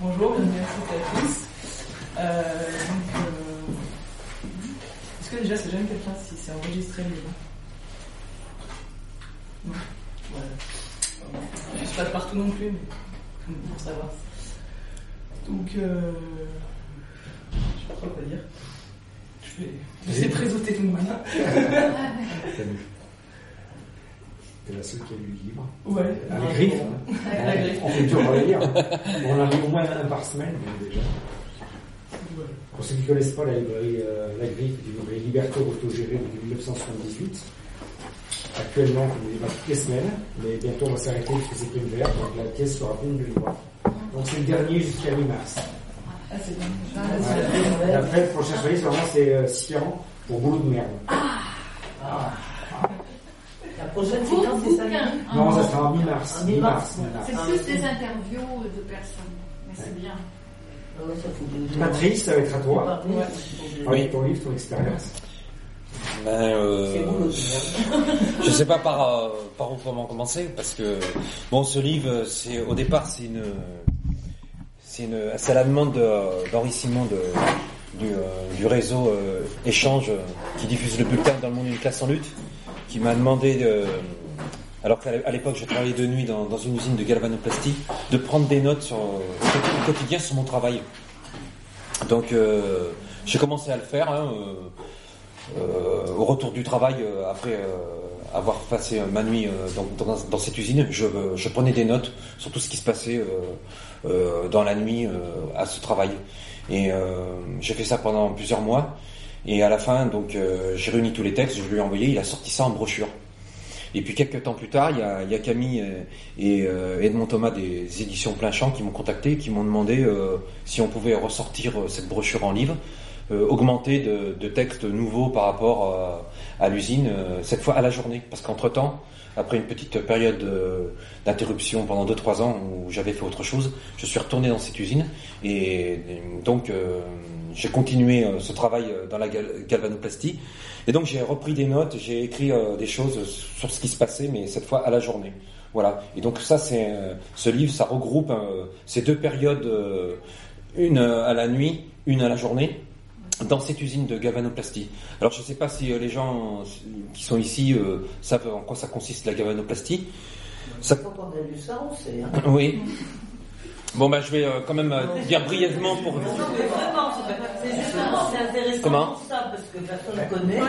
Bonjour, bienvenue à tous. Euh, donc, euh, est-ce que déjà c'est jamais quelqu'un si c'est enregistré le Non Voilà. Je suis pas de partout non plus, mais pour savoir. Donc, euh, je sais pas quoi dire. Je vais laisser présenter tout le monde. Salut. T'es la seule qui a lu le livre. Ouais. Griffe. hein. La griffe. On fait le lire. On en lit au moins un par semaine, donc déjà. Ouais. Pour ceux qui ne connaissent pas la librairie euh, La Griffe, une librairie libertaire autogérée depuis 1978. Actuellement, on ne lit pas toutes les semaines, mais bientôt on va s'arrêter parce que c'est une verte, donc la pièce sera pleine de livres. Donc c'est le dernier jusqu'à mi-mars. Ah, c'est bien. Ouais. Et après, le prochain c'est vraiment c'est euh, Sian pour boulot de merde. La prochaine Vous, séquence, c'est bouquin. Non, ça Ah, sera en mi-mars. C'est plus des interviews de personnes. Mais c'est bien. Ah Patrice, ça va être à toi. Avec ton livre, ton expérience. Ben, euh, merde. je sais pas par, euh, par où comment commencer parce que bon ce livre c'est au départ c'est une c'est une c'est à la demande de- d'Henri Simon de, du, euh, du réseau euh, échange euh, qui diffuse le bulletin dans le monde d'une classe en lutte qui m'a demandé de alors qu'à l'époque je travaillais de nuit dans, une usine de galvanoplastie de prendre des notes sur, au quotidien sur mon travail donc euh, j'ai commencé à le faire hein, euh, euh, au retour du travail, euh, après euh, avoir passé euh, ma nuit euh, dans, cette usine, je, prenais des notes sur tout ce qui se passait euh, euh, dans la nuit euh, à ce travail. Et euh, j'ai fait ça pendant plusieurs mois. Et à la fin, donc, euh, j'ai réuni tous les textes, je lui ai envoyé, il a sorti ça en brochure. Et puis quelques temps plus tard, il y a, il y a Camille euh, et euh, Edmond Thomas des éditions Plein Champ qui m'ont contacté, qui m'ont demandé euh, si on pouvait ressortir euh, cette brochure en livre, euh, augmenter de, de textes nouveaux par rapport à l'usine, cette fois à la journée. Parce qu'entre-temps, après une petite période d'interruption pendant 2-3 ans où j'avais fait autre chose, je suis retourné dans cette usine et, et donc j'ai continué euh, ce travail euh, dans la gal- galvanoplastie. Et donc j'ai repris des notes, j'ai écrit euh, des choses sur ce qui se passait, mais cette fois à la journée. Voilà. Et donc ça, c'est ce livre, ça regroupe ces deux périodes, une à la nuit, une à la journée, dans cette usine de galvanoplastie. Alors je ne sais pas si les gens qui sont ici savent en quoi ça consiste la galvanoplastie. Ça- Quand on a lu ça, on sait. hein. Oui. Bon ben je vais euh, quand même euh, dire brièvement pour. Non, mais vraiment, c'est pas- c'est justement, c'est intéressant Comment pour ça, parce que personne ne connaît.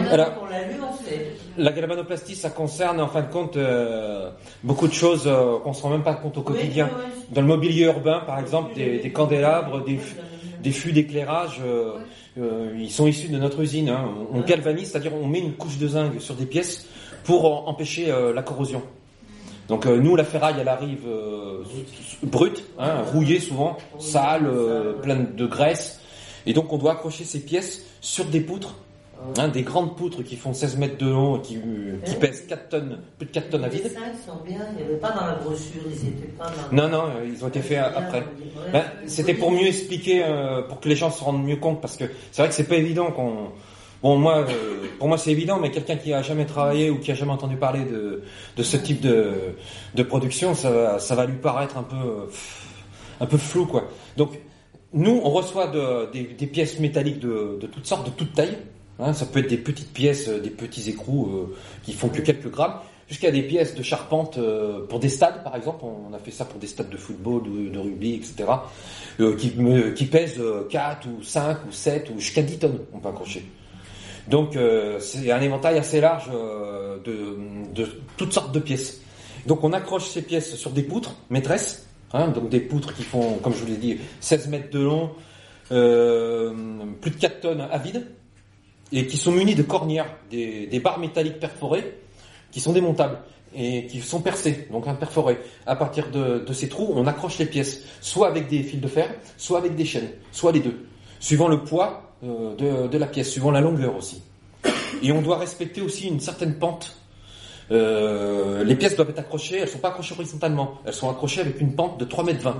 On a Alors- on l'a lu, on sait. La galvanoplastie, ça concerne en fin de compte euh, beaucoup de choses euh, qu'on se rend même pas compte au quotidien. Oui, oui, oui. Dans le mobilier urbain, par exemple, des, des candélabres, des, fûts d'éclairage, euh, euh, ils sont issus de notre usine. hein. On, galvanise, c'est-à-dire on met une couche de zinc sur des pièces pour empêcher euh, la corrosion. Donc euh, nous, la ferraille, elle arrive euh, brute, hein, rouillée souvent, sale, euh, pleine de graisse, et donc on doit accrocher ces pièces sur des poutres, hein, des grandes poutres qui font 16 mètres de long et qui, euh, qui pèsent 4 tonnes, plus de 4 tonnes à Les vide. dessins sont bien, il n'y avait pas dans la brochure, ils étaient pas dans... Non, non, ils ont été faits après. Ben, c'était pour mieux expliquer, pour que les gens se rendent mieux compte, parce que c'est vrai que c'est pas évident qu'on. Bon, moi, euh, pour moi c'est évident, mais quelqu'un qui a jamais travaillé ou qui a jamais entendu parler de, de ce type de, de production, ça va, ça va lui paraître un peu, euh, un peu flou, quoi. Donc, nous, on reçoit de- des, des pièces métalliques de, de toutes sortes, de toutes tailles. Hein, ça peut être des petites pièces, euh, des petits écrous euh, qui font que quelques grammes, jusqu'à des pièces de charpente euh, pour des stades, par exemple. On a fait ça pour des stades de football, de, de rugby, etc. euh, qui, qui pèsent euh, 4 ou 5 ou 7 ou jusqu'à 10 tonnes, on peut accrocher. Donc euh, c'est un éventail assez large euh, de, de toutes sortes de pièces. Donc on accroche ces pièces sur des poutres maîtresses, hein, donc des poutres qui font, comme je vous l'ai dit, 16 mètres de long, euh, plus de 4 tonnes à vide, et qui sont munis de cornières, des, barres métalliques perforées, qui sont démontables et qui sont percées, donc perforées. À partir de, de ces trous, on accroche les pièces, soit avec des fils de fer, soit avec des chaînes, soit les deux, suivant le poids de, de la pièce, suivant la longueur aussi. Et on doit respecter aussi une certaine pente. Euh, les pièces doivent être accrochées, elles sont pas accrochées horizontalement, elles sont accrochées avec une pente de 3 mètres 20.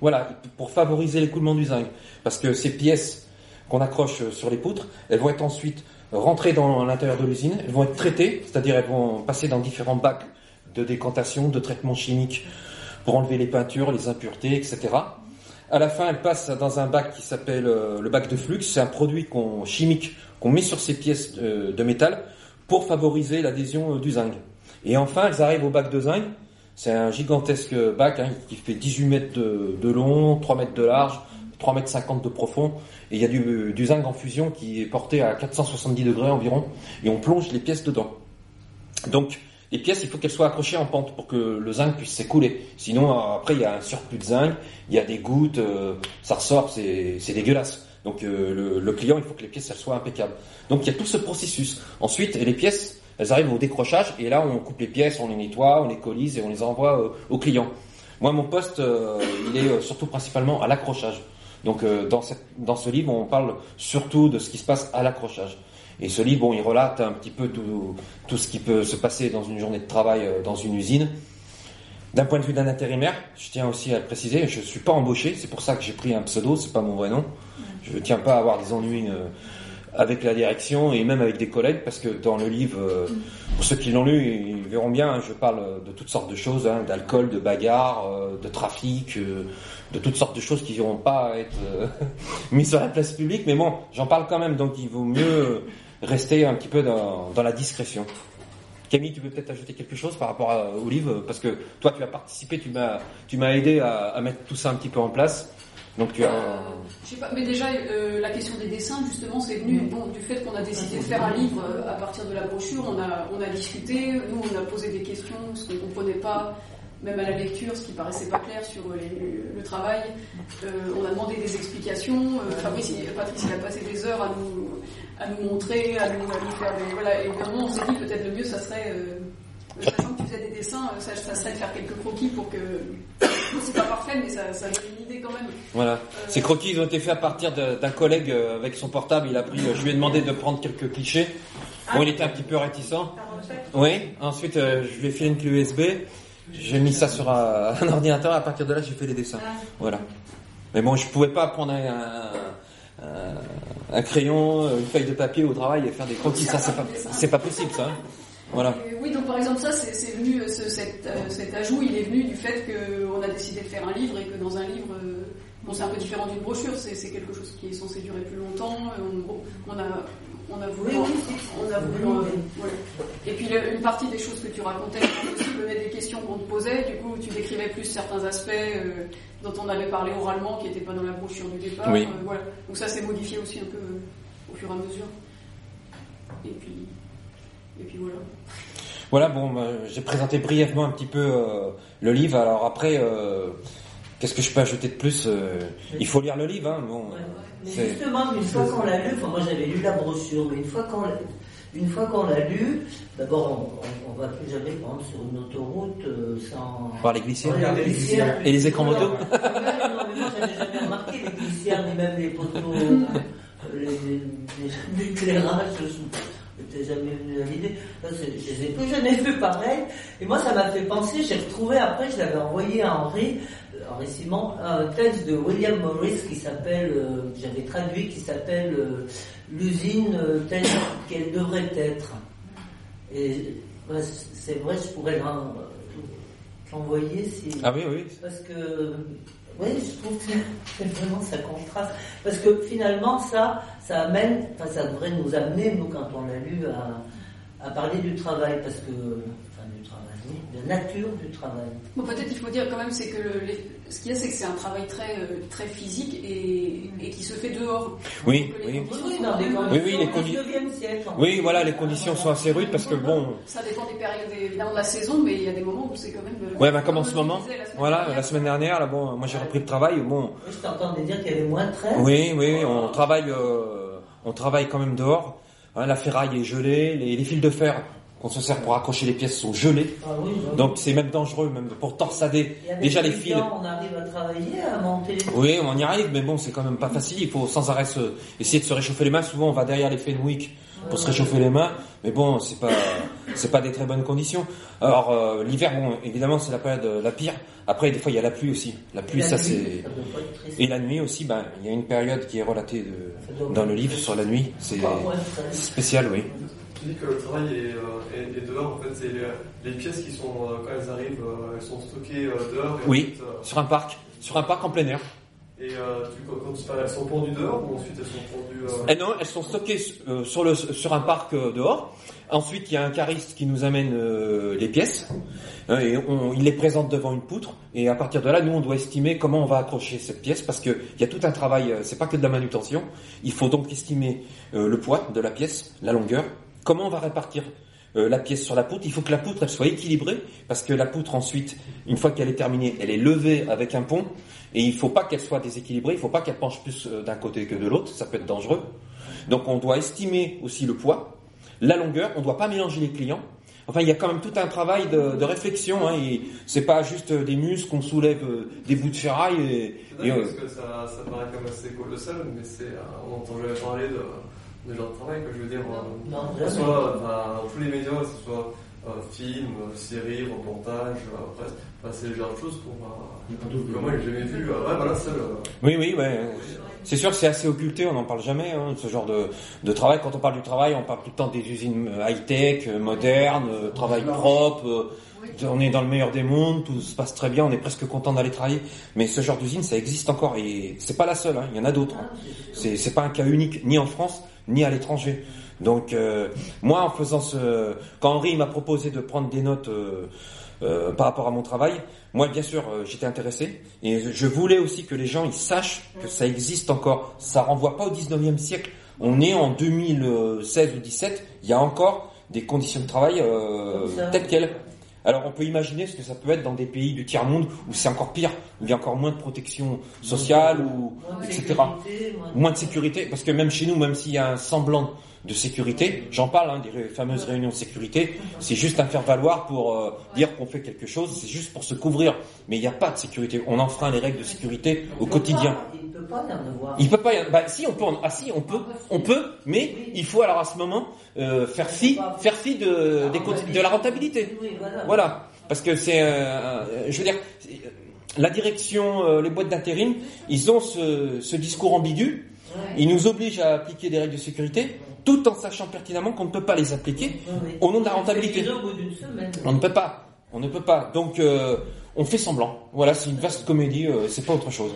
Voilà, pour favoriser l'écoulement du zinc. Parce que ces pièces qu'on accroche sur les poutres, elles vont être ensuite rentrées dans l'intérieur de l'usine, elles vont être traitées, c'est-à-dire elles vont passer dans différents bacs de décantation, de traitement chimique pour enlever les peintures, les impuretés, etc. À la fin, elle passe dans un bac qui s'appelle euh, le bac de flux. C'est un produit chimique qu'on met sur ces pièces de métal pour favoriser l'adhésion euh, du zinc. Et enfin, elles arrivent au bac de zinc. C'est un gigantesque bac hein, qui fait 18 mètres de, de, long, 3 mètres de large, 3 mètres 50 de profond. Et il y a du, du zinc en fusion qui est porté à 470 degrés environ. Et on plonge les pièces dedans. Donc, les pièces, il faut qu'elles soient accrochées en pente pour que le zinc puisse s'écouler. Sinon, après, il y a un surplus de zinc, il y a des gouttes, euh, ça ressort, c'est dégueulasse. Donc euh, le, client, il faut que les pièces soient impeccables. Donc il y a tout ce processus. Ensuite, les pièces, elles arrivent au décrochage et là on coupe les pièces, on les nettoie, on les colise et on les envoie euh, au client. Moi, mon poste, il est surtout principalement à l'accrochage. Donc dans ce livre, on parle surtout de ce qui se passe à l'accrochage. Et ce livre, bon, il relate un petit peu tout, tout ce qui peut se passer dans une journée de travail dans une usine. D'un point de vue d'un intérimaire, je tiens aussi à le préciser, je ne suis pas embauché, c'est pour ça que j'ai pris un pseudo, c'est pas mon vrai nom. Je ne tiens pas à avoir des ennuis euh, avec la direction et même avec des collègues, parce que dans le livre, euh, pour ceux qui l'ont lu, ils verront bien, hein, je parle de toutes sortes de choses, hein, d'alcool, de bagarre, euh, de trafic, de toutes sortes de choses qui vont pas être mises sur la place publique, mais bon, j'en parle quand même, donc il vaut mieux rester un petit peu dans, dans la discrétion. Camille, tu peux peut-être ajouter quelque chose par rapport à, au livre, parce que toi tu as participé, tu m'as, tu m'as aidé à, à mettre tout ça un petit peu en place. Donc tu as. Euh, je sais pas, mais déjà euh, la question des dessins justement c'est venu bon, du fait qu'on a décidé de faire un livre euh, à partir de la brochure. On a on a discuté, nous on a posé des questions, ce qu'on comprenait pas, même à la lecture, ce qui paraissait pas clair sur les, le travail. Euh, on a demandé des explications. Euh, Fabrice, Patrice, il a passé des heures à nous à nous montrer, à nous, à nous faire des voilà. Et vraiment on s'est dit peut-être le mieux ça serait euh, sachant que tu faisais des dessins, ça, ça, serait de faire quelques croquis pour que. C'est pas parfait, mais ça, ça donne une idée quand même. Voilà. Euh... Ces croquis, ils ont été faits à partir d'un collègue euh, avec son portable. Il a pris. Euh, je lui ai demandé de prendre quelques clichés. Bon, il était un petit peu réticent. Oui. Ensuite, euh, je lui ai fait une clé USB. J'ai mis ça sur un, un, ordinateur. À partir de là, j'ai fait les dessins. Voilà. Mais bon, je pouvais pas prendre un, un, un crayon, une feuille de papier au travail et faire des croquis. Ça, c'est pas, c'est pas possible, ça. Voilà. Oui, donc par exemple ça, c'est venu, ce, cet, euh, cet, ajout, il est venu du fait qu'on a décidé de faire un livre et que dans un livre, euh, bon c'est un peu différent d'une brochure, c'est quelque chose qui est censé durer plus longtemps, on, on a, on a voulu, oui, on a voulu, oui, oui. Voilà. Et puis le, une partie des choses que tu racontais, aussi venait des questions qu'on te posait, du coup tu décrivais plus certains aspects euh, dont on avait parlé oralement qui n'étaient pas dans la brochure du départ, oui. voilà. Donc ça s'est modifié aussi un peu au fur et à mesure. Et puis et puis voilà. Voilà, bon, bah, j'ai présenté brièvement un petit peu euh, le livre. Alors après, euh, qu'est-ce que je peux ajouter de plus euh, Il faut lire le livre. Hein, bon, ouais, ouais. Mais justement, une fois qu'on l'a lu, enfin, moi j'avais lu la brochure, mais une fois qu'on l'a, une fois qu'on l'a lu, d'abord on, on, va plus jamais prendre sur une autoroute euh, sans. Par les glissières. Les glissières. Et les écrans moto. non, mais moi j'avais jamais remarqué les glissières ni même les poteaux, l'éclairage n'était jamais venu à l'idée. Je les ai plus jamais vus pareil. Et moi, ça m'a fait penser, j'ai retrouvé après, je l'avais envoyé à Henri, Simon, un texte de William Morris qui s'appelle, euh, j'avais traduit, qui s'appelle euh, L'usine telle qu'elle devrait être. Et bah, c'est vrai, je pourrais l'envoyer si. Ah oui, oui. Parce que oui, je trouve que vraiment ça contraste. Parce que finalement, ça, ça amène, enfin, ça devrait nous amener, nous, quand on l'a lu, à, à, parler du travail, parce que, enfin, du travail, oui, de nature du travail. Bon, peut-être il faut dire quand même, c'est que le, les, ce qu'il y a, c'est que c'est un travail très, euh, très physique et, et, qui se fait dehors. Oui, oui. Oui, des oui, oui, les conditions. Oui, voilà, les conditions sont assez rudes parce que bon. Ça dépend des périodes, évidemment, de la saison, mais il y a des moments où c'est quand même. Ouais, ben comme en ce moment. Voilà, la semaine dernière, là, bon, moi j'ai repris le travail, bon. Oui, je t'entendais dire qu'il y avait moins de trains. Oui, oui, on travaille, euh, on travaille quand même dehors. Hein, la ferraille est gelée, les, les fils de fer qu'on se sert pour accrocher les pièces sont gelés. Ah oui, oui. Donc c'est même dangereux, même pour torsader. Déjà les fils. On arrive à travailler, à monter les Oui, on y arrive, mais bon, c'est quand même pas facile. Il faut sans arrêt se, essayer de se réchauffer les mains. Souvent, on va derrière les Fenwick pour se réchauffer les mains, mais bon, c'est pas, c'est pas des très bonnes conditions. Alors euh, l'hiver, bon, évidemment, c'est la période la pire. Après, des fois, il y a la pluie aussi. La pluie, la ça c'est. Et la nuit aussi, ben, il y a une période qui est relatée de, dans le livre sur la nuit. C'est spécial, oui. Tu dis que le travail est, euh, est- est dehors, en fait, c'est les, les pièces qui sont, euh, quand elles arrivent, euh, elles sont stockées dehors. Oui. Sur un parc, sur un parc en plein air. et euh, tu, quand, tu parles, elles sont pendues dehors ou ensuite elles sont pendues. euh, Eh non, elles sont stockées euh, sur, le, sur un parc dehors. Ensuite, il y a un cariste qui nous amène les pièces. hein, et on- il les présente devant une poutre. Et à partir de là, nous, on doit estimer comment on va accrocher cette pièce. Parce qu'il y a tout un travail, c'est pas que de la manutention. Il faut donc estimer le poids de la pièce, la longueur. Comment on va répartir euh, la pièce sur la poutre? Il faut que la poutre elle soit équilibrée parce que la poutre ensuite, une fois qu'elle est terminée, elle est levée avec un pont et il faut pas qu'elle soit déséquilibrée. Il faut pas qu'elle penche plus euh, d'un côté que de l'autre. Ça peut être dangereux. Donc on doit estimer aussi le poids, la longueur. On ne doit pas mélanger les clients. Enfin, il y a quand même tout un travail de, de réflexion. Hein, et c'est pas juste euh, des muscles qu'on soulève euh, des bouts de ferraille. Et, euh, parce que ça, ça paraît même assez colossal, mais c'est, on n'entend jamais parler de, de genre de travail, que je veux dire. euh, Non, que ce soit dans tous les médias, que ce soit euh, film, euh, série, reportage, euh, presse, enfin, c'est le genre de choses qu'on va. que moi j'ai jamais vu. euh, ouais, voilà, ça. le- oui, oui, ouais. C'est sûr que c'est assez occulté, on n'en parle jamais, hein, ce genre de, de travail. Quand on parle du travail, on parle tout le temps des usines high-tech, modernes, euh, travail propre, euh, on est dans le meilleur des mondes, tout se passe très bien, on est presque content d'aller travailler. Mais ce genre d'usine, ça existe encore et c'est pas la seule, hein, il y en a d'autres. hein. C'est, c'est pas un cas unique, ni en France, ni à l'étranger. Donc euh, moi, en faisant ce, quand Henri m'a proposé de prendre des notes euh, euh, par rapport à mon travail, moi bien sûr j'étais intéressé et je voulais aussi que les gens ils sachent que ça existe encore. Ça renvoie pas au 19e siècle. On est en 2016 ou 17, il y a encore des conditions de travail euh, telles quelles. Alors on peut imaginer ce que ça peut être dans des pays du tiers-monde où c'est encore pire, où il y a encore moins de protection sociale ou Moins etc. sécurité, moins de- Moins de sécurité, parce que même chez nous, même s'il y a un semblant de sécurité, j'en parle, hein, des fameuses réunions de sécurité, c'est juste un faire-valoir pour euh, dire qu'on fait quelque chose, c'est juste pour se couvrir. Mais il n'y a pas de sécurité, on enfreint les règles de sécurité au quotidien. Peut pas y en avoir. Il peut pas, y en- bah si on peut, en- ah si on peut, on peut, mais il faut alors à ce moment euh, faire fi, faire fi de, des de la rentabilité. Oui, voilà. Voilà, parce que c'est, euh, euh, je veux dire, la direction, euh, les boîtes d'intérim, ils ont ce, ce discours ambigu. Ouais. Ils nous obligent à appliquer des règles de sécurité, tout en sachant pertinemment qu'on ne peut pas les appliquer Oui, au nom de la rentabilité. On ne peut pas, on ne peut pas. Donc, euh, on fait semblant. Voilà, c'est une vaste comédie, euh, c'est pas autre chose.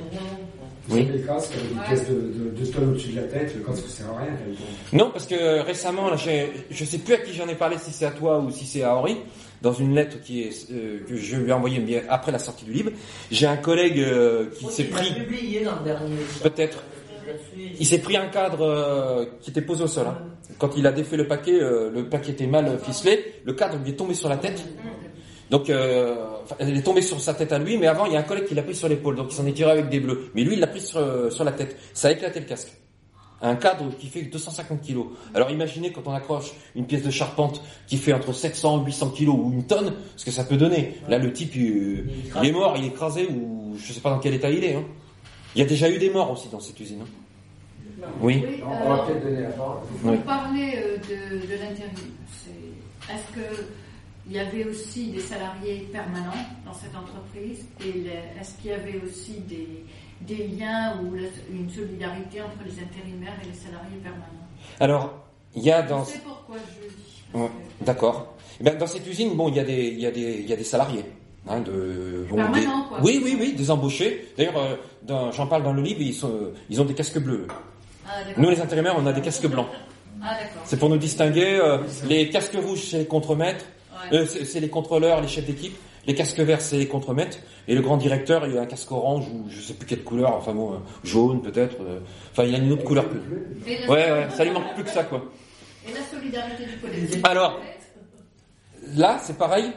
Oui. Les casques avec une pièce de, de, de tonnes au-dessus de la tête, le casque ne sert à rien. quand même. Non, parce que récemment, là, j'ai- je sais plus à qui j'en ai parlé, si c'est à toi ou si c'est à Henri, dans une lettre qui est euh, que je lui ai envoyée après la sortie du livre. J'ai un collègue euh, qui s'est pris, publié l'an dernier. peut-être, il s'est pris un cadre euh, qui était posé au sol. hein. Quand il a défait le paquet, euh, le paquet était mal ficelé, le cadre lui est tombé sur la tête. Donc, euh, elle est tombée sur sa tête à lui, mais avant, il y a un collègue qui l'a pris sur l'épaule, donc il s'en est tiré avec des bleus. Mais lui, il l'a pris sur, euh, sur la tête. Ça a éclaté le casque. Un cadre qui fait 250 kilos. Alors imaginez quand on accroche une pièce de charpente qui fait entre 700 et 800 kilos ou une tonne, ce que ça peut donner. Là, le type, il, il est mort, il est écrasé ou je sais pas dans quel état il est. hein. Il y a déjà eu des morts aussi dans cette usine. hein. Oui. Oui, On on va euh, peut-être donner la parole. Vous Oui. parlez euh, de. C'est- Est-ce que il y avait aussi des salariés permanents dans cette entreprise et est-ce qu'il y avait aussi des, des liens ou une solidarité entre les intérimaires et les salariés permanents? Alors, il y a dans... Je sais pourquoi je le dis. D'accord. Eh ben, dans cette usine, bon, il y a des, il y a des, il y a des salariés. Hein, de, bon, Permanents, des- quoi. Oui, oui, oui, des embauchés. D'ailleurs, euh, j'en parle dans le livre, ils, sont, ils ont des casques bleus. Ah. Nous, les intérimaires, on a des casques blancs. Ah. C'est pour nous distinguer. euh, les casques rouges, c'est les contremaîtres. Ouais. Euh, c'est les contrôleurs, les chefs d'équipe. Les casques verts, c'est les contremaîtres. Et le grand directeur, il a un casque orange ou je sais plus quelle couleur, enfin bon, euh, jaune peut-être. euh, enfin, il a une autre couleur que. Ouais, ouais, ça lui manque plus que ça, quoi. Et la solidarité du collectif Alors, Là, c'est pareil.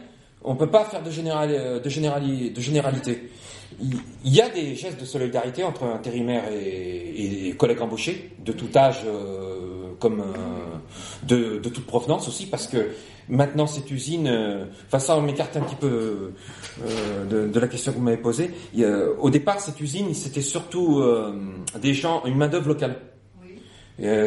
On peut pas faire de, général, de généralité. Il y a des gestes de solidarité entre intérimaires et, et collègues embauchés, de tout âge, euh, comme euh, de, de toute provenance aussi, parce que maintenant cette usine, euh, enfin ça on m'écarte un petit peu de, de la question que vous m'avez posée. Au départ, cette usine, c'était surtout des gens, une main d'œuvre locale. Oui.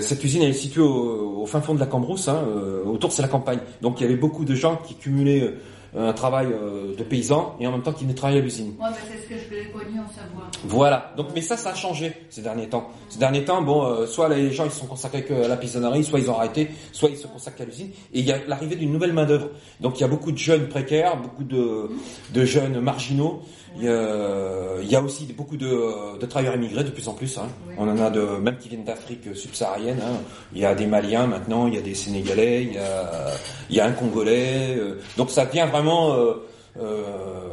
Cette usine elle est située au, au fin fond de la Cambrousse, hein, autour c'est la campagne. Donc il y avait beaucoup de gens qui cumulaient un travail euh, de paysan et en même temps qu'ils ne travaillent à l'usine. Moi, mais c'est ce que je voulais pognon savoir. Voilà. Donc, mais ça, ça a changé ces derniers temps. Ces derniers temps, bon, euh, soit les gens ils se sont consacrés que à la paysannerie, soit ils ont arrêté, soit ils se consacrent à l'usine. Et il y a l'arrivée d'une nouvelle main d'œuvre. Donc, il y a beaucoup de jeunes précaires, beaucoup de, de jeunes marginaux. Il y a, il y a aussi beaucoup de, de travailleurs immigrés de plus en plus. Hein. On en a de même qui viennent d'Afrique subsaharienne. hein. Il y a des Maliens maintenant, il y a des Sénégalais, il y a, il y a un Congolais. euh, donc ça devient vraiment, euh, euh,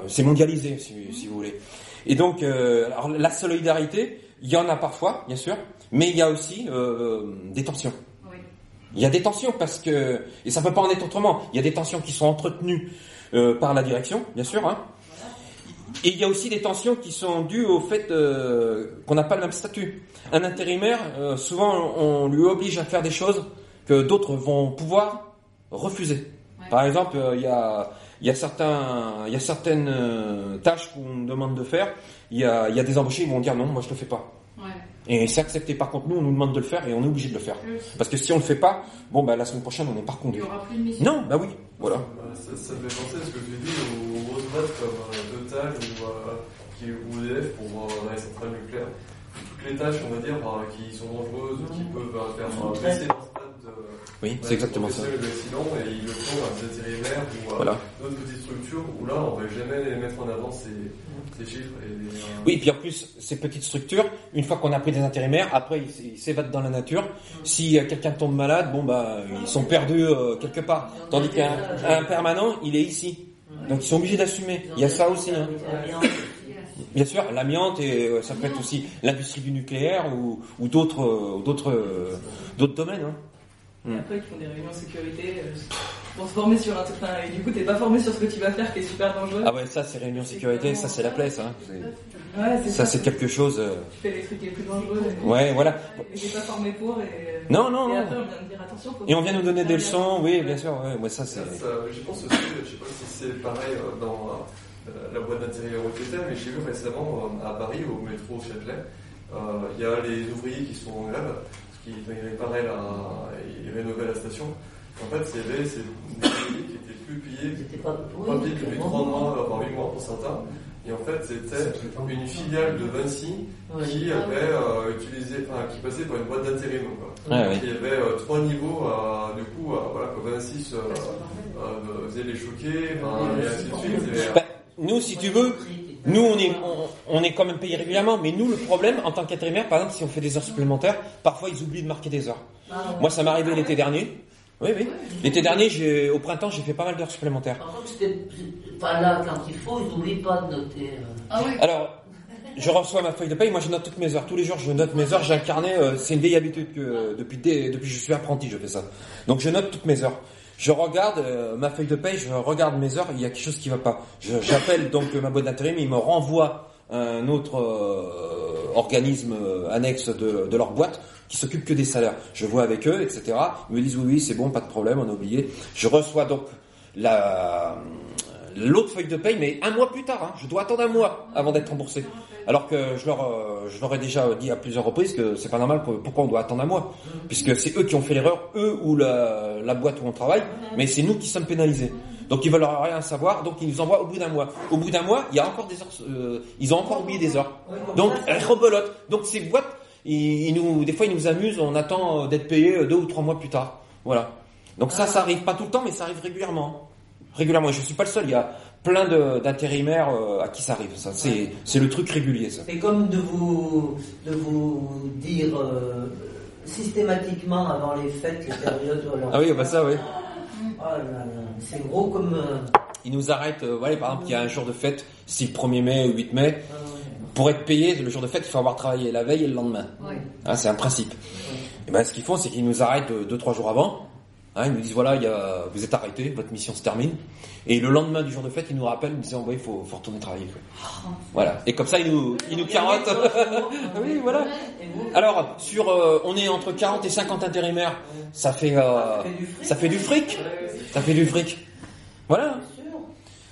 c'est mondialisé si, si vous voulez. Et donc euh, alors, la solidarité, il y en a parfois, bien sûr, mais il y a aussi euh, des tensions. Il y a des tensions parce que et ça peut pas en être autrement. Il y a des tensions qui sont entretenues euh, par la direction, bien sûr. Hein. Et il y a aussi des tensions qui sont dues au fait euh, qu'on n'a pas le même statut. Un intérimaire, euh, souvent, on lui oblige à faire des choses que d'autres vont pouvoir refuser. Ouais. Par exemple, euh, il y a y a certains il y a certaines euh, tâches qu'on nous demande de faire. Il y a il y a des embauchés qui vont dire non, moi je le fais pas. Ouais. Et c'est accepté. Par contre, nous, on nous demande de le faire et on est obligé de le faire. Parce que si on le fait pas, bon, bah, la semaine prochaine, on n'est pas Il n'y reconduit. aura plus de mission. Non, bah oui, voilà. Ça, ça me fait penser à ce que tu dis aux comme euh, Total ou, euh, qui, ou EDF pour euh, les centrales nucléaires. Toutes les tâches, on va dire, euh, qui sont dangereuses, qui peuvent euh, faire euh, baisser leur stade de Oui, c'est exactement ça. d'accident et ils le font à des intérimaires ou à Voilà. d'autres petites structures où là, on ne va jamais les mettre en avant ces, ces chiffres. Et les, euh, Oui, puis en plus, ces petites structures, une fois qu'on a pris des intérimaires, après, ils s'évadent dans la nature. Si euh, quelqu'un tombe malade, bon, bah, ils sont perdus euh, quelque part. Tandis qu'un un permanent, il est ici. Donc, ils sont obligés d'assumer. Il y a ça aussi, hein. Bien sûr, l'amiante et euh, ça peut être aussi l'industrie du nucléaire ou, d'autres, euh, d'autres, euh, d'autres domaines. Hein. Et après, ils font des réunions sécurité euh, pour se former sur un truc. Enfin, et du coup, t'es pas formé sur ce que tu vas faire qui est super dangereux. Ah ouais, ça, c'est réunion sécurité, ça, c'est la place. Hein. Ouais, c'est Ça, c'est quelque chose. euh, Tu fais les trucs les plus dangereux. et- Ouais, voilà. Et t'es pas formé pour. Et... Non, non, Et non. après, on vient de dire attention. faut Et on vient nous donner des leçons, oui, bien sûr. Ouais, ouais, ça, c'est. Ça, ça- je pense aussi, je sais pas si c'est pareil euh, dans euh, la boîte d'intérieur au TT, mais j'ai vu récemment euh, à Paris, au métro Châtelet, euh, il y a les ouvriers qui sont en grève, ils réparaient la, ils rénovaient la station. En fait, il y avait ces des ouvriers qui étaient plus payés, C'était pas. pas payés depuis 3 mois, euh, voire 8 mois pour certains. Et en fait, c'était une filiale de Vinci Ouais. qui avait euh, utilisé, enfin, qui passait par une boîte d'intérim. quoi. Ouais, ouais. Il y avait euh, trois niveaux, euh, du coup, euh, voilà, que Vinci se, euh, faisait les choquer, enfin, et ainsi de suite. Et, euh, Bah, nous, si tu veux, nous, on est, on, on est quand même payé régulièrement, mais nous, le problème, en tant qu'intérimaire, par exemple, si on fait des heures supplémentaires, parfois, ils oublient de marquer des heures. Moi, ça m'est arrivé l'été dernier. Oui, oui. L'été dernier, au printemps, j'ai fait pas mal d'heures supplémentaires. Par contre, c'était pas là quand il faut, ils n'oublient pas de noter. euh. Ah oui. Alors, je reçois ma feuille de paye, moi je note toutes mes heures. Tous les jours je note mes heures, j'ai un carnet, euh, c'est une vieille habitude que depuis, dès- depuis que je suis apprenti, je fais ça. Donc je note toutes mes heures. Je regarde euh, ma feuille de paye, je regarde mes heures, il y a quelque chose qui va pas. J'appelle donc euh, ma boîte d'intérim, ils me renvoient un autre euh, organisme annexe de, de leur boîte qui s'occupe que des salaires. Je vois avec eux, etc. Ils me disent oui, oui, c'est bon, pas de problème, on a oublié. Je reçois donc la l'autre feuille de paye, mais un mois plus tard. hein. Je dois attendre un mois avant d'être remboursé. Alors que je leur, euh, ai déjà dit à plusieurs reprises que c'est pas normal. pour- Pourquoi on doit attendre un mois Puisque c'est eux qui ont fait l'erreur, eux ou la, boîte où on travaille, mais c'est nous qui sommes pénalisés. Donc ils veulent rien savoir, donc ils nous envoient au bout d'un mois. Au bout d'un mois, il y a encore des heures, euh, ils ont encore oublié des heures. Donc elles. Donc ces boîtes, nous, des fois ils nous amusent, on attend d'être payé deux ou trois mois plus tard. Voilà. Donc ça, ça arrive pas tout le temps, mais ça arrive régulièrement. Régulièrement. Et je suis pas le seul. Il y a plein d'intérimaires euh, à qui ça arrive. Ça, c'est, c'est le truc régulier, ça. C'est comme de vous, de vous dire euh, systématiquement avant les fêtes, les périodes alors. Ah oui, bah ça, oui. Oh là là, c'est gros comme. euh, Ils nous arrêtent. euh, voilà, par exemple, il y a un jour de fête, si le 1er mai ou 8 mai, euh, pour être payé le jour de fête, il faut avoir travaillé la veille et le lendemain. Hein, c'est un principe. Et ben, ce qu'ils font, c'est qu'ils nous arrêtent 2-3 jours avant. Hein, ils nous disent voilà, il y a, vous êtes arrêté, votre mission se termine. Et le lendemain du jour de fête, ils nous rappellent, ils nous disent oh, ouais, il faut, faut retourner travailler. quoi. Voilà. Et comme ça, ils nous, ils nous carottent. oui, voilà. Alors, sur, euh, on est entre 40 et 50 intérimaires. Ça fait, euh, ça fait du fric. Ça fait du fric. Voilà.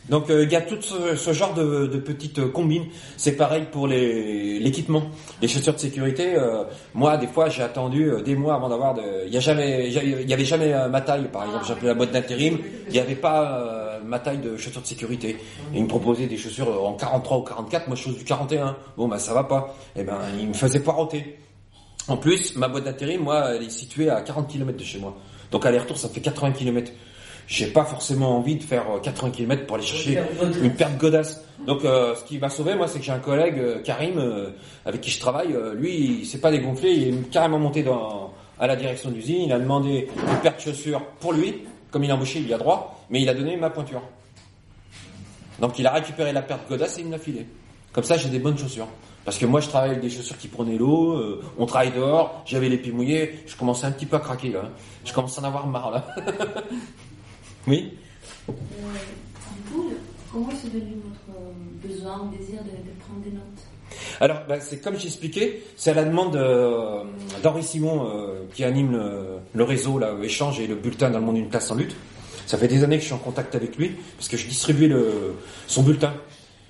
Donc euh, il y a tout ce, ce genre de, de petites combines. C'est pareil pour l'équipement, les chaussures de sécurité. euh, moi, des fois, j'ai attendu euh, des mois avant d'avoir de. Il y a jamais, il y avait jamais ma taille, par exemple. J'ai appelé la boîte d'intérim. Il n'y avait pas ma taille de chaussures de sécurité. Et il me proposait des chaussures en 43 ou 44, moi je chose du 41. Bon bah ça va pas. Et ben il me faisait poireauter. En plus, ma boîte d'intérim, moi, elle est située à 40 km de chez moi. Donc aller-retour, ça fait 80 km. J'ai pas forcément envie de faire euh, 80 km pour aller chercher une paire de godasses. Donc euh, ce qui m'a sauvé, moi, c'est que j'ai un collègue, euh, Karim, euh, avec qui je travaille. euh, lui, il s'est pas dégonflé, il est carrément monté dans, à la direction de l'usine. Il a demandé une paire de chaussures pour lui. Comme il a embauché, il y a droit. Mais il a donné ma pointure. Donc il a récupéré la paire de godasses et il me l'a filé. Comme ça, j'ai des bonnes chaussures. Parce que moi, je travaille avec des chaussures qui prenaient l'eau, euh, on travaille dehors, j'avais les pieds mouillés, je commençais un petit peu à craquer là. hein. Je commence à en avoir marre là. oui Euh, du coup, comment est venu votre euh, besoin ou désir de, de prendre des notes? Alors, bah, c'est comme j'expliquais, c'est à la demande euh, d'Henri Simon euh, qui anime le, le réseau là, échange et le bulletin dans le monde d'une classe en lutte. Ça fait des années que je suis en contact avec lui parce que je distribuais le, son bulletin.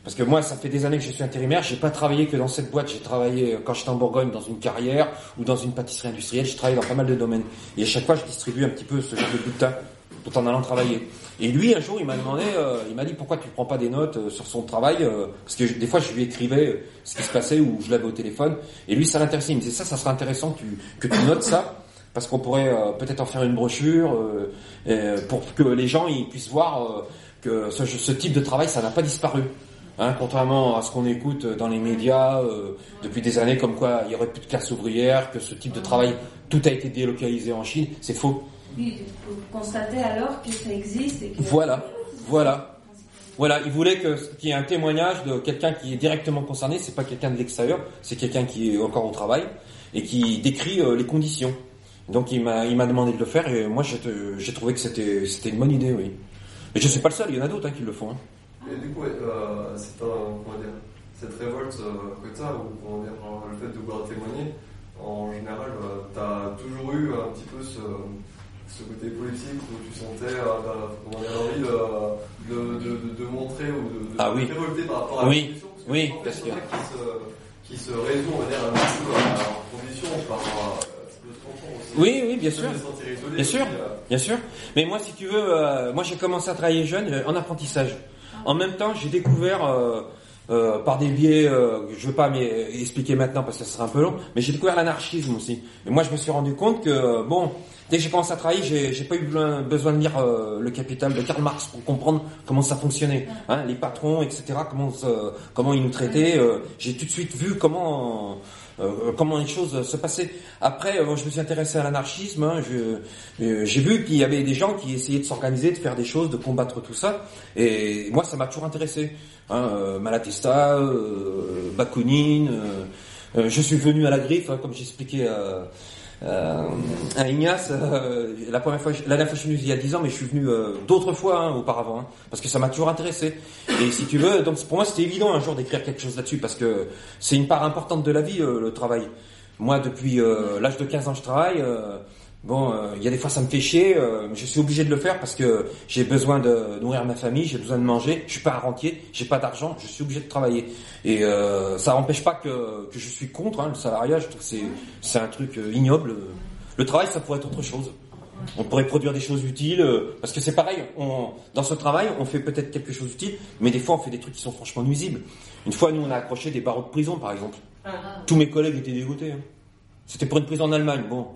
Parce que moi, ça fait des années que je suis intérimaire. J'ai pas travaillé que dans cette boîte. J'ai travaillé quand j'étais en Bourgogne dans une carrière ou dans une pâtisserie industrielle. J'ai travaillé dans pas mal de domaines. Et à chaque fois, je distribue un petit peu ce genre de bulletin en allant travailler. Et lui, un jour, il m'a demandé, euh, il m'a dit pourquoi tu prends pas des notes euh, sur son travail euh, Parce que des fois, je lui écrivais ce qui se passait ou je l'avais au téléphone. Et lui, ça l'intéressait. Il me disait ça, ça serait intéressant que tu, notes ça. Parce qu'on pourrait peut-être en faire une brochure pour que les gens puissent voir que ce, type de travail, ça n'a pas disparu. Hein, contrairement à ce qu'on écoute dans les médias depuis des années, comme quoi il y aurait plus de classe ouvrière, que ce type de travail, tout a été délocalisé en Chine, c'est faux. Oui, vous constatez alors que ça existe et que... Voilà, voilà. Voilà, il voulait que qu'il y ait un témoignage de quelqu'un qui est directement concerné, c'est pas quelqu'un de l'extérieur, c'est quelqu'un qui est encore au travail et qui décrit euh, les conditions. Donc il m'a il m'a demandé de le faire et moi j'ai j'ai trouvé que c'était c'était une bonne idée, oui. Mais je suis pas le seul, il y en a d'autres hein, qui le font. hein. Et du coup, euh, c'est un, comment dire, cette révolte euh, que tu as, ou comment dire, euh, le fait de vouloir témoigner, en général, tu as toujours eu un petit peu ce, ce côté politique où tu sentais euh, dire, l'envie de, de, de, de- montrer ou de, Ah oui. te révolter par rapport à Oui. la condition. Parce que Oui, parce que- ça qui se, qui se résout, on va dire, à leurs conditions par. Oui, oui, bien sûr. Bien sûr. euh, Bien sûr. Mais moi, si tu veux, euh, moi j'ai commencé à travailler jeune euh, en apprentissage. En même temps, j'ai découvert euh, euh, par des biais, euh, je veux pas expliquer maintenant parce que ce serait un peu long, mais j'ai découvert l'anarchisme aussi. Et moi, je me suis rendu compte que bon, dès que j'ai commencé à travailler, j'ai, j'ai pas eu besoin, de lire euh, le Capital de Karl Marx pour comprendre comment ça fonctionnait, hein, les patrons, etc. Comment ils nous traitaient. euh, j'ai tout de suite vu comment euh, comment les choses se passaient. Après, euh, je me suis intéressé à l'anarchisme. hein, euh, j'ai vu qu'il y avait des gens qui essayaient de s'organiser, de faire des choses, de combattre tout ça. Et moi, ça m'a toujours intéressé. Hein, euh, Malatesta, euh, Bakounine. euh, euh, je suis venu à la griffe, hein, comme j'expliquais à, à, à Ignace. euh, la première fois, la dernière fois, je suis venu il y a 10 ans, mais je suis venu euh, d'autres fois hein, auparavant, hein, parce que ça m'a toujours intéressé. Et si tu veux, donc pour moi, c'était évident un jour d'écrire quelque chose là-dessus, parce que c'est une part importante de la vie, euh, le travail. Moi, depuis euh, l'âge de 15 ans, je travaille. Bon, euh, il y a des fois ça me fait chier, euh, mais je suis obligé de le faire parce que j'ai besoin de nourrir ma famille, j'ai besoin de manger, je suis pas un rentier, j'ai pas d'argent, je suis obligé de travailler. Et euh, ça n'empêche pas que, que je suis contre hein, le salariat, je trouve que c'est c'est un truc euh, ignoble. Le travail, ça pourrait être autre chose. On pourrait produire des choses utiles, euh, parce que c'est pareil, on, dans ce travail, on fait peut-être quelque chose d'utile, mais des fois on fait des trucs qui sont franchement nuisibles. Une fois, nous, on a accroché des barreaux de prison, par exemple. Tous mes collègues étaient dégoûtés. hein. C'était pour une prison en Allemagne, bon.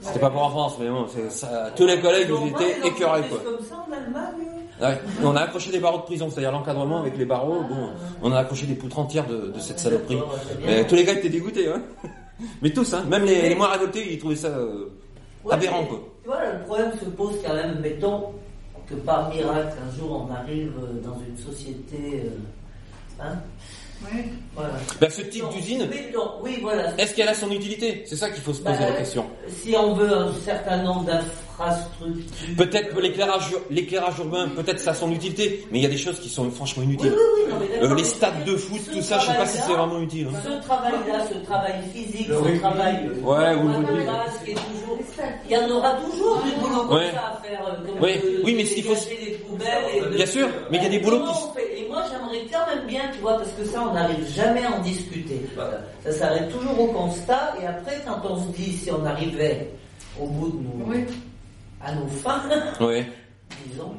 C'était pas pour en France, mais bon, ça. Tous les collègues, ils étaient écœurés, quoi. comme ça en Allemagne Ouais. On a accroché des barreaux de prison, c'est-à-dire l'encadrement avec les barreaux. Bon, on a accroché des poutres entières de, de cette saloperie. Mais tous les gars étaient dégoûtés, hein. Mais tous, hein. Même les, les moins révoltés, ils trouvaient ça euh, Ouais, aberrant, quoi. Tu vois, le problème se pose quand même, mettons que par miracle, un jour on arrive euh, dans une société. euh, hein, Oui. voilà. Ben, ce type d'usine, mettons- Oui, voilà. est-ce qu'elle a son utilité? C'est ça qu'il faut se poser Bah, la question. Si on veut un certain nombre d'infrastructures. Peut-être que l'éclairage, ur- l'éclairage urbain, peut-être ça a son utilité, mais il y a des choses qui sont franchement inutiles. oui, oui, non, mais d'accord, Euh, les stades de foot, tout ça, je sais pas si c'est vraiment utile. hein. Ce travail-là, ce travail physique, Le ce rugby. travail. Ouais, ou le est toujours. Il y en aura toujours du boulot comme Ouais. ça à faire. euh, Comme Oui, de- oui, mais qu'il faut- les poubelles de- Bien sûr, mais il y a des boulots qui... Et moi, j'aimerais quand même bien, tu vois, parce que ça, on n'arrive jamais à en discuter. Ça, ça s'arrête toujours au constat, et après, quand on se dit si on arrivait au bout de nos, Oui. À nos fins, disons,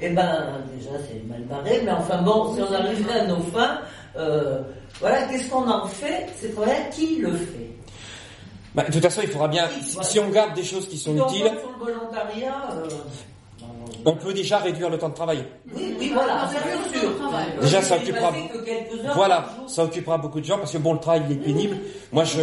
Eh ben, déjà, c'est mal barré, mais enfin bon, si on arrivait à nos fins, euh, voilà, qu'est-ce qu'on en fait? C'est vrai, qui le fait? Bah, de toute façon, il faudra bien, si, si on garde des choses qui sont utiles, le volontariat, euh, on peut déjà réduire le temps de travail. oui, oui, voilà, bien sûr. Déjà, ça occupera- Voilà, ça occupera beaucoup de gens parce que bon, le travail il est pénible. Moi, je,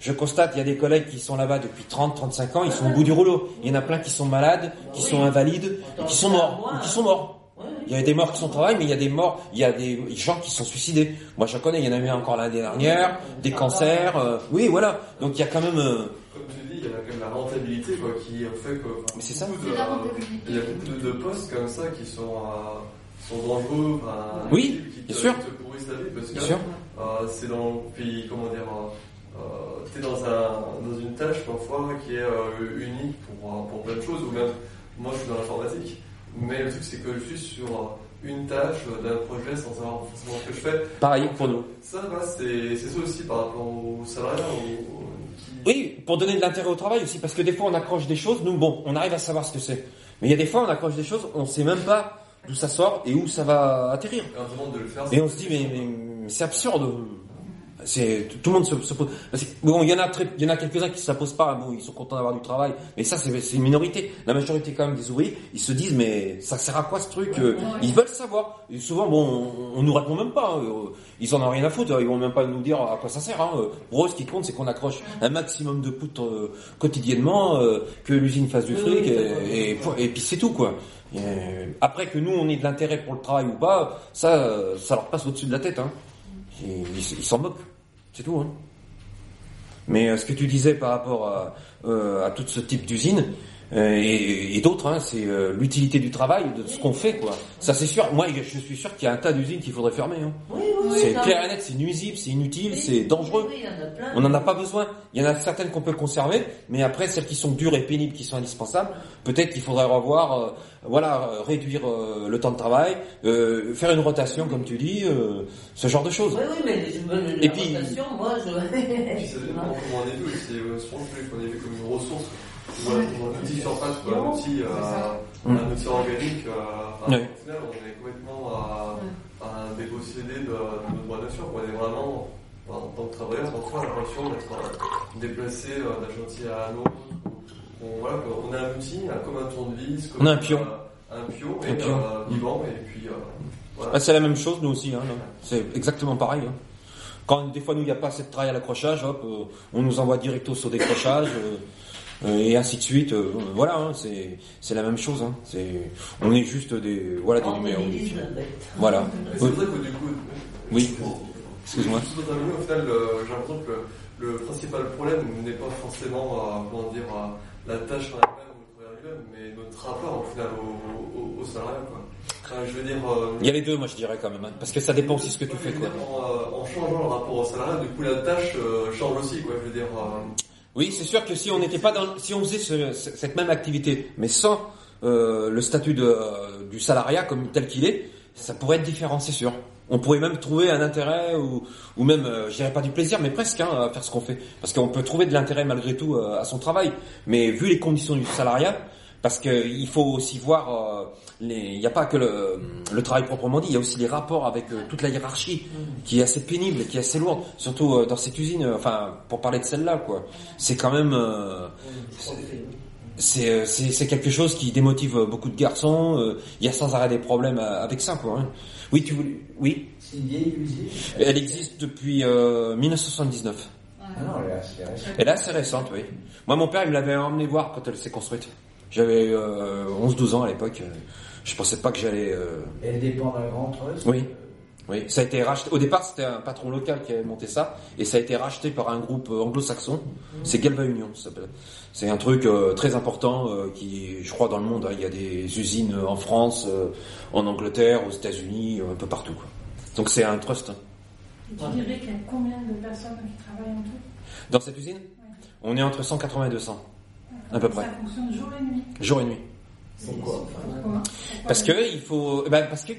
je constate, il y a des collègues qui sont là-bas depuis 30, 35 ans, ils sont au bout du rouleau. Il y en a plein qui sont malades, qui sont invalides, qui sont morts, ou qui sont morts. Il y a des morts qui sont au travail, mais il y a des morts, il y a des gens qui sont suicidés. Moi, je connais, il y en a eu encore l'année dernière, des cancers, euh, oui, voilà. Donc, il y a quand même, euh, Comme tu dis, il y a quand même la rentabilité quoi, qui fait que. enfin, Mais c'est ça. rentabilité. Il y a beaucoup de, de postes comme ça qui sont, euh, sont dangereux, enfin, Oui, qui te, bien sûr. qui te pourrissent la vie parce bien que euh, c'est dans puis comment dire, euh, euh, t'es dans un dans une tâche parfois qui est euh, unique pour euh, pour plein de choses ou même moi je suis dans l'informatique, mais le truc c'est que je suis sur euh, une tâche euh, d'un projet sans savoir forcément ce que je fais. Pareil pour nous. Ça, bah, c'est c'est ça aussi par rapport aux salariés Oui, pour donner de l'intérêt au travail aussi, parce que des fois on accroche des choses, nous bon, on arrive à savoir ce que c'est. Mais il y a des fois on accroche des choses, on sait même pas d'où ça sort et où ça va atterrir. Et on demande de le faire. Et on se dit mais, mais- mais c'est absurde. C'est tout le monde se, se pose. bon, il y en a très, il y en a quelques-uns qui se la posent pas. Bon, ils sont contents d'avoir du travail, mais ça c'est une minorité. La majorité quand même des ouvriers, ils se disent mais ça sert à quoi ce truc Euh, Ils veulent savoir. Et souvent bon, on, on nous répond même pas. hein. Euh, Ils en ont rien à foutre. Ils vont même pas nous dire à quoi ça sert. Hein. Euh, Pour eux, ce qui compte, c'est qu'on accroche un maximum de poutres quotidiennement, que l'usine fasse du fric, et, et, et puis c'est tout quoi. Et, après que nous on ait de l'intérêt pour le travail ou pas, ça, ça leur passe au-dessus de la tête. Hein. Ils s'en moquent, c'est tout. Hein. Mais euh, ce que tu disais par rapport à, euh, à tout ce type d'usine et, et d'autres, hein, c'est euh, l'utilité du travail, de ce qu'on fait, quoi. Ça c'est sûr. Moi, je suis sûr qu'il y a un tas d'usines qu'il faudrait fermer. Hein. Oui, oui, oui, c'est ça- clair et net, c'est nuisible, c'est inutile, oui, c'est dangereux. oui, il y en a plein. On n'en a pas besoin. Il y en a certaines qu'on peut conserver, mais après celles qui sont dures et pénibles, qui sont indispensables, peut-être qu'il faudrait revoir, euh, voilà, euh, réduire euh, le temps de travail, euh, faire une rotation, comme tu dis, euh, ce genre de choses. Oui, oui, mais Et la puis- rotation, moi, je... Puis ça dépend comment on est vu. Euh, Souvent, vu comme une ressource. Ou un, ou un outil surface, ou un outil, euh, un outil organique. Euh, Oui. Final, on est complètement à, à un dépossédé de, de notre nature. On est vraiment, en tant que travailleur, parfois, l'impression d'être déplacé d'un chantier à un autre. On, voilà, quoi. on a un outil, comme un tournevis, comme On a un pion. un pion, et, Un pion. euh, vivant, et puis euh, voilà. Ah, c'est la même chose, nous aussi. Hein, c'est exactement pareil. hein. Quand des fois, nous, il n'y a pas assez de travail à l'accrochage, hop, euh, on nous envoie directos au décrochage, euh, et ainsi de suite. euh, voilà, hein, c'est c'est la même chose. Hein. C'est, on est juste des, voilà, des On numéros. Voilà. C'est ça que du coup, Oui. Excuse-moi. Au final, euh, j'ai l'impression que le, principal problème n'est pas forcément, euh, comment dire, euh, la tâche en elle-même mais notre rapport au final au, au, au salariat, quoi. Enfin, je veux dire, euh, Il y a les deux, moi, je dirais quand même, hein, parce que ça dépend aussi ce que tu fais, quoi. En, euh, en changeant le rapport au salariat, du coup, la tâche euh, change aussi, quoi. Je veux dire, euh, Oui, c'est sûr que si on n'était pas dans, si on faisait ce- ce- cette même activité, mais sans euh, le statut de, euh, du salariat comme tel qu'il est, ça pourrait être différent, c'est sûr. On pourrait même trouver un intérêt ou, ou même, euh, je dirais pas du plaisir, mais presque hein, à faire ce qu'on fait, parce qu'on peut trouver de l'intérêt malgré tout euh, à son travail. Mais vu les conditions du salariat, parce qu'il faut aussi voir, euh, il n'y a pas que le, le travail proprement dit, il y a aussi les rapports avec euh, toute la hiérarchie, qui est assez pénible, qui est assez lourde, surtout euh, dans cette usine. euh, enfin, pour parler de celle-là, quoi. C'est quand même, euh, c'est c'est quelque chose qui démotive beaucoup de garçons. Il y a sans arrêt des problèmes avec ça, quoi. hein. Oui, tu voulais, oui. C'est une vieille usine. Elle existe depuis euh, 1979. Ah non, elle est assez récente. Elle est assez récente, oui. Moi, mon père, il me l'avait emmené voir quand elle s'est construite. J'avais euh, 11-12 ans à l'époque. Je pensais pas que j'allais. euh, Elle dépend d'un grand trust. Oui. Oui, ça a été racheté. Au départ, c'était un patron local qui avait monté ça, et ça a été racheté par un groupe euh, anglo-saxon. C'est Galva Union, ça s'appelle. C'est un truc euh, très important euh, qui, je crois, dans le monde. hein, il y a des usines en France, euh, en Angleterre, aux États-Unis, euh, un peu partout. Quoi. Donc c'est un trust. hein. Tu dirais qu'il y a combien de personnes qui travaillent en tout? Dans cette usine, on est entre 180 et 200, à peu près, Ça fonctionne jour et nuit? jour et nuit. Pourquoi Parce que il faut, eh ben, parce que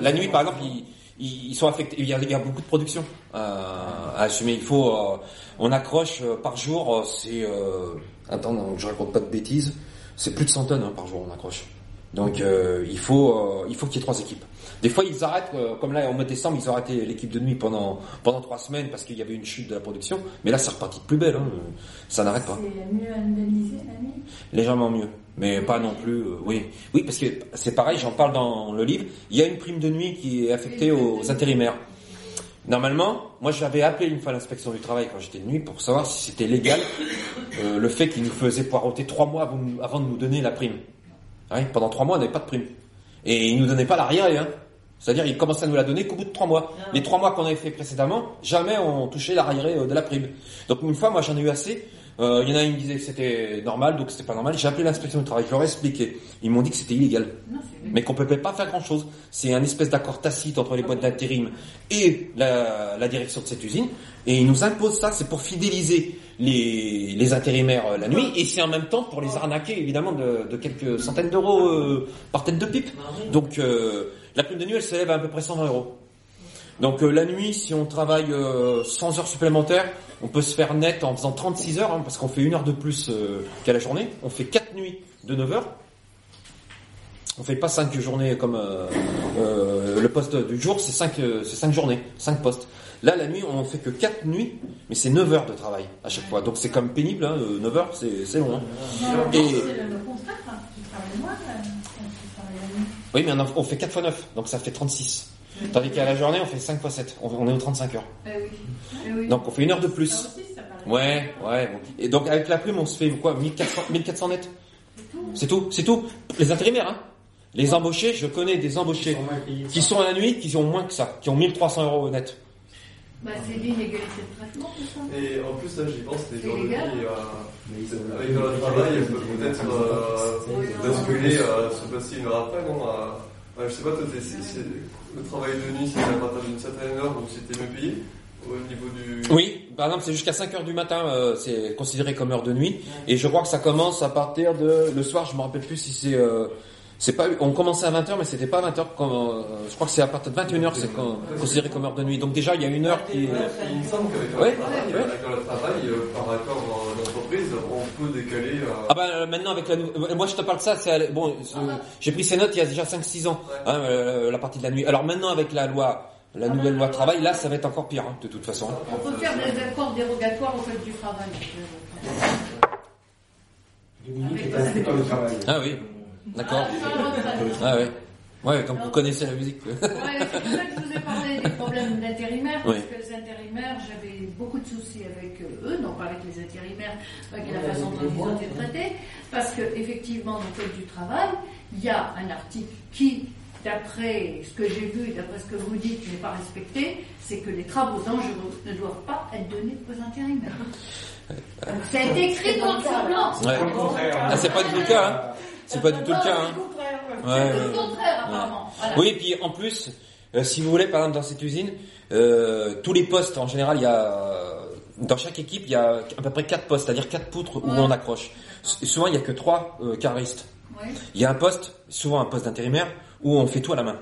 la nuit, par exemple, ils, ils sont affectés. Il y, a, beaucoup de production à, à assumer. Il faut, euh, on accroche euh, par jour, euh, c'est, euh, attends, je raconte pas de bêtises, c'est plus de 100 tonnes hein, par jour on accroche. Donc euh, il faut euh, il faut qu'il y ait trois équipes. Des fois ils arrêtent, comme là au mois de décembre ils ont arrêté l'équipe de nuit pendant pendant trois semaines parce qu'il y avait une chute de la production. Mais là c'est reparti de plus belle, hein. ça n'arrête pas. C'est mieux la nuit? Légèrement mieux, mais pas non plus. euh, oui, oui, parce que c'est pareil, j'en parle dans le livre. Il y a une prime de nuit qui est affectée aux intérimaires. Normalement, moi j'avais appelé une fois l'inspection du travail quand j'étais de nuit pour savoir si c'était légal euh, le fait qu'ils nous faisaient poireauter trois mois avant, avant de nous donner la prime. Ouais, pendant trois mois, on n'avait pas de prime. Et ils nous donnaient pas l'arriéré. Hein. C'est-à-dire, ils commençaient à nous la donner qu'au bout de trois mois. Les trois mois qu'on avait fait précédemment, jamais on touchait l'arriéré euh, de la prime. Donc une fois, moi j'en ai eu assez. Euh, Il y en a qui me disait que c'était normal, donc c'était pas normal. J'ai appelé l'inspection du travail, je leur ai expliqué. Ils m'ont dit que c'était illégal. Non, Mais qu'on ne peut pas faire grand chose. C'est un espèce d'accord tacite entre les boîtes d'intérim et la, la direction de cette usine. Et ils nous imposent ça, c'est pour fidéliser les, les intérimaires euh, la nuit, et c'est en même temps pour les arnaquer évidemment de, de quelques centaines d'euros euh, par tête de pipe. Donc euh, la prime de nuit elle s'élève à à peu près 120 euros. Donc euh, la nuit, si on travaille euh, 100 heures supplémentaires, on peut se faire net en faisant 36 heures, hein, parce qu'on fait une heure de plus euh, qu'à la journée. On fait 4 nuits de 9 heures. On fait pas 5 journées comme euh, euh, le poste du jour, c'est 5 c'est cinq journées, 5 postes. Là, la nuit, on fait que 4 nuits, mais c'est 9 heures de travail à chaque fois. Donc c'est comme pénible, hein, 9 heures, c'est c'est long. hein. Et- Oui, mais on, fait 4 fois 9, donc ça fait 36. Tandis qu'à la journée, on fait 5 fois 7. On, est aux 35 heures. Eh oui. Eh oui. Donc on fait une heure de Ça plus. aussi, ça paraît. Ouais, ouais. Et donc avec la prime, on se fait quoi 1400, 1400 net C'est tout, c'est tout. Les intérimaires, hein Les embauchés, je connais des embauchés qui sont à la nuit, qui ont moins que ça, qui ont 1300 euros net. Bah, c'est l'inégalité de traitement, tout ça? Et en plus, là, j'y pense, les gens de nuit, légal. euh, avec leur travail, elles peuvent peut-être euh, basculer, euh, se passer une heure après, non à- ouais, Je sais pas, toi, c'est- le travail de nuit, c'est à partir d'une certaine heure, donc c'était mieux payé au niveau du... Oui, par exemple, c'est jusqu'à 5 heures du matin, euh, c'est considéré comme heure de nuit. Et je crois que ça commence à partir de le soir, je me rappelle plus si c'est... euh, c'est pas, on commençait à 20h, mais c'était pas 20h. Comme, euh, je crois que c'est à partir de 21h, c'est con- considéré comme heure de nuit. Donc déjà, il y a une heure qui est... Il me semble qu'avec Ouais, le travail, ouais. avec le travail, euh, par accord d'entreprise, on peut décaler... euh, Ah bah maintenant avec la moi je te parle de ça c'est bon c'est- j'ai pris ces notes il y a déjà 5 6 ans Ouais. hein, euh, la partie de la nuit. Alors maintenant avec la loi la nouvelle loi travail là ça va être encore pire hein, de toute façon. On peut faire des accords dérogatoires au code du travail. Dominique est le travail. Ah oui. D'accord. Ouais, Ah ouais. Ouais, donc vous connaissez la musique. c'est pour ça que je vous ai parlé des problèmes d'intérimaires, Oui. parce que les intérimaires, j'avais beaucoup de soucis avec euh, eux, donc avec les intérimaires, avec la façon dont ils ont été traités, parce que effectivement, dans le code du travail, il y a un article qui, d'après ce que j'ai vu, d'après ce que vous dites, n'est pas respecté, c'est que les travaux dangereux ne doivent pas être donnés aux intérimaires. Donc, ça a été écrit. Ouais. Au contraire. Ah, c'est pas du tout le cas. Hein. C'est pas du tout le cas. Hein. C'est tout le contraire, apparemment. Voilà. Oui, et puis en plus, euh, si vous voulez, par exemple, dans cette usine, euh, tous les postes, en général, il y a, dans chaque équipe, il y a à peu près quatre postes, c'est-à-dire quatre poutres où Ouais. on accroche. Souvent, il y a que trois euh, caristes. Il y a un poste, souvent un poste d'intérimaire, où on fait tout à la main.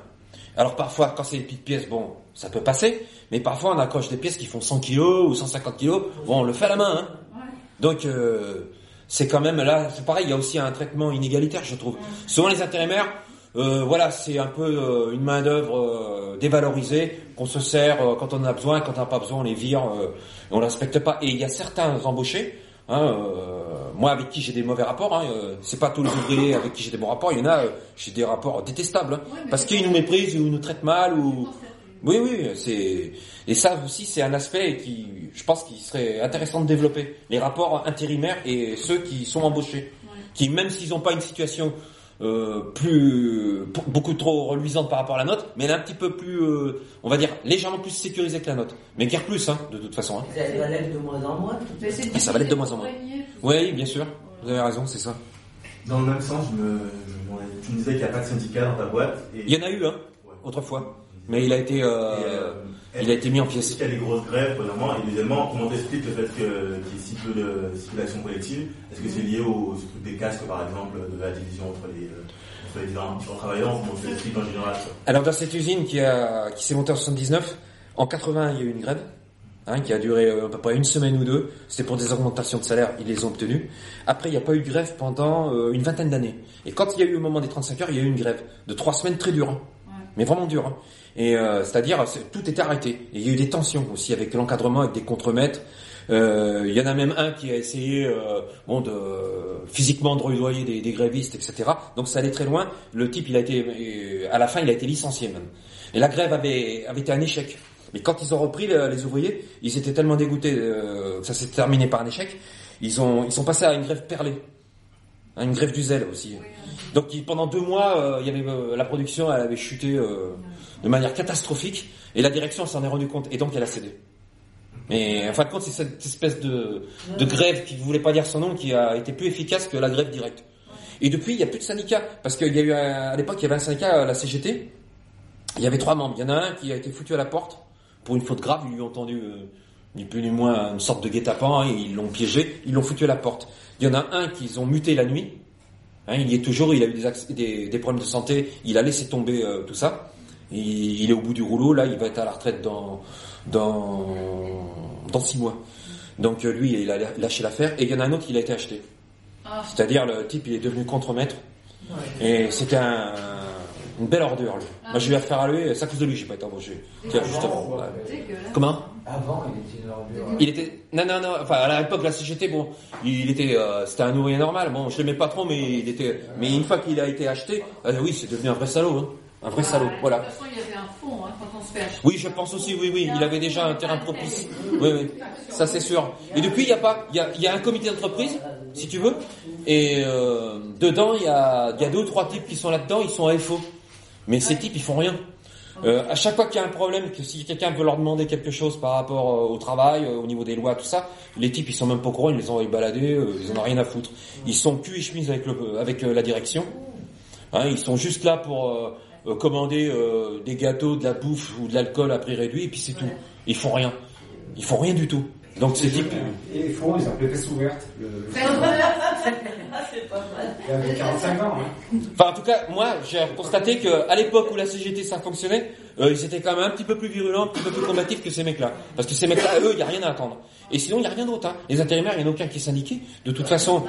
Alors parfois, quand c'est des petites pièces, bon, ça peut passer, mais parfois on accroche des pièces qui font 100 kilos ou 150 kilos, bon, on le fait à la main, hein. Ouais. Donc euh, c'est quand même là, c'est pareil, il y a aussi un traitement inégalitaire, je trouve. Souvent les intérimaires, euh, voilà, c'est un peu euh, une main d'œuvre euh, dévalorisée qu'on se sert euh, quand on en a besoin, quand on n'a pas besoin, on les vire, euh, et on ne respecte pas. Et il y a certains embauchés. Hein, euh, moi, avec qui j'ai des mauvais rapports, hein, euh, c'est pas tous les ouvriers avec qui j'ai des bons rapports. Il y en a, euh, j'ai des rapports détestables, hein, Ouais, parce qu'ils nous méprisent ou ils nous traitent mal ou. Oui, oui, c'est et ça aussi c'est un aspect qui, je pense, qu'il serait intéressant de développer les rapports intérimaires et ceux qui sont embauchés, qui même s'ils n'ont pas une situation euh, plus beaucoup trop reluisante par rapport à la nôtre, mais elle est un petit peu plus, euh, on va dire, légèrement plus sécurisée que la nôtre, mais guère plus, hein, de toute façon. Hein. Ça va l'être de moins en moins. Mais ça va l'être de moins en moins. Oui, bien sûr, vous avez raison, c'est ça. Dans le même sens, je me, je tu me disais qu'il n'y a pas de syndicat dans ta boîte. Et, Il y en a eu, hein, Ouais. autrefois, mais il a été, euh, Et, euh, il a été mis en pièces. qu'il y a des grosses grèves, premièrement Et deuxièmement, comment t'expliques le fait que- qu'il y ait si peu de circulation collective? Est-ce que c'est lié au, au truc des casques, par exemple, de la division entre les, euh, entre les différents différents travailleurs? Comment tu l'expliques en général ça? Alors dans cette usine qui, a, qui s'est montée en 79, en 80 il y a eu une grève. hein, qui a duré euh, à peu près une semaine ou deux. C'était pour des augmentations de salaire, ils les ont obtenues. Après, il n'y a pas eu de grève pendant euh, une vingtaine d'années. Et quand il y a eu au moment des 35 heures, il y a eu une grève de trois semaines très dure, hein. mais vraiment dure. hein. Et euh, c'est-à-dire, c'est- tout était arrêté. Et il y a eu des tensions aussi avec l'encadrement, avec des contremaîtres. Euh, Il y en a même un qui a essayé, euh, bon, de physiquement de rudoyer des, des grévistes, etc. Donc ça allait très loin. Le type, il a été, euh, à la fin, il a été licencié même. Et la grève avait, avait été un échec. Mais quand ils ont repris le- les ouvriers, ils étaient tellement dégoûtés, euh, que ça s'est terminé par un échec. Ils ont, ils sont passés à une grève perlée, à une grève du zèle aussi. Donc pendant deux mois, euh, il y avait euh, la production, elle avait chuté euh, de manière catastrophique, et la direction s'en est rendue compte, et donc elle a cédé. Mais en fin de compte, c'est cette espèce de, grève qui ne voulait pas dire son nom, qui a été plus efficace que la grève directe. Et depuis, il n'y a plus de syndicat, parce qu'il y a eu à l'époque, il y avait un syndicat, euh, la CGT. Il y avait trois membres. Il y en a un qui a été foutu à la porte pour une faute grave. Ils lui ont tendu euh, ni plus ni moins une sorte de guet-apens. hein, ils l'ont piégé. Ils l'ont foutu à la porte. Il y en a un qu'ils ont muté la nuit. Hein, il y est toujours. Il a eu des problèmes de santé. Il a laissé tomber euh, tout ça. Il, il est au bout du rouleau. Là, il va être à la retraite dans dans dans six mois. Donc euh, lui, il a lâché l'affaire. Et il y en a un autre qui a été acheté. Ah. C'est-à-dire le type, il est devenu contremaître. Et c'était un, une belle ordure, lui. Moi, j'ai eu affaire à lui, c'est à cause de lui que j'ai pas été embauché. Tiens, justement. ouais. Comment? Avant, il était une ordure. Il était, non, non, non, enfin, à l'époque, la CGT, bon, il était, euh, c'était un ouvrier normal. Bon, je l'aimais pas trop, mais il était, mais une fois qu'il a été acheté, euh, oui, c'est devenu un vrai salaud, hein. Un vrai salaud, Ah, voilà. De toute façon, il y avait un fond hein, quand on se fait acheter. Oui, je pense aussi, oui, oui, il avait déjà un terrain propice. Oui, oui, ça c'est sûr. Et depuis, il y a pas, il y a, il y a un comité d'entreprise, si tu veux, et euh, dedans, il y a, il y a deux ou trois types qui sont là-dedans, ils sont AFO. Mais ces types, ils font rien. Euh, à chaque fois qu'il y a un problème, que si quelqu'un veut leur demander quelque chose par rapport euh, au travail, euh, au niveau des lois, tout ça, les types, ils sont même pas au courant, ils les envoient balader, euh, ils en ont rien à foutre. Ils sont cul et chemise avec, le, avec euh, la direction. Hein, ils sont juste là pour euh, commander euh, des gâteaux, de la bouffe ou de l'alcool à prix réduit, et puis c'est tout. Ils font rien. Ils font rien du tout. Donc ces types... Et ils font, ils appelaient fesses ouvertes. Le, le- Ah, c'est pas mal. Il avait 45 ans, hein. Enfin, en tout cas, moi, j'ai constaté que à l'époque où la CGT ça fonctionnait, euh, ils étaient quand même un petit peu plus virulents, un petit peu plus combatifs que ces mecs-là. Parce que ces mecs-là, eux, il y a rien à attendre. Et sinon, il y a rien d'autre. Hein. Les intérimaires, il n'y en a aucun qui est syndiqué. De toute façon,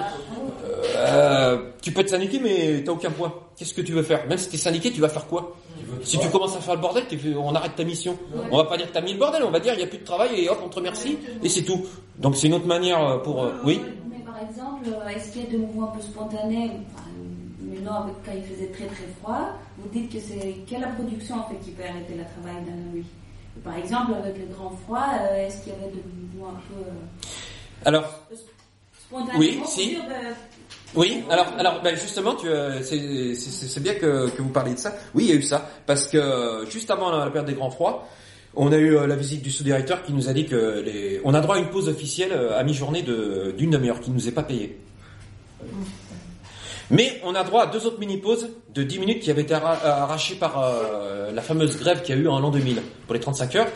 euh, tu peux être syndiqué, mais t'as aucun poids. Qu'est-ce que tu veux faire? Même si t'es syndiqué, tu vas faire quoi? Si tu commences à faire le bordel, on arrête ta mission. On va pas dire que t'as mis le bordel, on va dire il y a plus de travail et hop, on te remercie et c'est tout. Donc c'est une autre manière euh, pour. euh, oui? Mais par exemple, euh, est-ce qu'il y a des mouvements un peu spontanés Maintenant, avec quand il faisait très très froid, vous dites que c'est que la production en fait qui peut arrêter le travail dans la nuit. Par exemple, avec le grand froid, euh, est-ce qu'il y avait des mouvements un peu euh, Alors spontanés Oui, si. euh, Oui, alors, alors ben justement, euh, c'est, bien que, que vous parliez de ça. Oui, il y a eu ça, parce que euh, juste avant la période des grands froids, on a eu euh, la visite du sous-directeur qui nous a dit que les, on a droit à une pause officielle euh, à mi-journée de, d'une demi-heure qui ne nous est pas payée. Mais on a droit à deux autres mini-pauses de 10 minutes qui avaient été arra- arrachées par euh, la fameuse grève qu'il y a eu en l'an 2000 pour les 35 heures.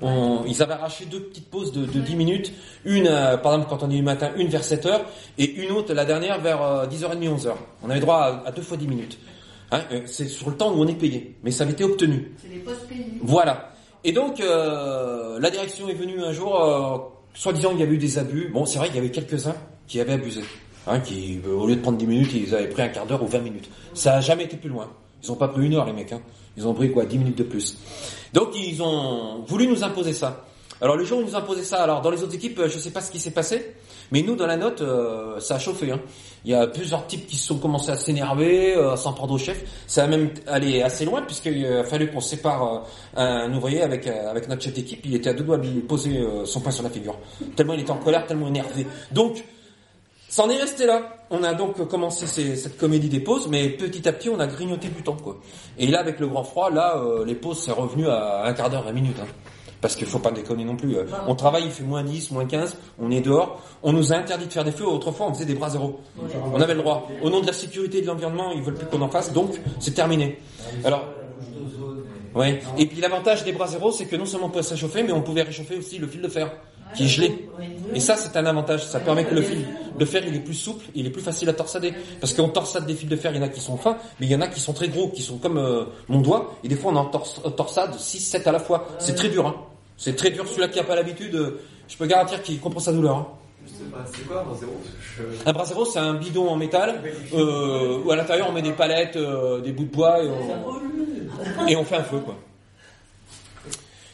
On- ils avaient arraché deux petites pauses de, de 10 minutes, une euh, par exemple quand on est du matin, une vers 7 heures et une autre la dernière vers euh, 10h30, 11h. On avait droit à, à deux fois 10 minutes. Hein, c'est sur le temps où on est payé, mais ça avait été obtenu. C'est les postes payés. Voilà. Et donc, euh, la direction est venue un jour, euh, soi-disant qu'il y avait eu des abus. Bon, c'est vrai qu'il y avait quelques-uns qui avaient abusé. Hein, qui, euh, au lieu de prendre 10 minutes, ils avaient pris un quart d'heure ou 20 minutes. Ça a jamais été plus loin. Ils ont pas pris une heure, les mecs. Hein. Ils ont pris quoi 10 minutes de plus. Donc, ils ont voulu nous imposer ça. Alors, le jour où ils nous imposaient ça, alors dans les autres équipes, euh, je sais pas ce qui s'est passé, mais nous, dans la note, euh, ça a chauffé. Hein. Il y a plusieurs types qui se sont commencés à s'énerver, euh, à s'en prendre au chef. Ça a même allé assez loin puisqu'il a fallu qu'on sépare euh, un ouvrier avec euh, avec notre chef d'équipe. Il était à deux doigts de lui poser euh, son poing sur la figure. Tellement il était en colère, tellement énervé. Donc, ça en est resté là. On a donc commencé cette comédie des pauses, mais petit à petit, on a grignoté du temps, quoi. Et là, avec le grand froid, là, euh, les pauses, c'est revenu à un quart d'heure, 20 minutes. Hein. Parce qu'il faut pas déconner non plus. euh. On travaille, il fait moins 10, moins 15, on est dehors. On nous a interdit de faire des feux. Autrefois, on faisait des bras zéro. On avait le droit. Au nom de la sécurité et de l'environnement, ils veulent plus qu'on en fasse, donc c'est terminé. Alors, ouais. Et puis l'avantage des bras zéro, c'est que non seulement on pouvait se réchauffer, mais on pouvait réchauffer aussi le fil de fer, qui est gelé. Et ça, c'est un avantage. Ça permet que le fil de fer, il est plus souple, il est plus facile à torsader. Parce qu'on torsade des fils de fer, il y en a qui sont fins, mais il y en a qui sont très gros, qui sont comme euh, mon doigt. Et des fois, on en tors- torsade 6, 7 à la fois. C'est très dur, hein. C'est très dur, celui-là qui n'a pas l'habitude, euh, je peux garantir qu'il comprend sa douleur. hein. Je sais pas, c'est quoi un bras zéro? C'est un bidon en métal, euh, où à l'intérieur on met des palettes, euh, des bouts de bois, et on, et on fait un feu, quoi.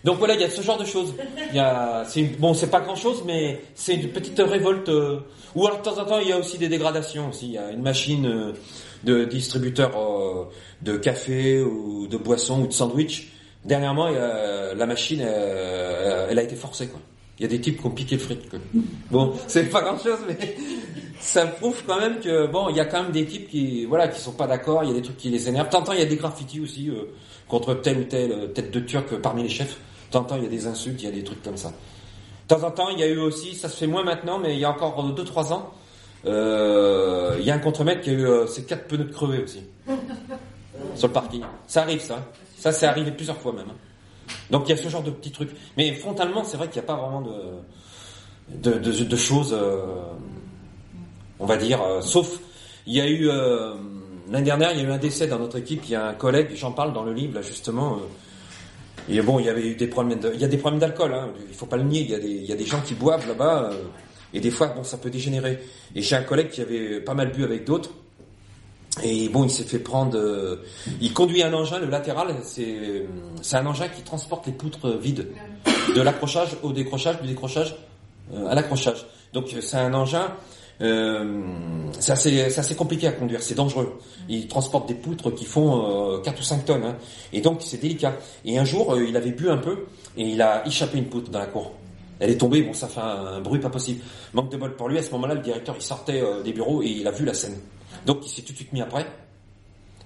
Donc voilà, il y a ce genre de choses. Il y a, c'est une- bon, c'est pas grand chose, mais c'est une petite révolte. euh, ou alors de temps en temps, il y a aussi des dégradations. Aussi, il y a une machine euh, de distributeur euh, de café ou de boissons ou de sandwich. Dernièrement, a- la machine, euh, elle a été forcée. Quoi. Il y a des types qui ont piqué le fric. Quoi. Bon, c'est pas grand chose, mais ça prouve quand même que bon, il y a quand même des types qui, voilà, qui sont pas d'accord. Il y a des trucs qui les énervent. Temps, il y a des graffitis aussi euh, contre telle ou telle euh, tête de turc parmi les chefs. Temps, il y a des insultes, il y a des trucs comme ça. De temps en temps, il y a eu aussi, ça se fait moins maintenant, mais il y a encore 2-3 ans, euh, il y a un contremaître qui a eu euh, ses quatre pneus crevés aussi sur le parking. Ça arrive, ça. Ça, c'est arrivé plusieurs fois même. hein. Donc il y a ce genre de petits trucs. Mais frontalement, c'est vrai qu'il n'y a pas vraiment de de, de, choses, euh, on va dire, euh, sauf il y a eu euh, l'année dernière, il y a eu un décès dans notre équipe. Il y a un collègue, j'en parle dans le livre là justement. et bon, il y avait eu des problèmes. Il y a des problèmes d'alcool. Hein, il faut pas le nier. Il y a des, il y a des gens qui boivent là-bas. et des fois, bon, ça peut dégénérer. Et j'ai un collègue qui avait pas mal bu avec d'autres. Et bon, il s'est fait prendre. euh, il conduit un engin, le latéral, c'est c'est un engin qui transporte les poutres vides de l'accrochage au décrochage, du décrochage euh, à l'accrochage. Donc euh, c'est un engin. Euh, c'est assez, assez compliqué à conduire, c'est dangereux. Il transporte des poutres qui font euh, 4 ou 5 tonnes, hein. et donc c'est délicat. Et un jour, euh, il avait bu un peu, et il a échappé une poutre dans la cour. Elle est tombée, bon ça fait un, un bruit pas possible. Manque de bol pour lui, à ce moment-là, le directeur il sortait euh, des bureaux et il a vu la scène. Donc il s'est tout de suite mis après.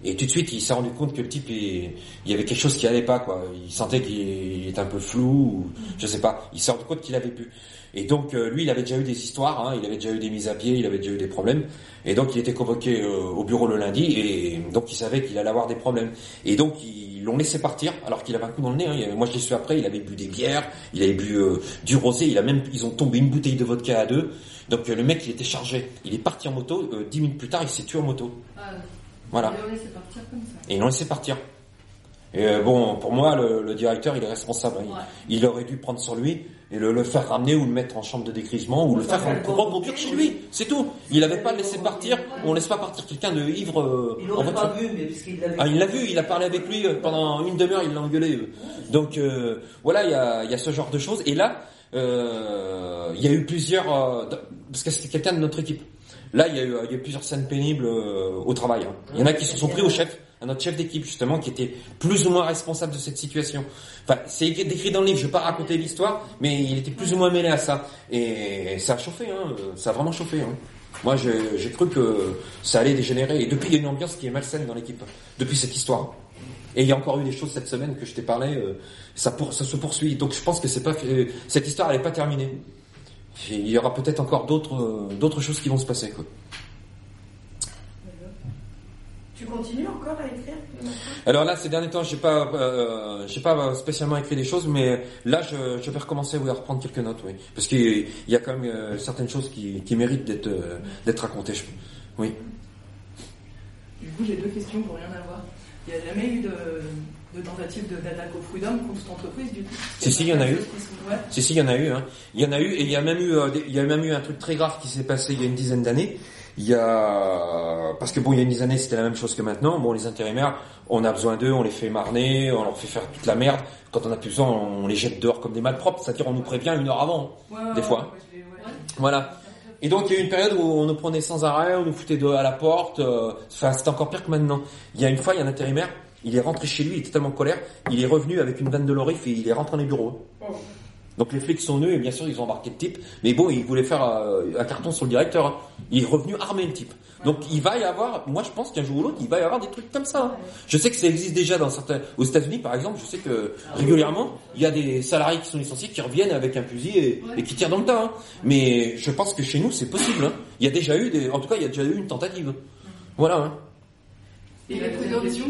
Et tout de suite, il s'est rendu compte que le type, il, y avait quelque chose qui allait pas, quoi. Il sentait qu'il il était un peu flou, ou je sais pas. Il s'est rendu compte qu'il avait bu. Et donc, euh, lui, il avait déjà eu des histoires, hein, il avait déjà eu des mises à pied, il avait déjà eu des problèmes. Et donc, il était convoqué euh, au bureau le lundi, et donc il savait qu'il allait avoir des problèmes. Et donc, ils l'ont laissé partir, alors qu'il avait un coup dans le nez. Hein. Moi, je l'ai su après, il avait bu des bières, il avait bu euh, du rosé, il a même, ils ont tombé une bouteille de vodka à deux. Donc, euh, le mec, il était chargé. Il est parti en moto, euh, dix minutes plus tard, il s'est tué en moto. Ah, Voilà. ils l'ont laissé partir comme ça. Et ils l'ont laissé partir. Et euh, bon, pour moi, le, le directeur, il est responsable. hein. Il, il aurait dû prendre sur lui et le, le faire ramener ou le mettre en chambre de dégrisement ou le faire reconduire chez lui. C'est tout. Il n'avait pas laissé partir. On laisse pas partir quelqu'un de ivre euh, Il l'aurait pas vu, mais puisqu'il l'avait Ah, il l'a vu, il a parlé avec lui pendant une demi-heure, il l'a engueulé. Donc euh, voilà, il y a, il y a ce genre de choses. Et là, il y a eu plusieurs, euh, parce que c'était quelqu'un de notre équipe. Là, il y a eu, il y a eu plusieurs scènes pénibles euh, au travail. hein. Il y en a qui se sont pris au chef, à notre chef d'équipe justement, qui était plus ou moins responsable de cette situation. Enfin, c'est écrit- décrit dans le livre. Je vais pas raconter l'histoire, mais il était plus ou moins mêlé à ça. Et ça a chauffé, hein, euh, ça a vraiment chauffé. Hein. Moi, j'ai cru que ça allait dégénérer. Et depuis, il y a une ambiance qui est malsaine dans l'équipe. Depuis cette histoire. Et il y a encore eu des choses cette semaine que je t'ai parlé. euh, ça, pour, ça se poursuit. Donc, je pense que c'est pas euh, cette histoire, elle n'est pas terminée. Et il y aura peut-être encore d'autres euh, d'autres choses qui vont se passer. Quoi. Tu continues encore à écrire Alors là, ces derniers temps, j'ai pas, euh, j'ai pas spécialement écrit des choses, mais là, je, je vais recommencer oui, à reprendre quelques notes, oui, parce qu'il y a quand même euh, certaines choses qui, qui méritent d'être euh, d'être racontées. je- Oui. Du coup, j'ai deux questions pour rien avoir. Il n'y a jamais eu de, de tentative de- d'attaque au prud'homme contre cette entreprise, du coup Si, si, il y en a eu. Sont- Ouais. Si, si, il y en a eu. Hein. Il y en a eu, et il y a même eu, euh, il y a même eu un truc très grave qui s'est passé il y a une dizaine d'années. Il y a, parce que bon, il y a une dizaine d'années, c'était la même chose que maintenant. Bon, les intérimaires, on a besoin d'eux, on les fait marner, on leur fait faire toute la merde. Quand on a plus besoin, on les jette dehors comme des malpropres. C'est-à-dire, on nous prévient une heure avant, Ouais, des fois. ouais. Voilà. Et donc, il y a eu une période où on nous prenait sans arrêt, on nous foutait à la porte. euh, Enfin, c'était encore pire que maintenant. Il y a une fois, il y a un intérimaire, il est rentré chez lui, il était tellement en colère, il est revenu avec une vanne de lorif et il est rentré dans les bureaux. Donc les flics sont venus et bien sûr ils ont embarqué le type, mais bon il voulait faire euh, un carton sur le directeur. hein. Il est revenu armé le type. Donc il va y avoir, moi je pense qu'un jour ou l'autre il va y avoir des trucs comme ça. hein. Je sais que ça existe déjà dans certains, aux États-Unis par exemple, je sais que régulièrement il y a des salariés qui sont licenciés qui reviennent avec un fusil et, et qui tirent dans le tas. hein. Mais je pense que chez nous c'est possible. hein. Il y a déjà eu des, en tout cas il y a déjà eu une tentative. Voilà. Et les prud'hommes, tu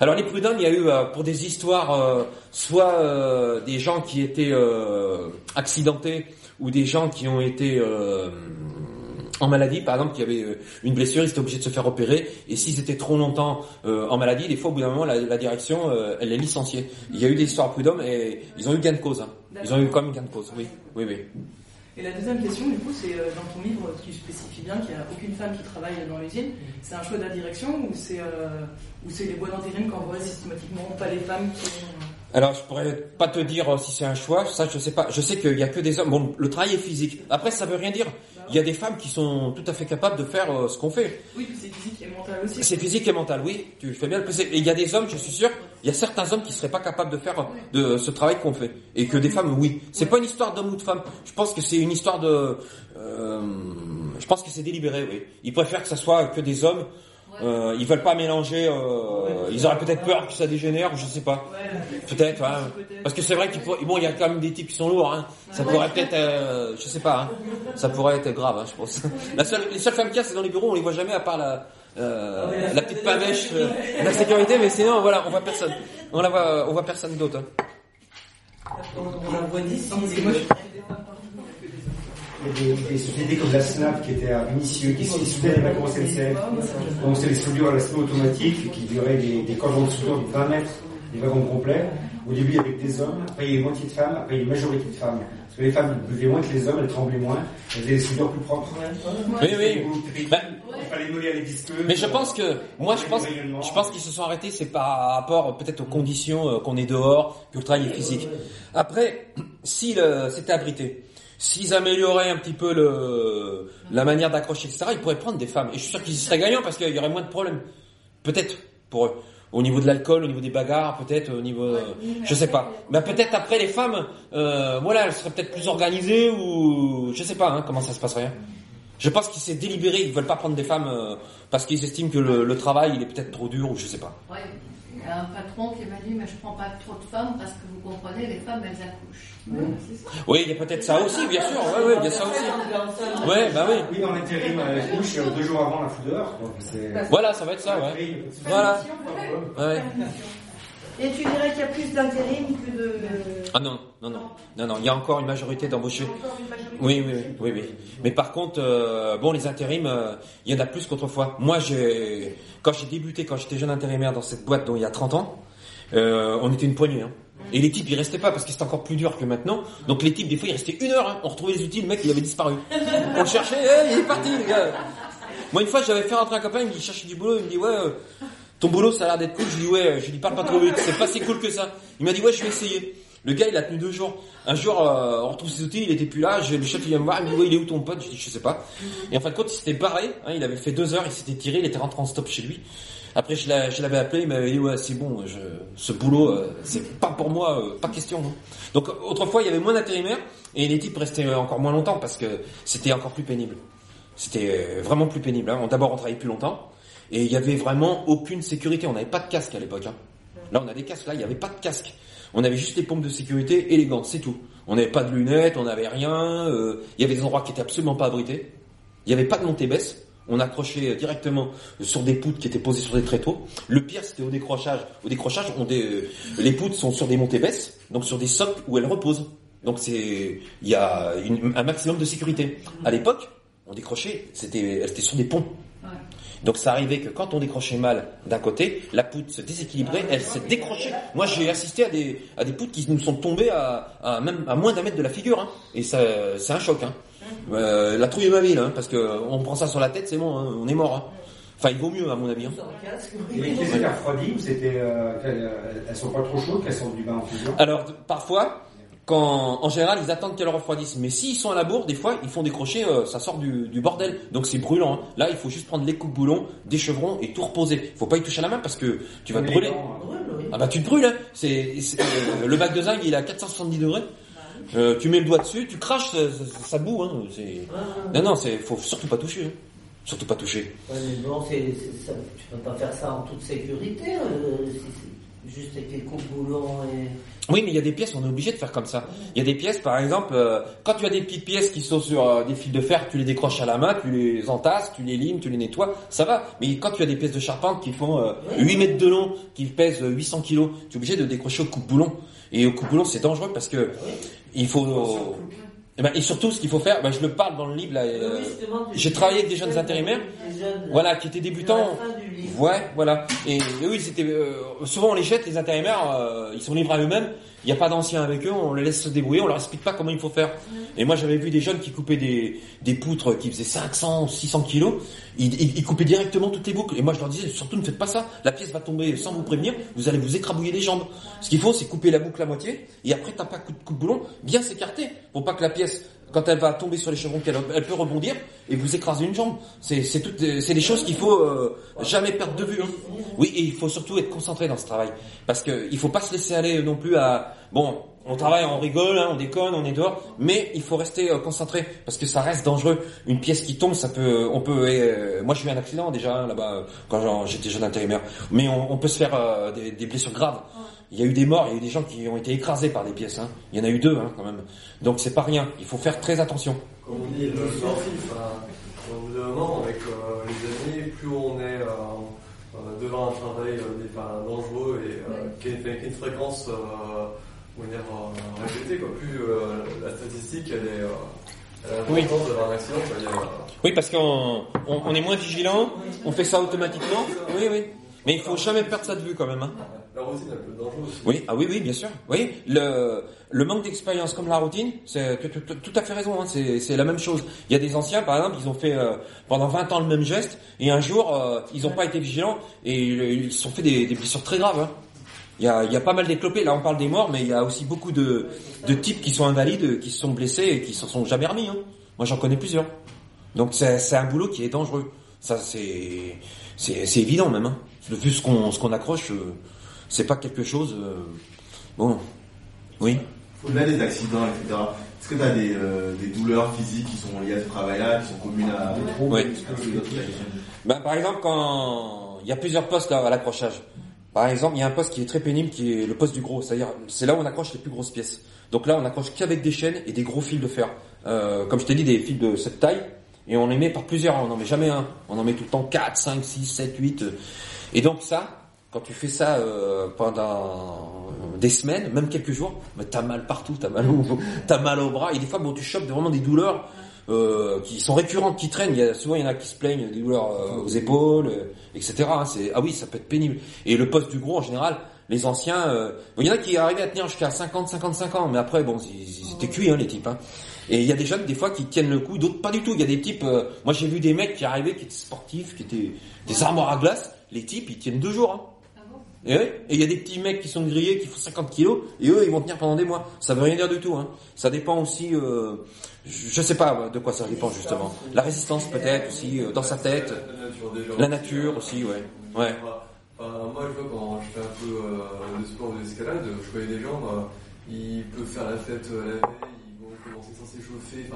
Alors les prud'hommes, il y a eu euh, pour des histoires, euh, soit euh, des gens qui étaient euh, accidentés ou des gens qui ont été en maladie, par exemple, qui avaient une blessure, ils étaient obligés de se faire opérer, et s'ils étaient trop longtemps en maladie, des fois, au bout d'un moment, la, la direction, elle les licenciait. Il y a eu des histoires à prud'homme, et ils ont eu gain de cause. hein. Ils ont eu quand même gain de cause, oui. Oui, oui. Et la deuxième question, du coup, c'est euh, dans ton livre, tu spécifies bien qu'il n'y a aucune femme qui travaille dans l'usine. C'est un choix de la direction ou c'est euh, ou c'est les bois d'intérim qui envoient systématiquement pas les femmes qui sont... Alors, je pourrais pas te dire euh, si c'est un choix, ça je sais pas. Je sais qu'il y a que des hommes. Bon, le travail est physique. Après, ça veut rien dire. Il y a des femmes qui sont tout à fait capables de faire euh, ce qu'on fait. Oui, c'est physique et mental aussi. C'est physique et mental, oui. Tu fais bien le. Et il y a des hommes, je suis sûr, il y a certains hommes qui seraient pas capables de faire de ce travail qu'on fait. Et que des femmes, oui. C'est pas une histoire d'homme ou de femme. Je pense que c'est une histoire de. euh, je pense que c'est délibéré, oui. Ils préfèrent que ça soit que des hommes. Euh, ils veulent pas mélanger. euh, ils auraient peut-être peur que ça dégénère, je sais pas. Peut-être, hein. Parce que c'est vrai qu'il pourrait- bon, il y a quand même des types qui sont lourds. Hein. Ça pourrait peut-être, euh, je sais pas. Hein. Ça pourrait être grave, hein, je pense. La seule, les seules femmes qu'il y a, c'est dans les bureaux. On les voit jamais à part la, euh, la petite pavèche euh, la sécurité, mais sinon, voilà, on voit personne. On la voit, on voit personne d'autre. hein. On la voit d'ici. Moi, je Il y a des, des sociétés comme la SNAP qui étaient à Vinicieux, qui se soudaient avec la SNCF. Donc c'est des soudures à la semi-automatique qui duraient des, des cordons de soudure de 20 mètres, des wagons complets. Au début avec des hommes, après il y a une moitié de femmes, après il y a une majorité de femmes. Parce que les femmes buvaient moins que les hommes, elles tremblaient moins, elles faisaient des soudures plus propres. Oui, oui. Ben, Il fallait moller les. Mais je pense que, moi, je pense, je pense qu'ils se sont arrêtés, c'est par rapport peut-être aux conditions euh, qu'on est dehors, que le travail est physique. Après, si le- c'était abrité, s'ils amélioraient un petit peu le, la manière d'accrocher, etc., ils pourraient prendre des femmes. Et je suis sûr qu'ils y seraient gagnants parce qu'il y aurait moins de problèmes. Peut-être, pour eux. Au niveau de l'alcool, au niveau des bagarres, peut-être, au niveau, euh, je sais pas. Mais peut-être après les femmes, euh, voilà, elles seraient peut-être plus organisées ou, je sais pas, hein, comment ça se passerait. hein. Je pense qu'ils s'est délibéré, ils veulent pas prendre des femmes euh, parce qu'ils estiment que le, le travail il est peut-être trop dur ou je sais pas. Ouais. Il y a un patron qui m'a dit Mais je prends pas trop de femmes parce que vous comprenez, les femmes elles accouchent. Oui, il y a peut-être ça aussi, bien sûr. Ouais, ouais, il y a ça aussi. Ouais, bah oui. Oui, dans l'intérim, elle couche euh, deux jours avant la c'est. Voilà, ça va être ça, ouais. Voilà. Ouais. Et tu dirais qu'il y a plus d'intérim que de. Ah non, non, non, non, non, il y a encore une majorité d'embauchés. Oui, oui, oui, oui, oui. Mais par contre, euh, bon, les intérims, euh, il y en a plus qu'autrefois. Moi, j'ai, quand j'ai débuté, quand j'étais jeune intérimaire dans cette boîte, dont il y a 30 ans, euh, on était une poignée. Hein. Et les types, ils restaient pas parce que c'était encore plus dur que maintenant. Donc les types, des fois, ils restaient une heure. Hein. On retrouvait les outils, le mec, il avait disparu. On le cherchait, il est parti, le gars. Moi, une fois, j'avais fait rentrer un copain, il cherche du boulot, il me dit, ouais, euh, ton boulot, ça a l'air d'être cool. Je lui dis, ouais, je lui parle pas trop vite, c'est pas si cool que ça. Il m'a dit, ouais, je vais essayer. Le gars, il a tenu deux jours. Un jour, euh, on retrouve ses outils, il était plus là. Le chef, il vient me voir, il me dit, ouais, il est où ton pote? Je dis, je sais pas. Et en fin de compte, il s'était barré. Hein, il avait fait deux heures, il s'était tiré, il était rentré en stop chez lui. Après, je l'a- je l'avais appelé, il m'avait dit, ouais, c'est bon, ce boulot, euh, c'est pas pour moi, euh, pas question. non. Donc, autrefois, il y avait moins d'intérimaires et les types restaient euh, encore moins longtemps parce que c'était encore plus pénible. C'était vraiment plus pénible. Hein. D'abord, on travaillait plus longtemps et il y avait vraiment aucune sécurité. On n'avait pas de casque à l'époque. Hein. Là, on a des casques. Là, il n'y avait pas de casque. On avait juste les pompes de sécurité et les gants, c'est tout. On n'avait pas de lunettes, on n'avait rien. il y avait des endroits qui étaient absolument pas abrités. Il n'y avait pas de montée-baisse. On accrochait directement sur des poutres qui étaient posées sur des tréteaux. Le pire, c'était au décrochage. Au décrochage, on dé- euh, les poutres sont sur des montées-baisses, donc sur des socles où elles reposent. Donc c'est, il y a une- un maximum de sécurité. À l'époque, on décrochait, c'était, elles étaient sur des ponts. Donc ça arrivait que quand on décrochait mal d'un côté, la poutre se déséquilibrait, elle se décrochait. Moi j'ai assisté à des, à des poutres qui nous sont tombées à, à même à moins d'un mètre de la figure. Hein. Et ça, c'est un choc. Hein. Euh, la trouille de ma vie, là, hein, parce que on prend ça sur la tête, c'est bon, hein, on est mort. Hein. Enfin, il vaut mieux à mon avis. Hein. Et les pièces refroidies ou c'était. euh, qu'elles- elles sont pas trop chaudes, qu'elles sont du bain en fusion Alors parfois, quand en général ils attendent qu'elles refroidissent, mais s'ils sont à la bourre, des fois ils font des crochets, euh, ça sort du, du bordel, donc c'est brûlant. hein. Là, il faut juste prendre les coups boulons, des chevrons et tout reposer. Faut pas y toucher à la main parce que tu vas te brûler. hein. Ah bah tu te brûles, hein. c'est, c'est- euh, le bac de zinc il est à 470 degrés. Euh, tu mets le doigt dessus, tu craches, ça, ça, ça boue. Hein. C'est... Non non, c'est faut surtout pas toucher, hein. surtout pas toucher. Ouais, mais bon, ça- tu peux pas faire ça en toute sécurité, euh, si juste avec les coups boulons et. Oui, mais il y a des pièces, on est obligé de faire comme ça. Il y a des pièces, par exemple, euh, quand tu as des petites pièces qui sont sur euh, des fils de fer, tu les décroches à la main, tu les entasses, tu les limes, tu les nettoies, ça va. Mais quand tu as des pièces de charpente qui font euh, 8 mètres de long, qui pèsent euh, 800 kilos, tu es obligé de décrocher au coupe-boulon. Et au coupe-boulon, c'est dangereux parce que il faut... Et, ben, et surtout, ce qu'il faut faire, ben, je le parle dans le livre. Là, euh, j'ai travaillé avec des jeunes intérimaires, voilà, qui étaient débutants. du livre. Ouais, voilà. Et, et oui, c'était euh, souvent on les jette les intérimaires, euh, ils sont livrés à eux-mêmes. Il n'y a pas d'anciens avec eux, on les laisse se débrouiller, on leur explique pas comment il faut faire. Et moi, j'avais vu des jeunes qui coupaient des, des poutres qui faisaient 500, 600 kilos. Ils, ils, ils coupaient directement toutes les boucles. Et moi, je leur disais surtout ne faites pas ça. La pièce va tomber sans vous prévenir. Vous allez vous écrabouiller les jambes. Ce qu'il faut, c'est couper la boucle à moitié et après t'as pas coup de coup de boulon, bien s'écarter pour pas que la pièce quand elle va tomber sur les chevrons, elle peut rebondir et vous écraser une jambe. C'est des- choses qu'il faut euh, jamais perdre de vue. hein. Oui, et il faut surtout être concentré dans ce travail parce que il faut pas se laisser aller non plus à bon. On travaille, on rigole, hein, on déconne, on est dehors, mais il faut rester euh, concentré parce que ça reste dangereux. Une pièce qui tombe, ça peut, on peut. euh, moi, j'ai eu un accident déjà hein, là-bas euh, quand j'étais jeune intérimaire, mais on, peut se faire euh, des blessures graves. Il y a eu des morts, il y a eu des gens qui ont été écrasés par des pièces. Hein. Il y en a eu deux hein, quand même. Donc c'est pas rien. Il faut faire très attention. Comme on dit, le sportif, hein, au bout d'un moment, avec euh, les années, plus on est euh, euh, devant un travail euh, enfin, dangereux et euh, qui, a, qui a une fréquence euh, dire, euh, répétée, quoi. plus euh, la statistique elle est, euh, elle a Oui. Oui, parce qu'on on, on est moins vigilant, on fait ça automatiquement. Oui, oui. Mais il faut jamais perdre ça de vue quand même. Hein. La routine elle peut être dangereuse. Oui, ah oui, oui, bien sûr. Oui, le, le manque d'expérience comme la routine, c'est tout à fait raison. Hein, c'est la même chose. Il y a des anciens, par exemple, ils ont fait euh, pendant 20 ans le même geste et un jour euh, ils n'ont pas été vigilants et ils se sont fait des, des blessures très graves. hein. Il y a, il y a pas mal d'éclopés. Là, on parle des morts, mais il y a aussi beaucoup de, de types qui sont invalides, qui se sont blessés et qui se sont jamais remis. Hein. Moi, j'en connais plusieurs. Donc, c'est un boulot qui est dangereux. Ça, c'est évident même. Hein. Vu ce qu'on qu'on accroche, euh, c'est pas quelque chose. euh, bon, oui. Au-delà des accidents, etc., est-ce que tu as des, euh, des douleurs physiques qui sont liées à ce travail-là, qui sont communes à Oui. Ben, par exemple, quand il y a plusieurs postes là, à l'accrochage. Par exemple, il y a un poste qui est très pénible, qui est le poste du gros. C'est-à-dire, c'est là où on accroche les plus grosses pièces. Donc là, on accroche qu'avec des chaînes et des gros fils de fer. Euh, comme je t'ai dit, des fils de cette taille. Et on les met par plusieurs. On n'en met jamais un. On en met tout le temps 4, 5, 6, 7, 8. Et donc ça, quand tu fais ça euh, pendant des semaines, même quelques jours, ben, t'as mal partout. T'as mal au, t'as mal au bras. Et des fois, bon, tu chopes vraiment des douleurs euh, qui sont récurrentes, qui traînent. Il y a, souvent, il y en a qui se plaignent des douleurs euh, aux épaules, euh, etc. hein. Ah oui, ça peut être pénible. Et le poste du gros, en général, les anciens, euh, bon, il y en a qui arrivaient à tenir jusqu'à 50, 55 ans, mais après, bon, ils, ils étaient cuits, hein, les types. Hein. Et il y a des jeunes, des fois, qui tiennent le coup, d'autres pas du tout. Il y a des types, euh, moi j'ai vu des mecs qui arrivaient, qui étaient sportifs, qui étaient des armoires à glace. Les types, ils tiennent deux jours. Hein. Et il y a des petits mecs qui sont grillés, qui font 50 kilos, et eux, ils vont tenir pendant des mois. Ça veut rien dire du tout. Hein. Ça dépend aussi, euh, je sais pas de quoi ça dépend justement. La résistance peut-être aussi, euh, dans sa tête. La nature aussi, ouais. Ouais. Moi, je vois quand je fais un peu euh, de sport ou d'escalade, je voyais des gens, euh, ils peuvent faire la fête euh, la veille, ils vont commencer sans s'échauffer,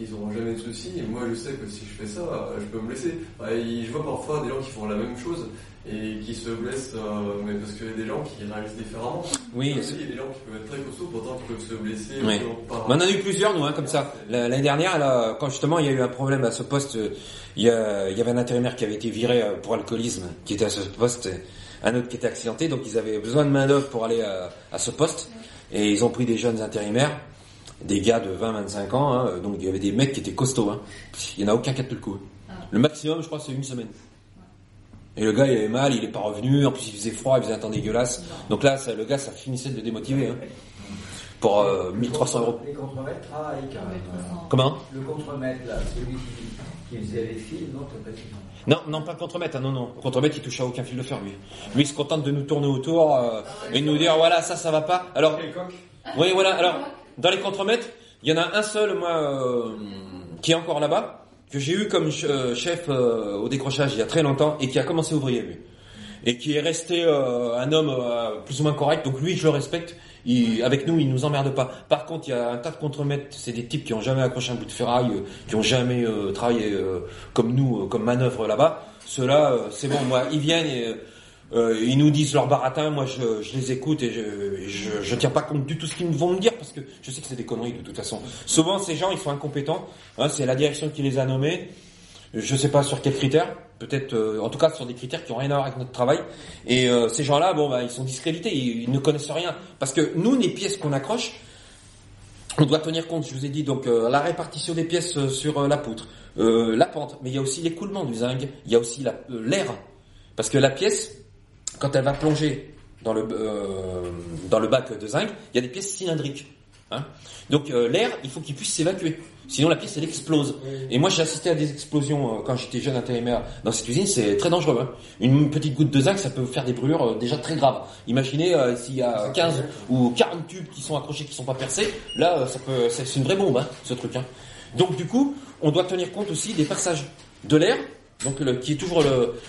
ils n'auront jamais de soucis. Et moi, je sais que si je fais ça, je peux me blesser. Je vois parfois des gens qui font la même chose et qui se blessent, euh, mais parce qu'il y a des gens qui réalisent différemment. Oui, Aussi, il y a des gens qui peuvent être très costauds, pourtant qui peuvent se blesser. Oui. par- Mais on en a eu plusieurs, nous, hein, comme ça. La- L'année dernière, là, quand justement il y a eu un problème à ce poste, euh, il y, a- il y avait un intérimaire qui avait été viré euh, pour alcoolisme, qui était à ce poste, euh, un autre qui était accidenté, donc ils avaient besoin de main d'œuvre pour aller à, à ce poste, et ils ont pris des jeunes intérimaires, des gars de 20-25 ans, hein, donc il y avait des mecs qui étaient costauds. Hein. Il n'y en a aucun qui a tenu le coup. Le maximum, je crois, c'est une semaine. Et le gars, il avait mal, il est pas revenu. En plus, il faisait froid, il faisait un temps dégueulasse. Donc là, ça, le gars, ça finissait de le démotiver. Hein. Pour euh, 1300 euros. Les contremaîtres travaillent quand même. euh, Comment? Le contremaître, là, celui qui, qui faisait les fils, non, t'as pas dit Non, non, pas contremaître. hein, non, non. Contremaître, il touche à aucun fil de fer, lui. Lui, il se contente de nous tourner autour euh, et de nous dire, voilà, ça, ça va pas. Alors, oui, voilà. Alors, dans les contremaîtres, il y en a un seul, moi, euh, qui est encore là-bas, que j'ai eu comme euh, chef euh, au décrochage il y a très longtemps et qui a commencé ouvrier, lui. Et qui est resté euh, un homme euh, plus ou moins correct. Donc lui, je le respecte. Il, avec nous, il nous emmerde pas. Par contre, il y a un tas de contremaîtres. C'est des types qui ont jamais accroché un bout de ferraille, euh, qui ont jamais travaillé comme nous, comme manœuvre là-bas. Ceux-là, c'est bon. Moi, ils viennent et euh, ils nous disent leur baratin. Moi, je, je les écoute et je, je, je tiens pas compte du tout ce qu'ils vont me dire parce que je sais que c'est des conneries de toute façon. Souvent, ces gens, ils sont incompétents. Hein, c'est la direction qui les a nommés. Je sais pas sur quels critères, peut-être, euh, en tout cas sur des critères qui ont rien à voir avec notre travail. Et euh, ces gens-là, bon, bah, ils sont discrédités, ils, ne connaissent rien. Parce que nous, les pièces qu'on accroche, On doit tenir compte, je vous ai dit, donc euh, la répartition des pièces euh, sur euh, la poutre, euh, la pente, mais il y a aussi l'écoulement du zinc, il y a aussi euh, l'air, parce que la pièce, quand elle va plonger dans le euh, dans le bac de zinc, il y a des pièces cylindriques. hein. Donc euh, l'air, il faut qu'il puisse s'évacuer, sinon la pièce elle explose. Et moi j'ai assisté à des explosions euh, quand j'étais jeune intérimaire dans cette usine, c'est très dangereux. hein. Une petite goutte de zinc, ça peut faire des brûlures déjà très graves. Imaginez s'il y a 15 ou 40 tubes qui sont accrochés, qui sont pas percés, là ça peut, c'est une vraie bombe hein, ce truc. Donc du coup, on doit tenir compte aussi des passages de l'air, donc le- qui est toujours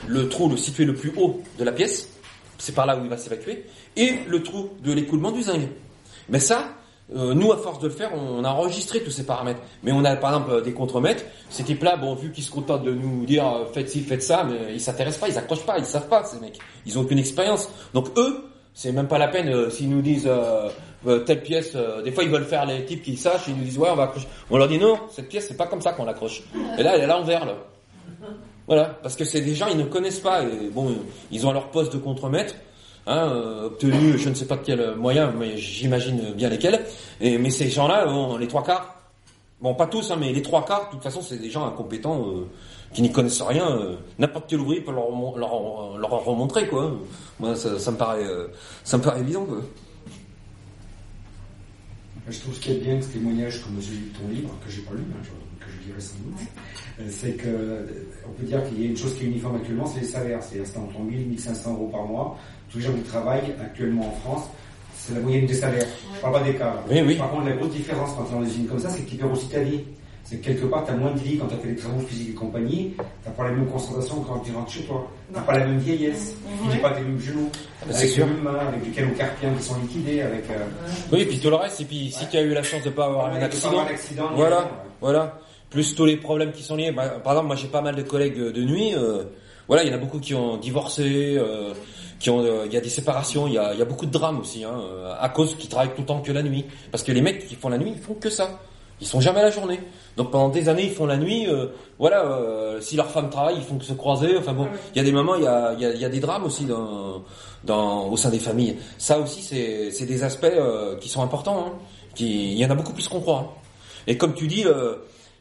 le, trou le situé le plus haut de la pièce, c'est par là où il va s'évacuer, et le trou de l'écoulement du zinc. Mais ça, euh, nous, à force de le faire, on a enregistré tous ces paramètres. Mais on a, par exemple, des contremaîtres. Ces types-là, bon, vu qu'ils se contentent de nous dire euh, faites ci, faites ça, mais ils s'intéressent pas, ils accrochent pas, ils savent pas, ces mecs. Ils ont aucune expérience. Donc eux, c'est même pas la peine euh, s'ils nous disent telle pièce. des fois, ils veulent faire les types qui sachent. Ils nous disent ouais, on va accrocher. On leur dit non, cette pièce, c'est pas comme ça qu'on l'accroche. Et là, elle est à l'envers là. Voilà, parce que c'est des gens ils ne connaissent pas et bon, ils ont leur poste de contremaître. Hein, euh, obtenu, je ne sais pas de quel moyen, mais j'imagine bien lesquels. Et, mais ces gens-là, bon, les trois quarts, bon pas tous, hein, mais les trois quarts, de toute façon, c'est des gens incompétents euh, qui n'y connaissent rien. euh, N'importe quel ouvrier peut leur, leur, leur remontrer quoi. Moi, ça, ça me paraît, euh, ça me paraît évident quoi. Je trouve ce qui est bien de ce témoignage comme celui de ton livre, que j'ai pas lu, hein, que je lirai sans doute, c'est que euh, on peut dire qu'il y a une chose qui est uniforme actuellement, c'est les salaires. C'est-à-dire c'est entre 1000 et 1500 euros par mois. Tous les gens qui travaillent actuellement en France, c'est la moyenne des salaires. Je parle pas des cas. Oui, oui. Par contre, la grosse différence quand tu es dans des usines comme ça, c'est que tu perds aussi ta vie. C'est que quelque part, tu as moins de vie quand tu as fait des travaux physiques et compagnie. Tu pas la même concentration que quand tu rentres chez toi. Tu pas la même vieillesse. Tu n'as pas tes mêmes genoux. Ah bah, c'est avec sûr. les mêmes mains, avec des calocarpiens qui sont liquidés, avec... euh, Oui, et puis tout le reste, et puis si tu as eu la chance de pas avoir Ouais, un de pas accident, ni voilà, voilà, plus tous les problèmes qui sont liés. Bah, par exemple, moi j'ai pas mal de collègues de nuit. euh, voilà, il y en a beaucoup qui ont divorcé, euh, qui ont, euh, il y a des séparations, il y a, y a beaucoup de drames aussi, hein, à cause qu'ils travaillent tout le temps que la nuit. Parce que les mecs qui font la nuit, ils font que ça. Ils sont jamais à la journée. Donc pendant des années, ils font la nuit. euh, voilà, euh, si leur femme travaille, ils font que se croiser. Enfin bon, il y a des moments, il y a, il y a, y a des drames aussi dans, dans, au sein des familles. Ça aussi, c'est, des aspects euh, qui sont importants. Hein, qui, il y en a beaucoup plus qu'on croit. hein. Et comme tu dis,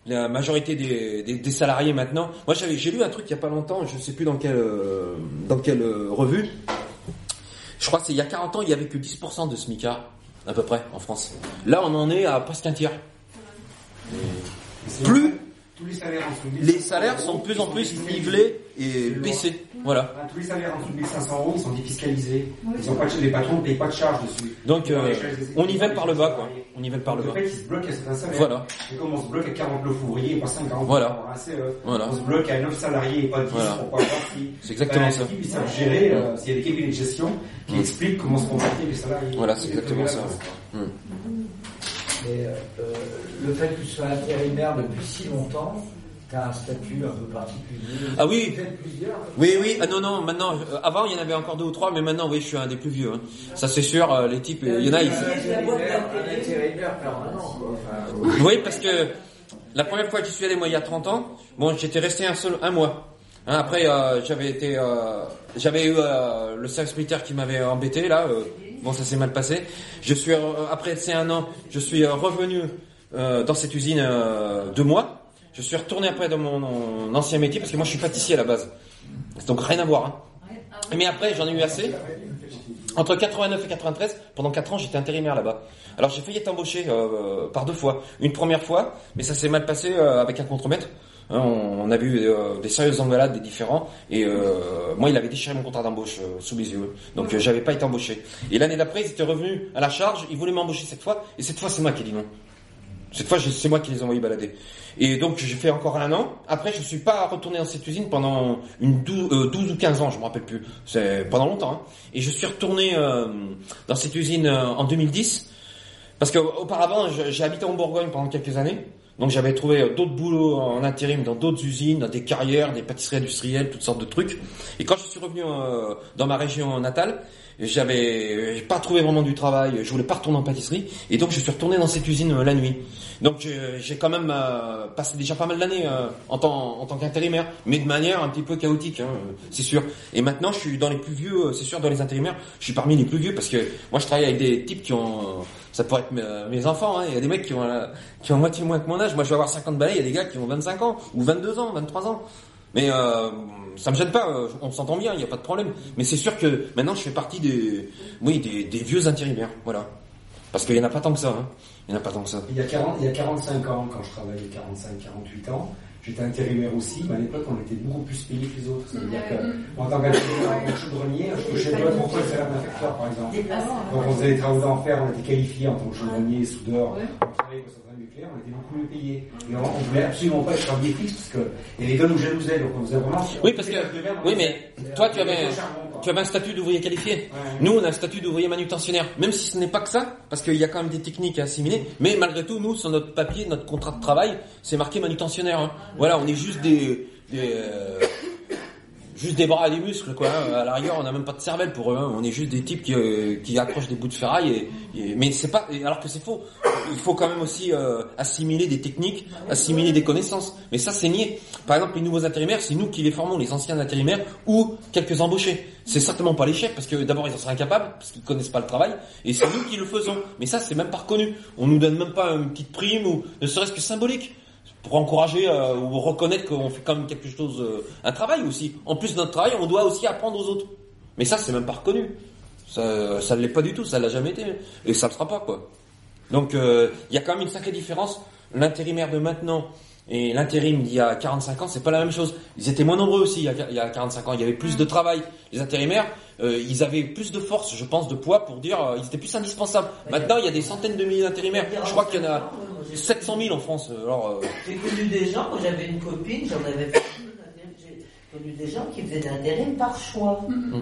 la majorité des, des, des salariés maintenant. Moi, j'avais, j'ai lu un truc il y a pas longtemps. Je sais plus dans quelle, euh, dans quelle euh, revue. Je crois que c'est il y a 40 ans, il y avait que 10% de SMICA à peu près en France. Là, on en est à presque un tiers. Plus les salaires en dessous de 1500 les salaires sont de plus en plus nivelés et baissés. Voilà. Tous les salaires en dessous de 1500 euros, ils sont défiscalisés. Ils ont pas de, les patrons ne payent pas de charge dessus. Donc, euh, charges on nivelle par le bas, quoi. On nivelle par le bas. Fait qu'ils se bloquent à certains salaires. Voilà. C'est comme on se bloque à 40 lots ouvriers et pas 50 Voilà. pour CE. Voilà. On se bloque à 9 salariés et pas 10 Voilà. pour pas avoir si. C'est exactement ça. Ils savent gérer, euh, s'il y a des cabinets de gestion qui Mm. expliquent comment se comporter les salariés. Voilà, c'est exactement ça. Voilà. Hmm. Mais euh, euh, le fait que tu sois intérimaire depuis si longtemps, tu as un statut un peu particulier. Ah oui. Peut-être plusieurs. Oui, oui, ah non, non, maintenant, euh, avant il y en avait encore deux ou trois, mais maintenant, oui, je suis un des plus vieux. hein. Ça c'est sûr, euh, les types, euh, il y en a, ils... Enfin, Oui, parce que la première fois que j'y suis allé, moi, il y a 30 ans, bon, j'étais resté un seul, un mois. Hein, après, euh, j'avais été, euh, j'avais eu euh, le service militaire qui m'avait embêté là. euh, bon, ça s'est mal passé. Je suis euh, après ces un an, je suis euh, revenu euh, dans cette usine euh, deux mois. Je suis retourné après dans mon, ancien métier parce que moi, je suis pâtissier à la base. Donc rien à voir. Hein. Mais après, j'en ai eu assez. Entre 89 et 93, pendant 4 ans, j'étais intérimaire là-bas. Alors j'ai failli être embauché euh, par deux fois. Une première fois, mais ça s'est mal passé euh, avec un contremaître. Hein, on, a euh, des sérieuses engueulades, des différents. Et euh, moi, il avait déchiré mon contrat d'embauche sous mes yeux. Donc j'avais pas été embauché. Et l'année d'après, ils étaient revenus à la charge. Ils voulaient m'embaucher cette fois. Et cette fois, c'est moi qui ai dit non. Cette fois, c'est moi qui les ai envoyés balader. Et donc, j'ai fait encore un an. Après, je suis pas retourné dans cette usine pendant une 12, euh, 12 ou 15 ans, je me rappelle plus. C'est pendant longtemps. hein. Et je suis retourné euh, dans cette usine euh, en 2010. Parce qu'auparavant, j'ai habité en Bourgogne pendant quelques années. Donc, j'avais trouvé euh, d'autres boulots en intérim dans d'autres usines, dans des carrières, des pâtisseries industrielles, toutes sortes de trucs. Et quand je suis revenu euh, dans ma région natale, j'avais pas trouvé vraiment du travail, je voulais pas retourner en pâtisserie, et donc je suis retourné dans cette usine euh, la nuit. Donc j'ai quand même euh, passé déjà pas mal d'années euh, en tant, qu'intérimaire, mais de manière un petit peu chaotique, hein, c'est sûr. Et maintenant je suis dans les plus vieux, euh, c'est sûr, dans les intérimaires, je suis parmi les plus vieux parce que moi je travaille avec des types qui ont, ça pourrait être mes, enfants, hein. il y a des mecs qui ont, qui ont moitié moins que mon âge, moi je vais avoir 50 balais, il y a des gars qui ont 25 ans, ou 22 ans, 23 ans. Mais euh, ça me gêne pas, on s'entend bien, il n'y a pas de problème. Mais c'est sûr que maintenant je fais partie des, oui, des vieux intérimaires, voilà. Parce qu'il y en a pas tant que ça, hein. Il y en a pas tant que ça. Il y a, 40, il y a 45 ans, quand je travaillais 45-48 ans, j'étais intérimaire aussi, mais à l'époque, on était beaucoup plus payés que les autres. C'est-à-dire que, en tant qu'intérimaire chaudronnier, je touchais pas trop le salaire d'un par exemple. Donc, on faisait des travaux d'enfer, on était qualifiés en tant que chaudronnier, soudeur, on travaillait nucléaire, on était beaucoup mieux payés. Et on, on voulait absolument pas être travailler fixe, parce que, et les gars nous jalousaient, donc on faisait vraiment. Oui, parce que, oui, mais toi, tu avais, tu avais un statut d'ouvrier qualifié. Nous, on a un statut d'ouvrier manutentionnaire. Même si ce n'est pas que ça, parce qu'il y a quand même des techniques à assimiler. Mais malgré tout, nous, sur notre papier, notre contrat de travail, c'est marqué manutentionnaire. hein. Voilà, on est juste des, des euh, juste des bras et des muscles, quoi. hein. À la rigueur, on n'a même pas de cervelle pour eux. hein. On est juste des types qui, euh, qui accrochent des bouts de ferraille. Et, mais c'est pas, alors que c'est faux. Il faut quand même aussi euh, assimiler des techniques, assimiler des connaissances. Mais ça, c'est nié. Par exemple, les nouveaux intérimaires, c'est nous qui les formons, les anciens intérimaires ou quelques embauchés. C'est certainement pas les parce que d'abord ils en seraient incapables parce qu'ils connaissent pas le travail et c'est nous qui le faisons. Mais ça, c'est même pas reconnu. On nous donne même pas une petite prime ou ne serait-ce que symbolique pour encourager euh, ou reconnaître qu'on fait quand même quelque chose, euh, un travail aussi. En plus de notre travail, on doit aussi apprendre aux autres. Mais ça, c'est même pas reconnu. Ça, ça ne l'est pas du tout, ça l'a jamais été, et ça le sera pas quoi. Donc, euh, il y a quand même une sacrée différence. L'intérimaire de maintenant et l'intérim d'il y a 45 ans, c'est pas la même chose. Ils étaient moins nombreux aussi il y a, il y a 45 ans. Il y avait plus de travail. Les intérimaires, euh, ils avaient plus de force, je pense, de poids pour dire, euh, ils étaient plus indispensables. Maintenant, il y a des centaines de milliers d'intérimaires. Je crois qu'il y en a 700 000 en France. Alors, euh, J'ai connu des gens, quand j'avais une copine, j'en avais fait j'ai connu des gens qui faisaient de l'intérim par choix.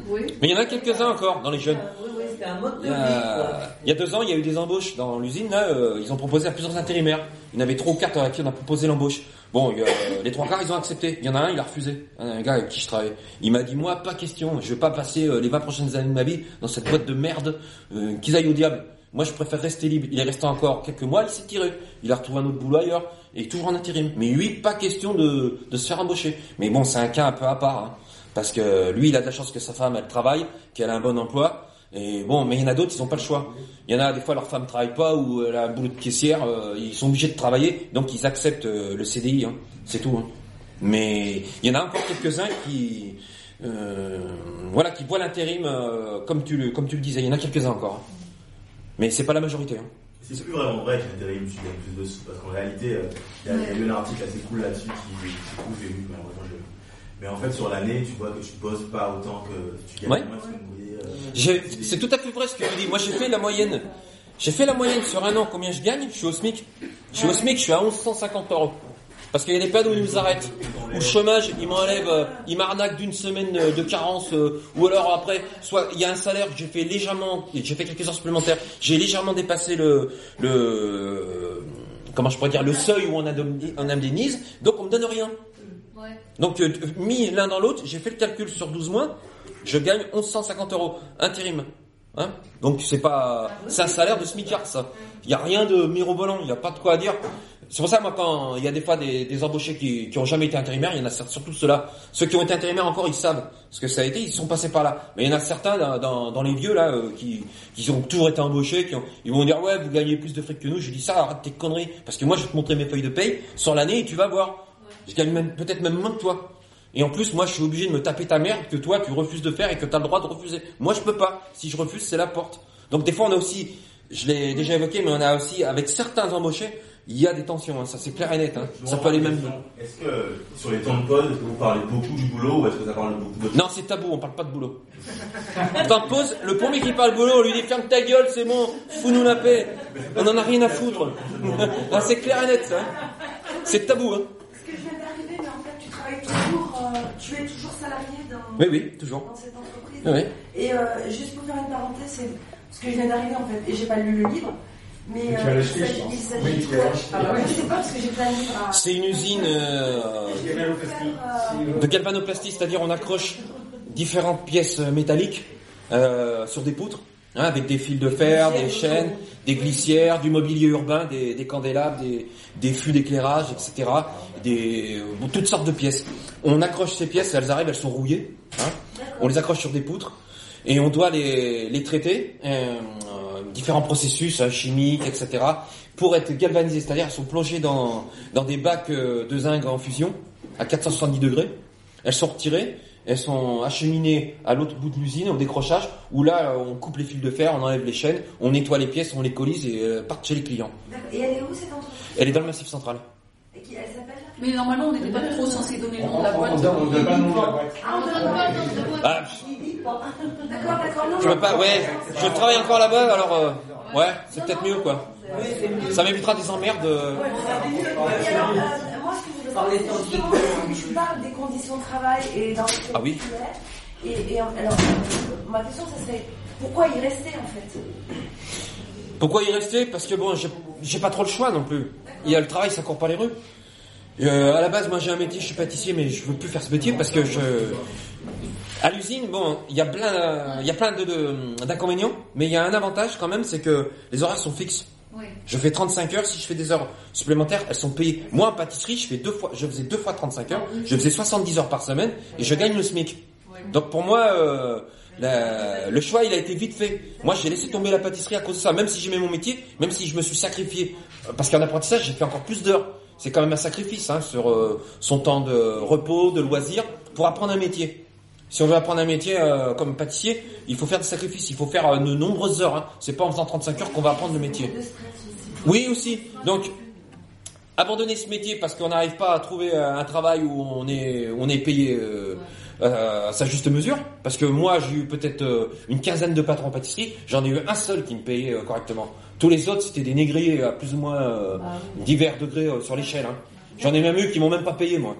Oui. mais il y en a quelques-uns encore dans les jeunes. Oui, oui, c'était un mode de Il y, vie, quoi. il y a deux ans, il y a eu des embauches dans l'usine. Là, euh, ils ont proposé à plusieurs intérimaires. Il y en avait trois ou quatre à qui on a proposé l'embauche. Bon, il y a- les trois quarts, ils ont accepté. Il y en a un, il a refusé. Un gars avec qui je travaille. Il m'a dit, moi, pas question. Je vais pas passer euh, les 20 prochaines années de ma vie dans cette boîte de merde. Euh, qu'ils aillent au diable. Moi, je préfère rester libre. Il est resté encore quelques mois, il s'est tiré. Il a retrouvé un autre boulot ailleurs. Et toujours en intérim. Mais lui, pas question de, se faire embaucher. Mais bon, c'est un cas un peu à part. hein. Parce que lui, il a de la chance que sa femme, elle travaille, qu'elle a un bon emploi. Et bon, mais il y en a d'autres, ils n'ont pas le choix. Il y en a des fois, leur femme travaille pas ou elle a un boulot de caissière, euh, ils sont obligés de travailler, donc ils acceptent euh, le CDI, hein. c'est tout. hein. Mais il y en a encore quelques-uns qui, euh, voilà, qui voient l'intérim comme tu le, comme tu le disais. Il y en a quelques-uns encore. Mais c'est pas la majorité. hein. C'est plus vraiment vrai que tu gagnes plus de sous, parce qu'en réalité, euh, il y, a- il y a eu un article assez cool là-dessus qui, qui cool, j'ai vu, mais malheureusement, je. Mais en fait, sur l'année, tu vois que tu bosses pas autant que tu gagnes Ouais. euh, C'est tout à fait vrai ce que tu dis. Moi, j'ai fait la moyenne. J'ai fait la moyenne sur un an. Combien je gagne? Je suis au SMIC. Je suis au SMIC. Je suis à 1150 euros. Parce qu'il y a des panneaux où ils nous arrêtent. Ou le chômage, ils m'enlèvent, euh, ils m'arnaquent d'une semaine euh, de carence. euh, ou alors après, soit il y a un salaire que j'ai fait légèrement, j'ai fait quelques heures supplémentaires. J'ai légèrement dépassé le, le, comment je pourrais dire, le seuil où on, indemnise- on indemnise. Donc on me donne rien. Donc, mis l'un dans l'autre, j'ai fait le calcul sur 12 mois, je gagne 1150 euros intérim. Hein Donc, c'est pas, c'est un salaire de smicard, ça. Il n'y a rien de mirobolant, il n'y a pas de quoi à dire. C'est pour ça, moi, quand il y a des fois des, des embauchés qui, qui ont jamais été intérimaires, il y en a surtout ceux-là. Ceux qui ont été intérimaires encore, ils savent ce que ça a été, ils sont passés par là. Mais il y en a certains dans, dans, dans les vieux, là, euh, qui, qui ont toujours été embauchés, qui ont, ils vont dire, ouais, vous gagnez plus de fric que nous. Je dis ça, arrête tes conneries. Parce que moi, je vais te montrer mes feuilles de paye sur l'année et tu vas voir. Je gagne même, peut-être même moins que toi. Et en plus, moi, je suis obligé de me taper ta merde que toi, tu refuses de faire et que tu as le droit de refuser. Moi, je peux pas. Si je refuse, c'est la porte. Donc, des fois, on a aussi, je l'ai déjà évoqué, mais on a aussi, avec certains embauchés, il y a des tensions. hein. Ça, c'est clair et net. hein. Ça peut aller même. Est-ce que sur les temps de pause, vous parlez beaucoup du boulot ou est-ce que ça parle beaucoup de Non, c'est tabou, on parle pas de boulot. Temps de pause, le premier qui parle boulot, on lui dit ferme ta gueule, c'est bon, fous-nous la paix. On en a rien à foutre. Ah, c'est clair et net, ça. hein. C'est tabou, hein. Parce que je viens d'arriver, mais en fait, tu travailles toujours, euh, tu es toujours salarié dans, Oui, oui, toujours. dans cette entreprise. Oui. Et euh, juste pour faire une parenthèse, c'est parce que je viens d'arriver en fait, et j'ai pas lu le livre. Mais, Mais tu euh, l'as il acheté, je s'agit- pense. il s'agit Oui, de tu quoi l'as acheté. Oui, Je sais pas parce que j'ai plein de livres à. C'est une usine euh, de galvanoplastie, c'est-à-dire on accroche différentes pièces métalliques euh, sur des poutres hein, avec des fils de fer, des chaînes, des glissières, du mobilier urbain, des, des candélabres, des, des fûts d'éclairage, etc. Des, bon, toutes sortes de pièces. On accroche ces pièces, elles arrivent, elles sont rouillées. hein. on les accroche sur des poutres et on doit les, les traiter, euh, différents processus hein, chimiques, etc. pour être galvanisées, c'est-à-dire elles sont plongées dans, dans des bacs euh, de zinc en fusion à 470 degrés. Elles sont retirées, elles sont acheminées à l'autre bout de l'usine au décrochage, où là on coupe les fils de fer, on enlève les chaînes, on nettoie les pièces, on les collise et euh, partent chez les clients. D'accord. Et elle est où cette entreprise? Elle est dans le massif central. Et qui- Elle s'appelle? Mais normalement, on n'était pas trop censé donner le nom de la boîte. On donne- on donne pas le nom de la boîte. Ah, on donne pas le nom de la boîte. D'accord, d'accord. Non, je veux pas, ouais, je travaille encore là-bas, alors euh, ouais, c'est peut-être mieux quoi. Ça m'évitera des emmerdes. euh. Et alors, euh, moi, ce que je parles des conditions de travail et dans Ah oui. Et, et alors, euh, ma question, ça serait pourquoi y rester en fait? Pourquoi y rester? Parce que bon, j'ai- j'ai pas trop le choix non plus. Il y a le travail, ça court pas les rues. Euh, à la base, moi j'ai un métier, je suis pâtissier, mais je veux plus faire ce métier parce que je. À l'usine, bon, il y a plein, il y a plein de- de- d'inconvénients, mais il y a un avantage quand même, c'est que les horaires sont fixes. Oui. Je fais 35 heures, si je fais des heures supplémentaires, elles sont payées. Moi, en pâtisserie, je fais deux fois, je faisais deux fois 35 heures, je faisais 70 heures par semaine, et je gagne le SMIC. Donc pour moi, euh, la- le choix, il a été vite fait. Moi, j'ai laissé tomber la pâtisserie à cause de ça, même si j'aimais mon métier, même si je me suis sacrifié. Euh, Parce qu'en apprentissage, j'ai fait encore plus d'heures. C'est quand même un sacrifice, hein, sur euh, son temps de repos, de loisirs, pour apprendre un métier. Si on veut apprendre un métier euh, comme pâtissier, il faut faire des sacrifices, il faut faire euh, de nombreuses heures. Hein. C'est pas en faisant 35 heures qu'on va apprendre le métier. Oui, aussi. Donc, abandonner ce métier parce qu'on n'arrive pas à trouver euh, un travail où on est, on est payé euh, à sa juste mesure. Parce que moi, j'ai eu peut-être une quinzaine de patrons en pâtisserie. J'en ai eu un seul qui me payait correctement. Tous les autres, c'était des négriers à plus ou moins euh, divers degrés sur l'échelle. Hein. J'en ai même eu qui m'ont même pas payé, moi.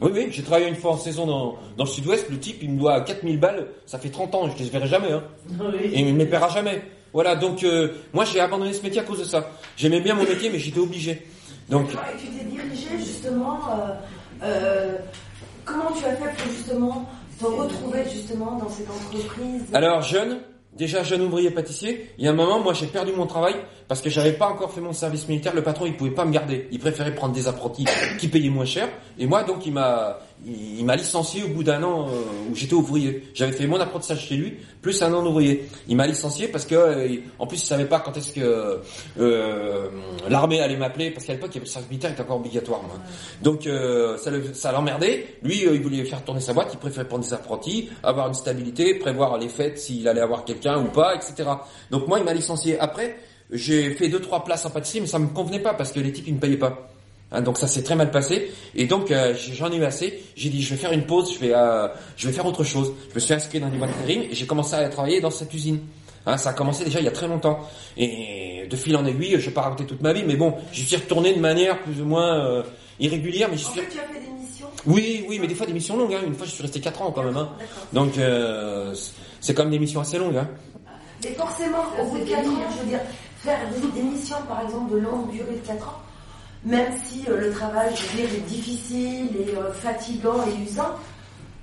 Oui, oui, j'ai travaillé une fois en saison dans, dans le sud-ouest, le type il me doit 4000 balles, ça fait 30 ans, je les verrai jamais. Hein. Et il ne les paiera jamais. Voilà, donc euh, moi j'ai abandonné ce métier à cause de ça. J'aimais bien mon métier, mais j'étais obligé. Donc, Et tu t'es dirigé justement. euh, euh, comment tu as fait pour justement te retrouver justement dans cette entreprise? Alors jeune, déjà jeune ouvrier pâtissier, il y a un moment, moi j'ai perdu mon travail parce que j'avais pas encore fait mon service militaire. Le patron il pouvait pas me garder, il préférait prendre des apprentis qui payaient moins cher. Et moi donc il m'a il, m'a licencié au bout d'un an euh, où j'étais ouvrier. J'avais fait mon apprentissage chez lui plus un an d'ouvrier. Il m'a licencié parce que euh, en plus il savait pas quand est-ce que euh, l'armée allait m'appeler parce qu'à l'époque le service militaire était encore obligatoire. Moi. Donc euh, ça ça l'emmerdait. Lui euh, il voulait faire tourner sa boîte, il préférait prendre des apprentis, avoir une stabilité, prévoir les fêtes s'il allait avoir quelqu'un ou pas, etc. Donc moi il m'a licencié. Après j'ai fait deux trois places en pâtisserie mais ça me convenait pas parce que les types ils me payaient pas. Hein, donc ça s'est très mal passé et donc euh, j'en ai eu assez. J'ai dit je vais faire une pause, je vais euh, je vais faire autre chose. Je me suis inscrit dans boîtes d'intérim et j'ai commencé à travailler dans cette usine. Hein, ça a commencé déjà il y a très longtemps et de fil en aiguille, je vais pas raconter toute ma vie, mais bon, j'y suis retourné de manière plus ou moins euh, irrégulière, mais j'y En suis. fait, tu as fait des missions? Oui, oui, mais des fois des missions longues. Hein. Une fois je suis resté 4 ans quand même. Donc c'est quand même des missions assez longues. Et forcément, au bout de 4 ans, je veux dire, faire des, des missions par exemple de longue durée de 4 ans, même si euh, le travail, je veux dire, est difficile et euh, fatigant et usant,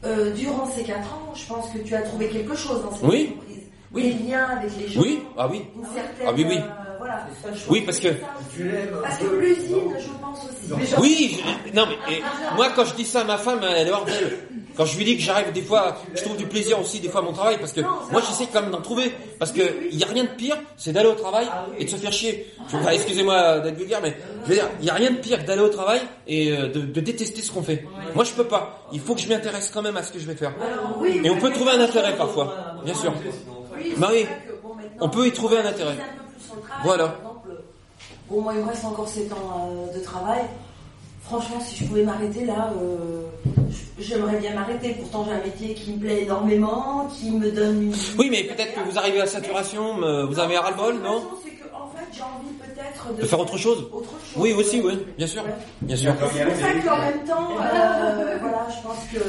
euh, durant ces 4 ans, je pense que tu as trouvé quelque chose dans cette Oui. entreprise. Oui. Des liens avec les gens. Oui, ah oui. Une certaine, Ah oui, oui. euh, voilà. Oui, parce que Parce que l'usine, je pense aussi. Oui, je- non mais et, moi quand je dis ça à ma femme, elle est hors d'elle. Quand je lui dis que j'arrive des fois, je trouve du plaisir aussi des fois à mon travail parce que moi j'essaie quand même d'en trouver parce que il y a rien de pire, c'est d'aller au travail et de se faire chier. Excusez-moi d'être vulgaire, mais je veux dire, il y a rien de pire que d'aller au travail et euh, de, de détester ce qu'on fait. Moi je peux pas. Il faut que je m'intéresse quand même à ce que je vais faire. oui, Et on peut trouver un intérêt parfois, bien sûr. Bah oui, on peut y trouver un intérêt. Voilà. Bon, moi, il me reste encore 7 ans euh, de travail. Franchement, si je pouvais m'arrêter là, euh, j'aimerais bien m'arrêter. Pourtant, j'ai un métier qui me plaît énormément, qui me donne une. Oui, mais peut-être que vous arrivez à saturation, mais vous avez un ras-le-bol, non C'est que, en fait, j'ai envie peut-être de, De faire autre chose Oui, aussi, oui, bien sûr. Bien sûr. C'est pour ça qu'en même temps, euh, voilà, je pense que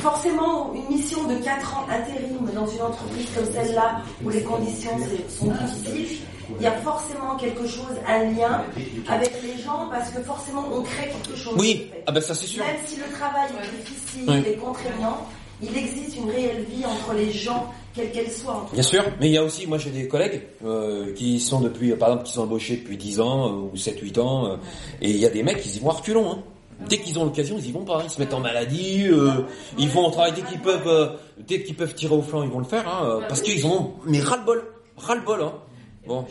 forcément, une mission de 4 ans intérim dans une entreprise comme celle-là, où les conditions sont difficiles, il y a forcément quelque chose, un lien avec les gens, parce que forcément, on crée quelque chose. Oui, ah ben ça c'est sûr. Même si le travail est difficile Oui. et contraignant, il existe une réelle vie entre les gens quelle qu'elle soit. en tout Bien cas. sûr, mais il y a aussi, moi j'ai des collègues euh, qui sont depuis, par exemple, qui sont embauchés depuis 10 ans euh, ou 7-8 ans, euh, et il y a des mecs qui y vont à reculons. Hein. Dès qu'ils ont l'occasion, ils y vont pas. Ils se mettent en maladie, euh, ils vont au travail dès qu'ils peuvent, euh, dès qu'ils peuvent tirer au flanc, ils vont le faire, hein, euh, parce qu'ils ont mais ras le bol, ras le bol. Hein. Bon.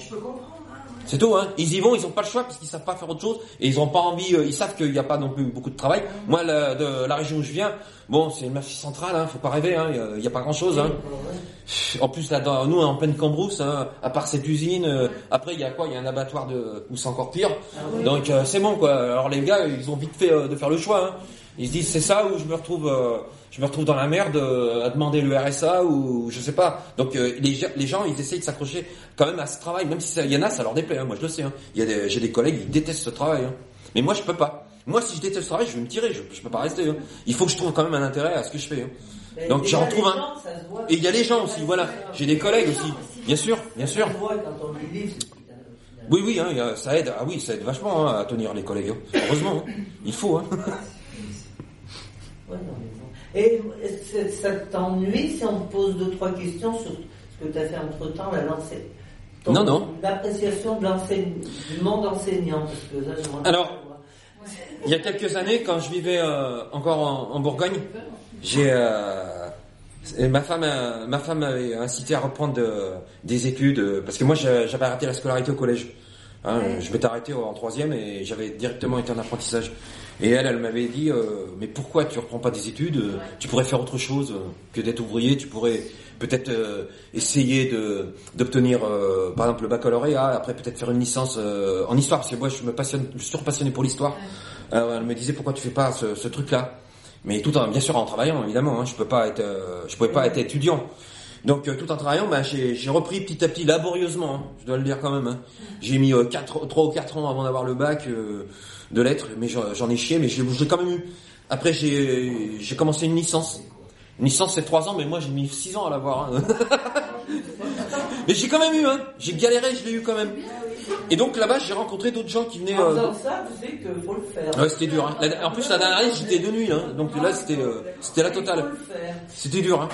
C'est tout, hein. Ils y vont, ils ont pas le choix parce qu'ils savent pas faire autre chose et ils ont pas envie. euh, ils savent qu'il n'y a pas non plus beaucoup de travail. Moi, la, de la région où je viens, bon, c'est une mafie centrale, hein. Faut pas rêver, hein. Il y a pas grand chose, hein. En plus, là, dans, nous, en pleine Cambrousse, hein, à part cette usine, euh, après, il y a quoi? Il y a un abattoir de, où c'est encore pire. Donc, euh, c'est bon, quoi. Alors, les gars, ils ont vite fait euh, de faire le choix. Hein. Ils se disent, c'est ça où je me retrouve, euh, je me retrouve dans la merde euh, à demander le RSA ou je sais pas. Donc, euh, les, gens- les gens, ils essayent de s'accrocher quand même à ce travail, même si ça- il y en a, ça leur déplaît. Hein. Moi, je le sais. Hein. Il y a des, j'ai des collègues, ils détestent ce travail. Hein. Mais moi, je peux pas. Moi, si je déteste ce travail, je vais me tirer. Je, je peux pas rester. Hein. Il faut que je trouve quand même un intérêt à ce que je fais. Hein. Donc, j'en trouve un. gens, voit. Et il y a les gens aussi, voilà. J'ai des collègues aussi. Bien sûr, bien sûr. Oui, oui, hein, ça aide. Ah oui, ça aide vachement hein, à tenir les collègues. hein. Heureusement, hein. il faut. Et ça t'ennuie si on te pose deux, trois questions sur ce que tu as fait entre temps, la lancée ton- Non, non. L'appréciation du monde enseignant, parce que là, Alors. Il y a quelques années, quand je vivais euh, encore en, en Bourgogne, j'ai euh, ma femme, euh, ma femme m'avait incité à reprendre de- des études parce que moi j'a- j'avais arrêté la scolarité au collège. Hein, Je m'étais arrêté en troisième et j'avais directement été en apprentissage. Et elle, elle m'avait dit, euh, mais pourquoi tu reprends pas des études euh, Tu pourrais faire autre chose euh, que d'être ouvrier. Tu pourrais peut-être euh, essayer de d'obtenir, euh, par exemple, le baccalauréat. Après, peut-être faire une licence en histoire, parce que moi, je me passionne, je suis passionné pour l'histoire. Elle me disait, pourquoi tu fais pas ce, ce truc-là? Mais tout en, bien sûr, en travaillant, évidemment. Hein, je peux pas être, je pouvais pas être étudiant. Donc euh, tout en travaillant, ben, j'ai repris petit à petit, laborieusement, hein, je dois le dire quand même. Hein. J'ai mis euh, 4, 3 ou 4 ans avant d'avoir le bac euh, de lettres, mais j'en ai chié, mais je l'ai quand même eu. Après j'ai j'ai commencé une licence. Une licence c'est 3 ans, mais moi j'ai mis 6 ans à l'avoir. Hein. mais j'ai quand même eu, hein. j'ai galéré, je l'ai eu quand même. Et donc là-bas j'ai rencontré d'autres gens qui venaient... En euh, faisant ça, tu sais qu'il faut le faire. Ouais, c'était dur. Hein. La- en plus, la dernière année, j'étais de nuit, hein. donc là, c'était euh, c'était la totale. C'était dur. Hein.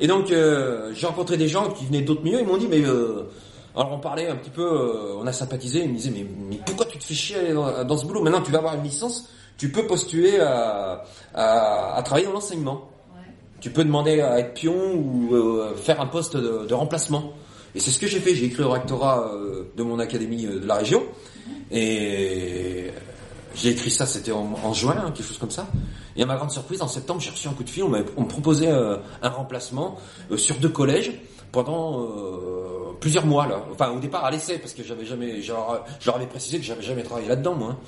Et donc, euh, j'ai rencontré des gens qui venaient d'autres milieux. Ils m'ont dit, mais euh, alors on parlait un petit peu, euh, on a sympathisé. Ils me disaient, mais, mais pourquoi tu te fais chier dans, dans ce boulot? Maintenant, tu vas avoir une licence, tu peux postuler à, à, à travailler dans l'enseignement. Tu peux demander à être pion ou euh, faire un poste de, de remplacement. Et c'est ce que j'ai fait. J'ai écrit au rectorat euh, de mon académie euh, de la région. Et j'ai écrit ça, c'était en, juin, hein, quelque chose comme ça. Et à ma grande surprise, en septembre, j'ai reçu un coup de fil. On, me proposait euh, un remplacement sur deux collèges pendant plusieurs mois là. Enfin, au départ à l'essai parce que j'avais jamais, je leur, avais précisé que j'avais jamais travaillé là-dedans moi. hein.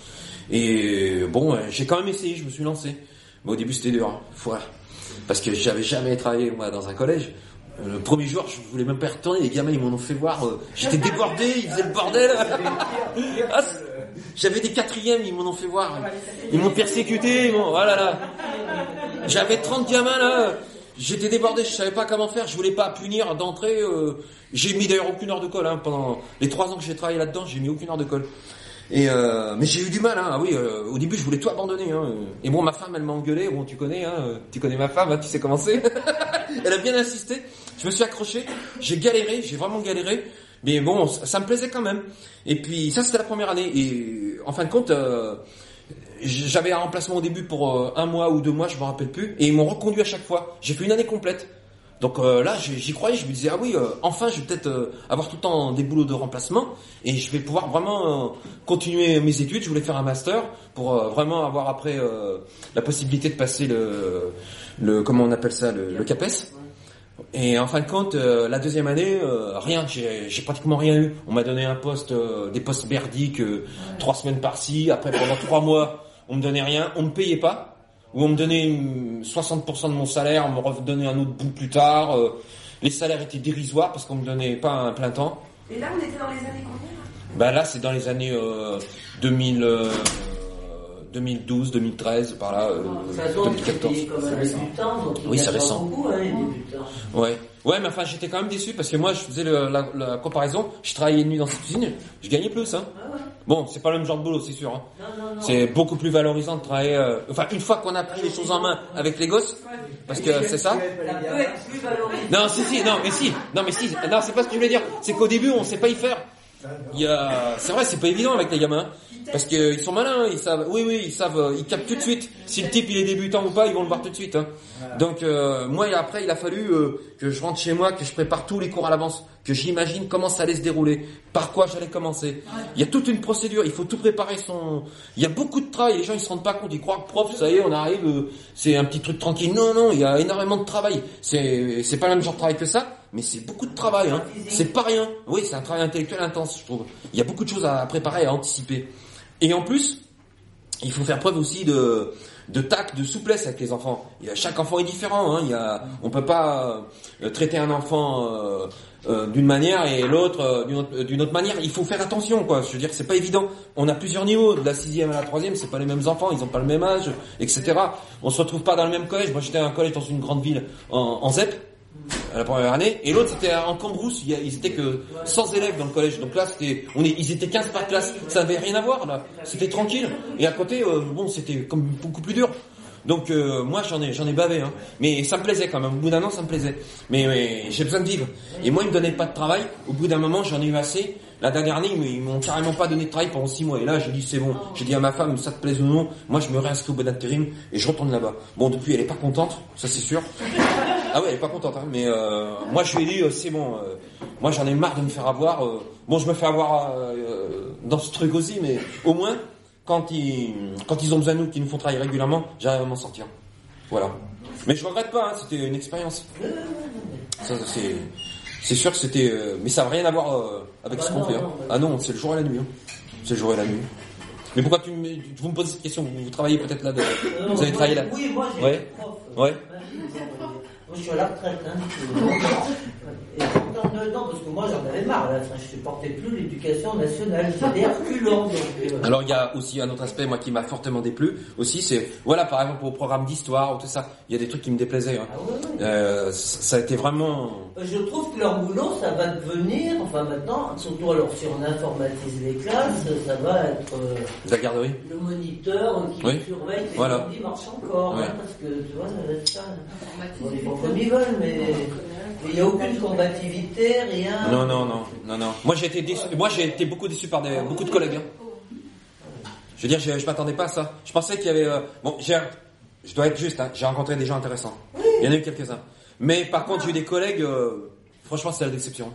Et bon, j'ai quand même essayé, je me suis lancé. Mais au début, c'était dur. hein. Parce que j'avais jamais travaillé moi dans un collège. Euh, Le premier jour, je voulais même pas y retourner. Les gamins, ils m'en ont fait voir. euh, J'étais débordé, ils faisaient le bordel. Ah, J'avais des quatrièmes, ils m'en ont fait voir. Ils m'ont persécuté. Ils m'ont... Oh là. J'avais 30 gamins là. J'étais débordé, je savais pas comment faire. Je voulais pas punir d'entrée. euh, J'ai mis d'ailleurs aucune heure de colle. Hein. Pendant les trois ans que j'ai travaillé là-dedans, j'ai mis aucune heure de colle. Et euh, mais j'ai eu du mal, hein. Ah oui, euh, au début je voulais tout abandonner. Hein. Et bon, ma femme, elle m'a engueulé. Bon, tu connais, hein. Tu connais ma femme, tu sais comment c'est. elle a bien insisté. Je me suis accroché. J'ai galéré, j'ai vraiment galéré. Mais bon, ça, ça me plaisait quand même. Et puis ça, c'était la première année. Et en fin de compte, euh, j'avais un remplacement au début pour euh, un mois ou deux mois, je me rappelle plus. Et ils m'ont reconduit à chaque fois. J'ai fait une année complète. Donc euh, là, j'y croyais, je me disais ah oui, euh, enfin, je vais peut-être euh, avoir tout le temps des boulots de remplacement et je vais pouvoir vraiment continuer mes études. Je voulais faire un master pour vraiment avoir après la possibilité de passer le, le comment on appelle ça, le, le CAPES. Et en fin de compte, euh, la deuxième année, euh, rien, j'ai pratiquement rien eu. On m'a donné un poste, euh, des postes merdiques, euh, trois semaines par-ci. Après, pendant trois mois, on me donnait rien, on me payait pas. Ou on me donnait hum, 60% de mon salaire, on me redonnait un autre bout plus tard. euh, les salaires étaient dérisoires parce qu'on me donnait pas un plein temps. Et là, on était dans les années combien Bah là, c'est dans les années euh, 2000, euh, 2012, 2013, par là, euh, De toute façon, il 2014. est comme un débutant, donc il Oui, c'est récent. beaucoup, hein, les. Ouais. Ouais, mais enfin, j'étais quand même déçu parce que moi, je faisais le- la, la comparaison. Je travaillais une nuit dans cette usine, je gagnais plus, hein. Ah ouais. Bon, c'est pas le même genre de boulot, c'est sûr. hein. C'est beaucoup plus valorisant de travailler. euh, Enfin, une fois qu'on a pris les choses en main avec les gosses, parce que c'est ça. Non, si, si, non, mais si, non, mais si, non, c'est pas ce que je voulais dire. C'est qu'au début, on sait pas y faire. Il y a, c'est vrai, c'est pas évident avec les gamins, parce qu'ils sont malins, ils savent, oui, oui, ils savent, euh, ils captent tout de suite. Si le type il est débutant ou pas, ils vont le voir tout de suite. hein. Donc euh, moi, après, il a fallu euh, que je rentre chez moi, que je prépare tous les cours à l'avance, que j'imagine comment ça allait se dérouler, par quoi j'allais commencer. Il y a toute une procédure, il faut tout préparer. Son, il y a beaucoup de travail. Les gens ils se rendent pas compte, ils croient que prof, ça y est, on arrive, euh, c'est un petit truc tranquille. Non, non, il y a énormément de travail. C'est, c'est pas le même genre de travail que ça, mais c'est beaucoup de travail. Hein. C'est pas rien. Oui, c'est un travail intellectuel intense, je trouve. Il y a beaucoup de choses à préparer, à anticiper. Et en plus, il faut faire preuve aussi de, de tact, de souplesse avec les enfants. Il y a, chaque enfant est différent. Hein. Il y a, on peut pas euh, traiter un enfant euh, euh, d'une manière et l'autre d'une autre, autre manière. Il faut faire attention, quoi. Je veux dire, c'est pas évident. On a plusieurs niveaux. De la sixième à la troisième, c'est pas les mêmes enfants. Ils ont pas le même âge, etc. On se retrouve pas dans le même collège. Moi, j'étais à un collège dans une grande ville en, en ZEP la première année, et l'autre c'était en Cambrousse, ils étaient que 100 élèves dans le collège, donc là c'était, ils étaient 15 par classe, ça avait rien à voir là, c'était tranquille, et à côté, euh, bon c'était comme beaucoup plus dur. Donc euh, moi j'en ai j'en ai bavé, hein. mais ça me plaisait quand même. Au bout d'un an ça me plaisait. Mais, j'ai besoin de vivre. Et moi ils me donnaient pas de travail. Au bout d'un moment j'en ai eu assez. La dernière année ils m'ont carrément pas donné de travail pendant six mois. Et là j'ai dit c'est bon. J'ai dit à ma femme ça te plaise ou non, moi je me réinscris au bon et je retourne là-bas. Bon depuis elle est pas contente, ça c'est sûr. Ah ouais elle est pas contente. Hein. Mais euh, moi je lui ai dit euh, c'est bon. euh, moi j'en ai marre de me faire avoir. euh, bon je me fais avoir dans ce truc aussi, mais au moins quand ils, quand ils ont besoin de nous, qu'ils nous font travailler régulièrement, j'arrive à m'en sortir. Voilà. Mais je regrette pas, hein, c'était une expérience. Ça, c'est, c'est sûr que c'était, euh, mais ça n'a rien à voir euh, avec ce qu'on fait. hein. Ah non, c'est le jour et la nuit. hein. C'est le jour et la nuit. Mais pourquoi tu me, vous me posez cette question vous, vous travaillez peut-être là, de- Euh, vous avez travaillé là Oui, moi j'ai Ouais. prof. Ouais. Moi, je suis à la retraite. Hein. Et non, parce que moi j'en avais marre. Là. Enfin, je supportais plus l'éducation nationale. J'étais reculant. Donc, euh, Alors il y a aussi un autre aspect moi qui m'a fortement déplu aussi c'est voilà par exemple au programme d'histoire ou tout ça il y a des trucs qui me déplaisaient hein. Ah ouais, ouais. Euh, ça a été vraiment Je trouve que leur boulot, ça va devenir, enfin maintenant, surtout alors si on informatise les classes, ça va être euh, la garderie le moniteur qui Oui. surveille que Voilà. les ordi marchent encore, Ouais. hein, parce que tu vois, ça va être ça. Bon, ils font comme ils veulent, mais il n'y a aucune combativité, rien. Non, non, non, non, non. Moi, j'ai été déçu. Moi, j'ai été beaucoup déçu par des, beaucoup de collègues. hein. Je veux dire, je, je m'attendais pas à ça. Je pensais qu'il y avait. euh, bon, j'ai, je dois être juste. hein, j'ai rencontré des gens intéressants. Il y en a eu quelques-uns. Mais par contre, j'ai eu des collègues. euh, franchement, c'est la déception.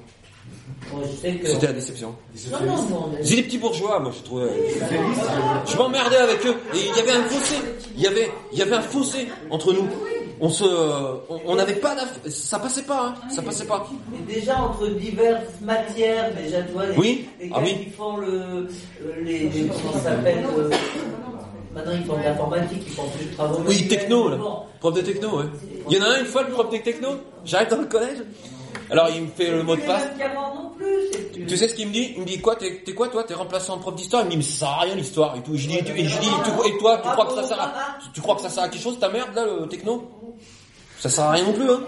Bon, je sais que... C'était la déception. Non, non, non, mais- C'est des petits bourgeois, moi, je trouvais. Je m'emmerdais avec eux. Et il y avait un fossé. Il y avait, il y avait un fossé entre nous. On se, on on n'avait pas d'aff- ça passait pas, hein, ça passait pas. Et déjà entre diverses matières, déjà tu vois les, Oui. les Ah oui. qui font le, les, les comment ça s'appelle euh, maintenant ils font de l'informatique, ils font plus de travaux. Oui, techno, là. Prof de techno, ouais. Il y en a un, une fois, le prof de techno, j'arrive dans le collège. Alors, il me fait le mot de passe. non plus, Tu sais ce qu'il me dit? Il me dit quoi T'es quoi toi? T'es remplaçant de prof d'histoire? Il me dit mais ça sert à rien l'histoire et tout. Et je dis, et je dis et toi tu crois que ça sert à tu, tu crois que ça sert à quelque chose ta merde là le techno? Ça sert à rien non plus hein.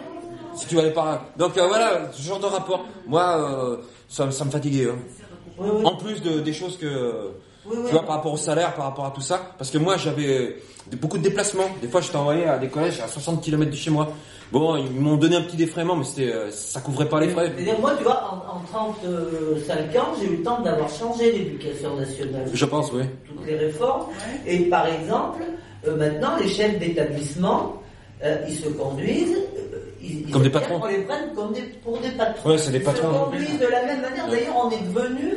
Si tu vas aller par donc euh, voilà ce genre de rapport. Moi euh, ça, ça me fatiguait. hein. En plus de, des choses que tu vois par rapport au salaire, par rapport à tout ça, parce que moi j'avais des- beaucoup de déplacements. Des fois j'étais envoyé à des collèges à 60 km de chez moi. Bon ils m'ont donné un petit défraiement mais c'était euh, ça couvrait pas les frais. C'est-à-dire, moi, tu vois, en, en 35 ans, j'ai eu le temps d'avoir changé l'éducation nationale. Je pense oui. Toutes les réformes. Et par exemple, euh, maintenant, les chefs d'établissement, euh, ils se conduisent. euh, ils- ils Comme des patrons. qu'on les prenne comme des, pour des patrons. Ouais, c'est des patrons. Ils se conduisent de la même manière. D'ailleurs, on est devenu,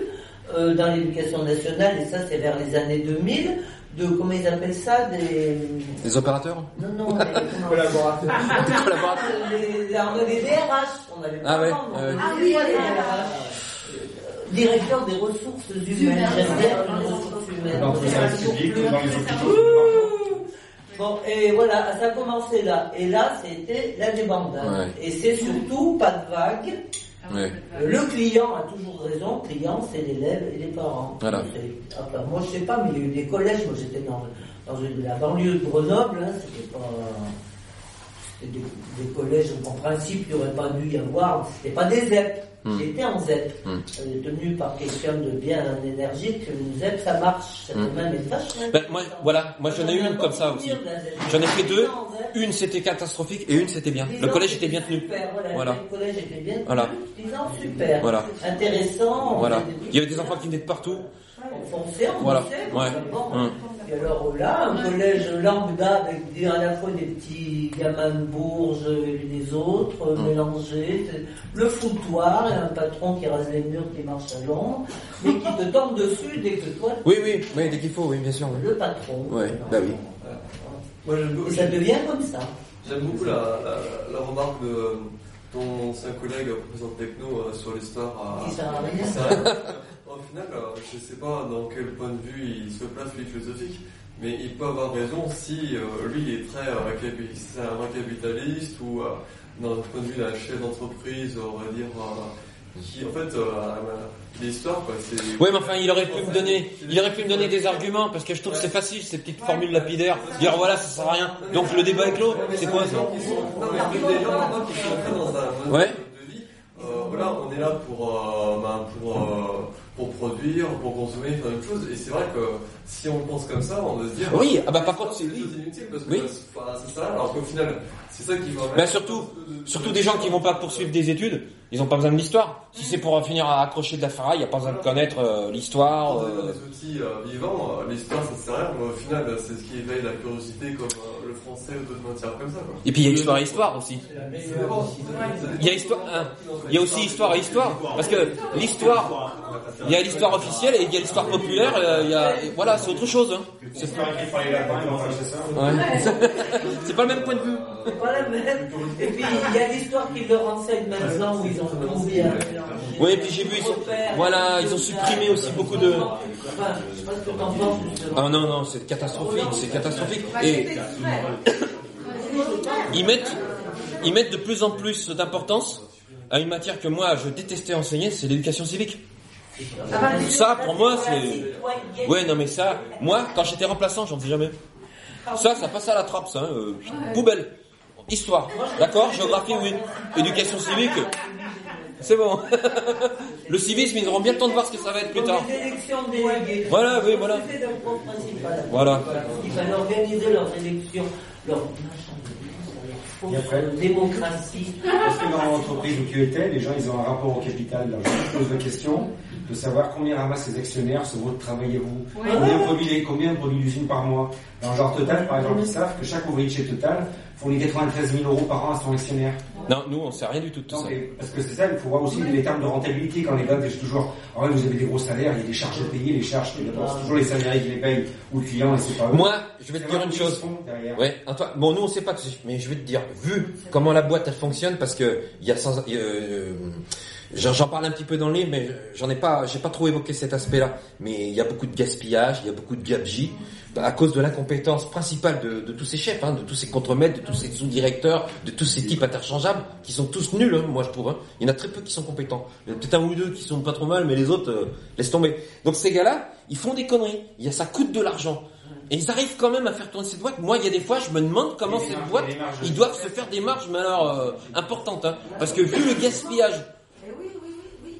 euh, dans l'éducation nationale, et ça, c'est vers les années 2000, de, comment ils appellent ça, des. Les opérateurs Non, non, des, comment- Collaborateurs. Des collaborateurs. les, les, les DRH, on avait Ah pas ouais, ah oui, les DRH. Directeur des ressources humaines, j'aime les ressources humaines. Dans les hôpitaux. Bon, et voilà, ça a commencé là. Et là, c'était la débandade. Ouais. Et c'est surtout pas de vague. Le client a toujours raison. Le client, c'est l'élève et les parents. Voilà. C'est- enfin, moi, je sais pas, mais il y a eu des collèges. Moi, j'étais dans, dans une- la banlieue de Grenoble. hein, c'était pas. des, des collèges, en principe, il n'y aurait pas dû y avoir, c'était pas des ZEP. Hmm. J'étais en ZEP, euh, tenu par quelqu'un de bien énergique, une ZEP ça marche, ça peut même être vachement Ben, moi, voilà, moi j'en ai eu une comme ça aussi. J'en ai fait deux. Une c'était catastrophique et une c'était bien. Le collège était bien tenu. Super, voilà, Voilà. Le collège était bien tenu. Voilà. Disant super. Voilà. Intéressant. Voilà. Il y avait des enfants qui venaient de partout. On fonçait, on Voilà. Ouais. bon. Hum. Et alors là, un collège lambda avec des- à la fois des petits gamins de Bourges et les autres, Hum. mélangés, le foutoir et un patron qui rase les murs, qui marche à l'ombre, mais qui te tombe dessus dès que toi, Oui, oui, oui, dès qu'il faut, oui, bien sûr. oui. le patron. Ouais, bah oui. Moi, j'aime beaucoup- Et ça devient comme ça. J'aime beaucoup la, la, la remarque de ton ancien collègue professeur de techno euh, sur l'histoire à. Qui sert à. Au final, euh, je sais pas dans quel point de vue il se place, lui, philosophique, mais il peut avoir raison si euh, lui il est très euh, c'est un vrai capitaliste ou euh, dans un point de vue d'un chef d'entreprise, on va dire, euh, qui en fait, euh, l'histoire, quoi, c'est. Ouais, mais enfin, il aurait pu me donner, il aurait pu me donner des arguments parce que je trouve que c'est facile ces petites formules lapidaires. Dire voilà, ça sert à rien. Donc le débat est clos. C'est quoi ça Non, mais des gens maintenant qui sont entrés dans un mode Ouais. de vie. Euh, voilà, on est là pour, euh, ben, pour, euh, pour produire, pour consommer, faire une chose. Et c'est vrai que si on pense comme ça, on va se dire. Oui, ah bah par contre, c'est c'est inutile parce que Oui. c'est ça. Alors qu'au final, c'est ça qui va. Bah surtout, surtout des gens qui vont pas poursuivre des études, ils ont pas besoin de l'histoire. Si c'est pour finir à accrocher de la ferraille, y a pas besoin de connaître euh, l'histoire. Euh, des outils euh, vivants, euh, l'histoire ça sert à rien, mais au final c'est ce qui éveille la curiosité comme euh, le français ou d'autres matières comme ça. Quoi. Et puis il y a histoire et histoire aussi. Il y a histoire, hein, il y a aussi histoire et histoire, parce que l'histoire, il y a l'histoire officielle et il y a l'histoire populaire. Il y a, voilà, c'est autre chose. Hein. C'est. Ouais. pas le même point de vue. C'est pas la même. Et puis il y a l'histoire qui leur enseigne maintenant où ils Oui, et puis j'ai vu, ils voilà, ils ont supprimé aussi beaucoup de. Ah non non, c'est catastrophique, c'est catastrophique. Et ils mettent, ils mettent de plus en plus d'importance à une matière que moi je détestais enseigner, c'est l'éducation civique. Ça, pour moi, c'est. Ouais, non, mais ça, moi, quand j'étais remplaçant, j'en faisais jamais. Ça, ça passe à la trappe, ça. hein, euh, poubelle. Histoire. D'accord Géographie, oui. Éducation civique. C'est bon. Le civisme, ils auront bien le temps de voir ce que ça va être plus tard. Voilà, oui, voilà. Voilà. Il fallait organiser leurs élections, leur Et après démocratie. Parce que dans l'entreprise où tu étais, les gens, ils ont un rapport au capital. Là, je pose la question de savoir combien ramassent les actionnaires sur votre travaillez-vous, combien produit combien produit l'usine par mois? Dans genre Total, par exemple, ils savent que chaque ouvrier de chez Total fournit 93 000 euros par an à son actionnaire. Non, nous, on sait rien du tout de tout Non, ça. parce que c'est ça, il faut voir aussi les termes de rentabilité quand les gars disent toujours, ah ouais, vous avez des gros salaires, il y a des charges à payer, les charges, c'est toujours les salariés qui les payent ou le client et c'est pas eux. Moi, je vais te dire une chose. font. Ouais, Antoine. Bon, nous on sait pas, mais je vais te dire, vu comment la boîte elle fonctionne, parce que il y a sans, il y a, euh, j'en parle un petit peu dans le livre, mais j'en ai pas, j'ai pas trop évoqué cet aspect-là. Mais il y a beaucoup de gaspillage, il y a beaucoup de gabegie à cause de l'incompétence principale de, de tous ces chefs, hein, de tous ces contremaîtres, de tous ces sous-directeurs, de tous ces types interchangeables, qui sont tous nuls, hein, moi je trouve. hein. Il y en a très peu qui sont compétents. Il y en a peut-être un ou deux qui sont pas trop mal, mais les autres, euh, laisse tomber. Donc ces gars-là, ils font des conneries. Il y a, ça coûte de l'argent. Et ils arrivent quand même à faire tourner cette boîte. Moi, il y a des fois, je me demande comment cette marges, boîte, ils doivent se faire des marges, mais alors euh, importantes, hein. parce que vu le gaspillage, Eh oui, oui, oui,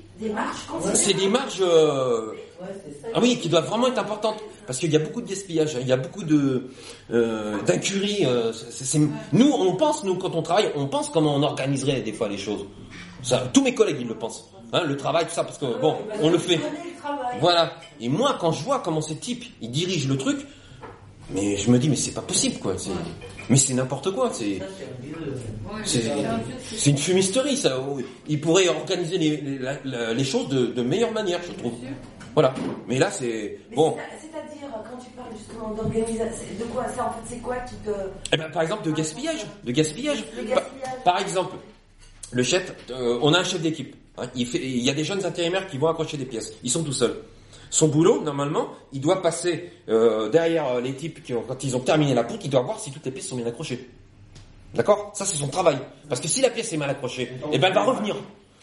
c'est des marges, euh, Ouais, c'est ça. ah oui, qui doivent vraiment être importantes, parce qu'il y a beaucoup de gaspillage, hein. il y a beaucoup de euh, d'incurie. euh, nous, on pense, nous, quand on travaille, on pense comment on organiserait des fois les choses. Ça, tous mes collègues, ils le pensent. Hein, le travail, tout ça, parce que bon, on le fait. Voilà. Et moi, quand je vois comment ces types, ils dirigent le truc, mais je me dis, mais c'est pas possible, quoi. Mais c'est n'importe quoi. C'est Ça, c'est une fumisterie, ça. Ils pourraient organiser les, les, la- les choses de, de meilleure manière, je trouve. Voilà. Mais là, c'est bon. c'est- C'est-à-dire, quand tu parles justement d'organisation, de quoi ça en fait C'est quoi qui te. Eh ben, par exemple, de gaspillage. De gaspillage. Par, exemple, le chef, euh, on a un chef d'équipe. hein. il, fait, il y a des jeunes intérimaires qui vont accrocher des pièces. Ils sont tout seuls. Son boulot, normalement, il doit passer euh, derrière euh, les types qui ont, quand ils ont terminé la poutre, il doit voir si toutes les pièces sont bien accrochées. D'accord? Ça, c'est son travail. Parce que si la pièce est mal accrochée, eh ben, elle va revenir.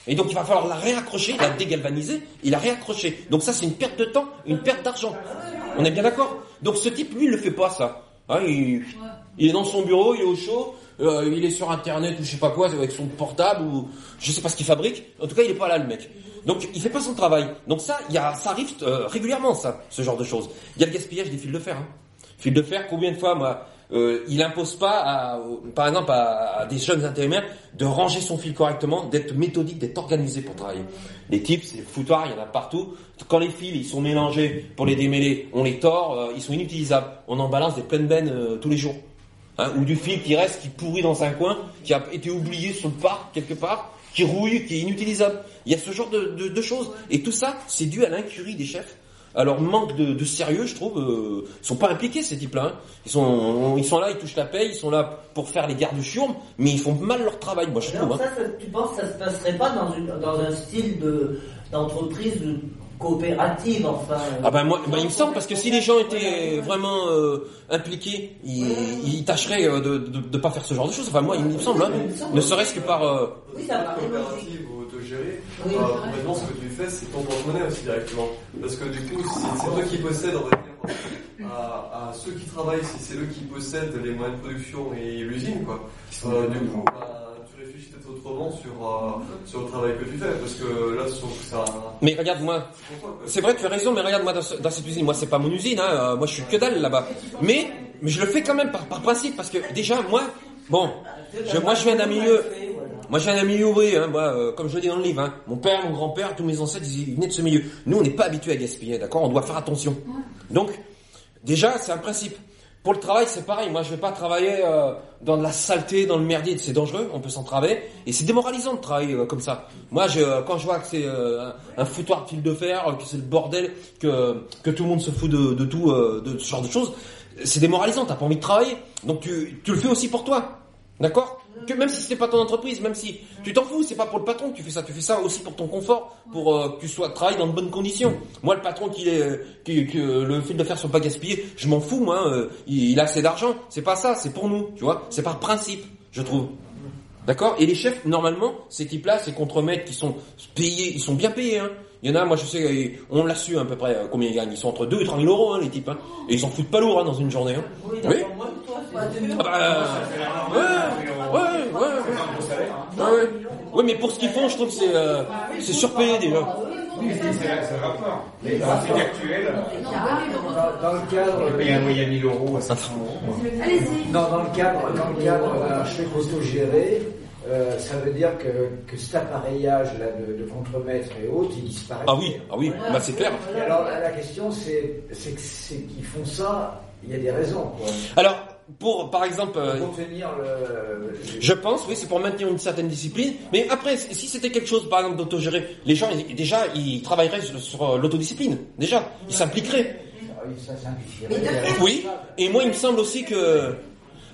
Et donc, il va falloir la réaccrocher, la dégalvaniser et la réaccrocher. Donc ça, c'est une perte de temps, une perte d'argent. On est bien d'accord? Donc ce type, lui, il le fait pas, ça. Hein, il, Il est dans son bureau, il est au chaud, euh, il est sur internet ou je sais pas quoi avec son portable ou je sais pas ce qu'il fabrique. En tout cas, il est pas là le mec. Donc il fait pas son travail. Donc ça, y a, ça arrive euh, régulièrement ça, ce genre de choses. Il y a le gaspillage des fils de fer. Hein. Fils de fer, combien de fois moi euh, il impose pas, à, par exemple, à, à des jeunes intérimaires de ranger son fil correctement, d'être méthodique, d'être organisé pour travailler. Les types, c'est foutoir, il y en a partout. Quand les fils ils sont mélangés pour les démêler, on les tord, euh, ils sont inutilisables. On en balance des pleines bennes euh, tous les jours. Hein, ou du fil qui reste, qui pourrit dans un coin, qui a été oublié sur le parc quelque part, qui rouille, qui est inutilisable. Il y a ce genre de, de- de choses. Et tout ça, c'est dû à l'incurie des chefs. À leur manque de, de sérieux, je trouve, euh, ils sont pas impliqués ces types-là. hein. Ils sont, ils sont là, ils touchent la paye, ils sont là pour faire les gardes chiourmes, mais ils font mal leur travail, moi je trouve. Alors hein. ça- tu penses que ça se passerait pas dans, une, dans un style de d'entreprise de coopérative, enfin euh, Ah ben moi, ben, il me semble parce que si les gens étaient vraiment euh, impliqués, ils, ils tâcheraient euh, de, de, de pas faire ce genre de choses. Enfin moi, il me semble, hein, ne serait-ce que par. euh, Oui, ça paraît coopérative ou autogérée, Oui. euh, maintenant ce que tu fais c'est ton porte-monnaie aussi directement. Parce que du coup, si c'est toi qui possèdes, on va dire, à, à ceux qui travaillent, si c'est eux qui possèdent les moyens de production et l'usine, quoi. Euh, du coup, bah, réfléchis peut-être autrement sur, euh, sur le travail que tu fais. Parce que là, c'est un. Mais regarde moi, c'est vrai que tu as raison, mais regarde moi dans, ce- dans cette usine, moi c'est pas mon usine, hein, euh, moi je suis que dalle là-bas. Mais, mais je le fais quand même par, par principe parce que déjà moi, bon, je, moi je viens d'un milieu, moi je viens d'un milieu ouvrier, hein, moi, euh, comme je le dis dans le livre, hein, mon père, mon grand-père, tous mes ancêtres ils, ils venaient de ce milieu. Nous on n'est pas habitués à gaspiller, d'accord, on doit faire attention. Donc déjà c'est un principe. Pour le travail, c'est pareil. Moi, je vais pas travailler euh, dans de la saleté, dans le merdier. C'est dangereux. On peut s'en travailler. Et c'est démoralisant de travailler euh, comme ça. Moi, je, quand je vois que c'est euh, un, foutoir de fil de fer, euh, que c'est le bordel, que, tout le monde se fout de, tout, euh, de ce genre de choses, c'est démoralisant. T'as pas envie de travailler. Donc, tu le fais aussi pour toi. D'accord? Que même si c'était pas ton entreprise, même si tu t'en fous, c'est pas pour le patron que tu fais ça, tu fais ça aussi pour ton confort, pour euh, que tu sois travailles dans de bonnes conditions. Moi, le patron qui est, euh, qui- que le fil de fer soit pas gaspillé, je m'en fous, moi. euh, il, il a assez d'argent, c'est pas ça, c'est pour nous, tu vois. C'est par principe, je trouve. D'accord? Et les chefs, normalement, ces types-là, ces contremaîtres qui sont payés, ils sont bien payés. Hein. Il y en a, moi je sais, euh, on l'a su à peu près euh, combien ils gagnent. Ils sont entre 2 et 3 000 euros, hein, les types. Hein. Et ils s'en foutent pas lourd hein, dans une journée. Hein. Oui, Oui? Ah bah, ouais, ouais, ouais, ouais, ouais, ouais. Ouais, mais pour ce qu'ils font, je trouve que c'est euh, c'est surpayé déjà. Oui, c'est c'est le rapport. Mais dans le truc actuel, dans, le cadre. Il paye un moyen 1000 euros à 500 euros. Allez-y. Non, dans le cadre, dans le cadre d'un chef autogéré, euh, ça veut dire que, que cet appareillage là de, de contremaître et autres, il disparaît. Ah oui, ah oui, bah c'est clair. Et alors la, la question, c'est c'est que- c'est qu'ils font ça. Il y a des raisons. Quoi. Alors, pour, par exemple, euh, Pour tenir le. je pense, oui, c'est pour maintenir une certaine discipline. Mais après, si c'était quelque chose, par exemple, d'autogéré, les gens, ils- déjà, ils travailleraient sur, sur, euh, l'autodiscipline. Déjà, ils s'impliqueraient. Ah. Oui, et moi il me semble aussi que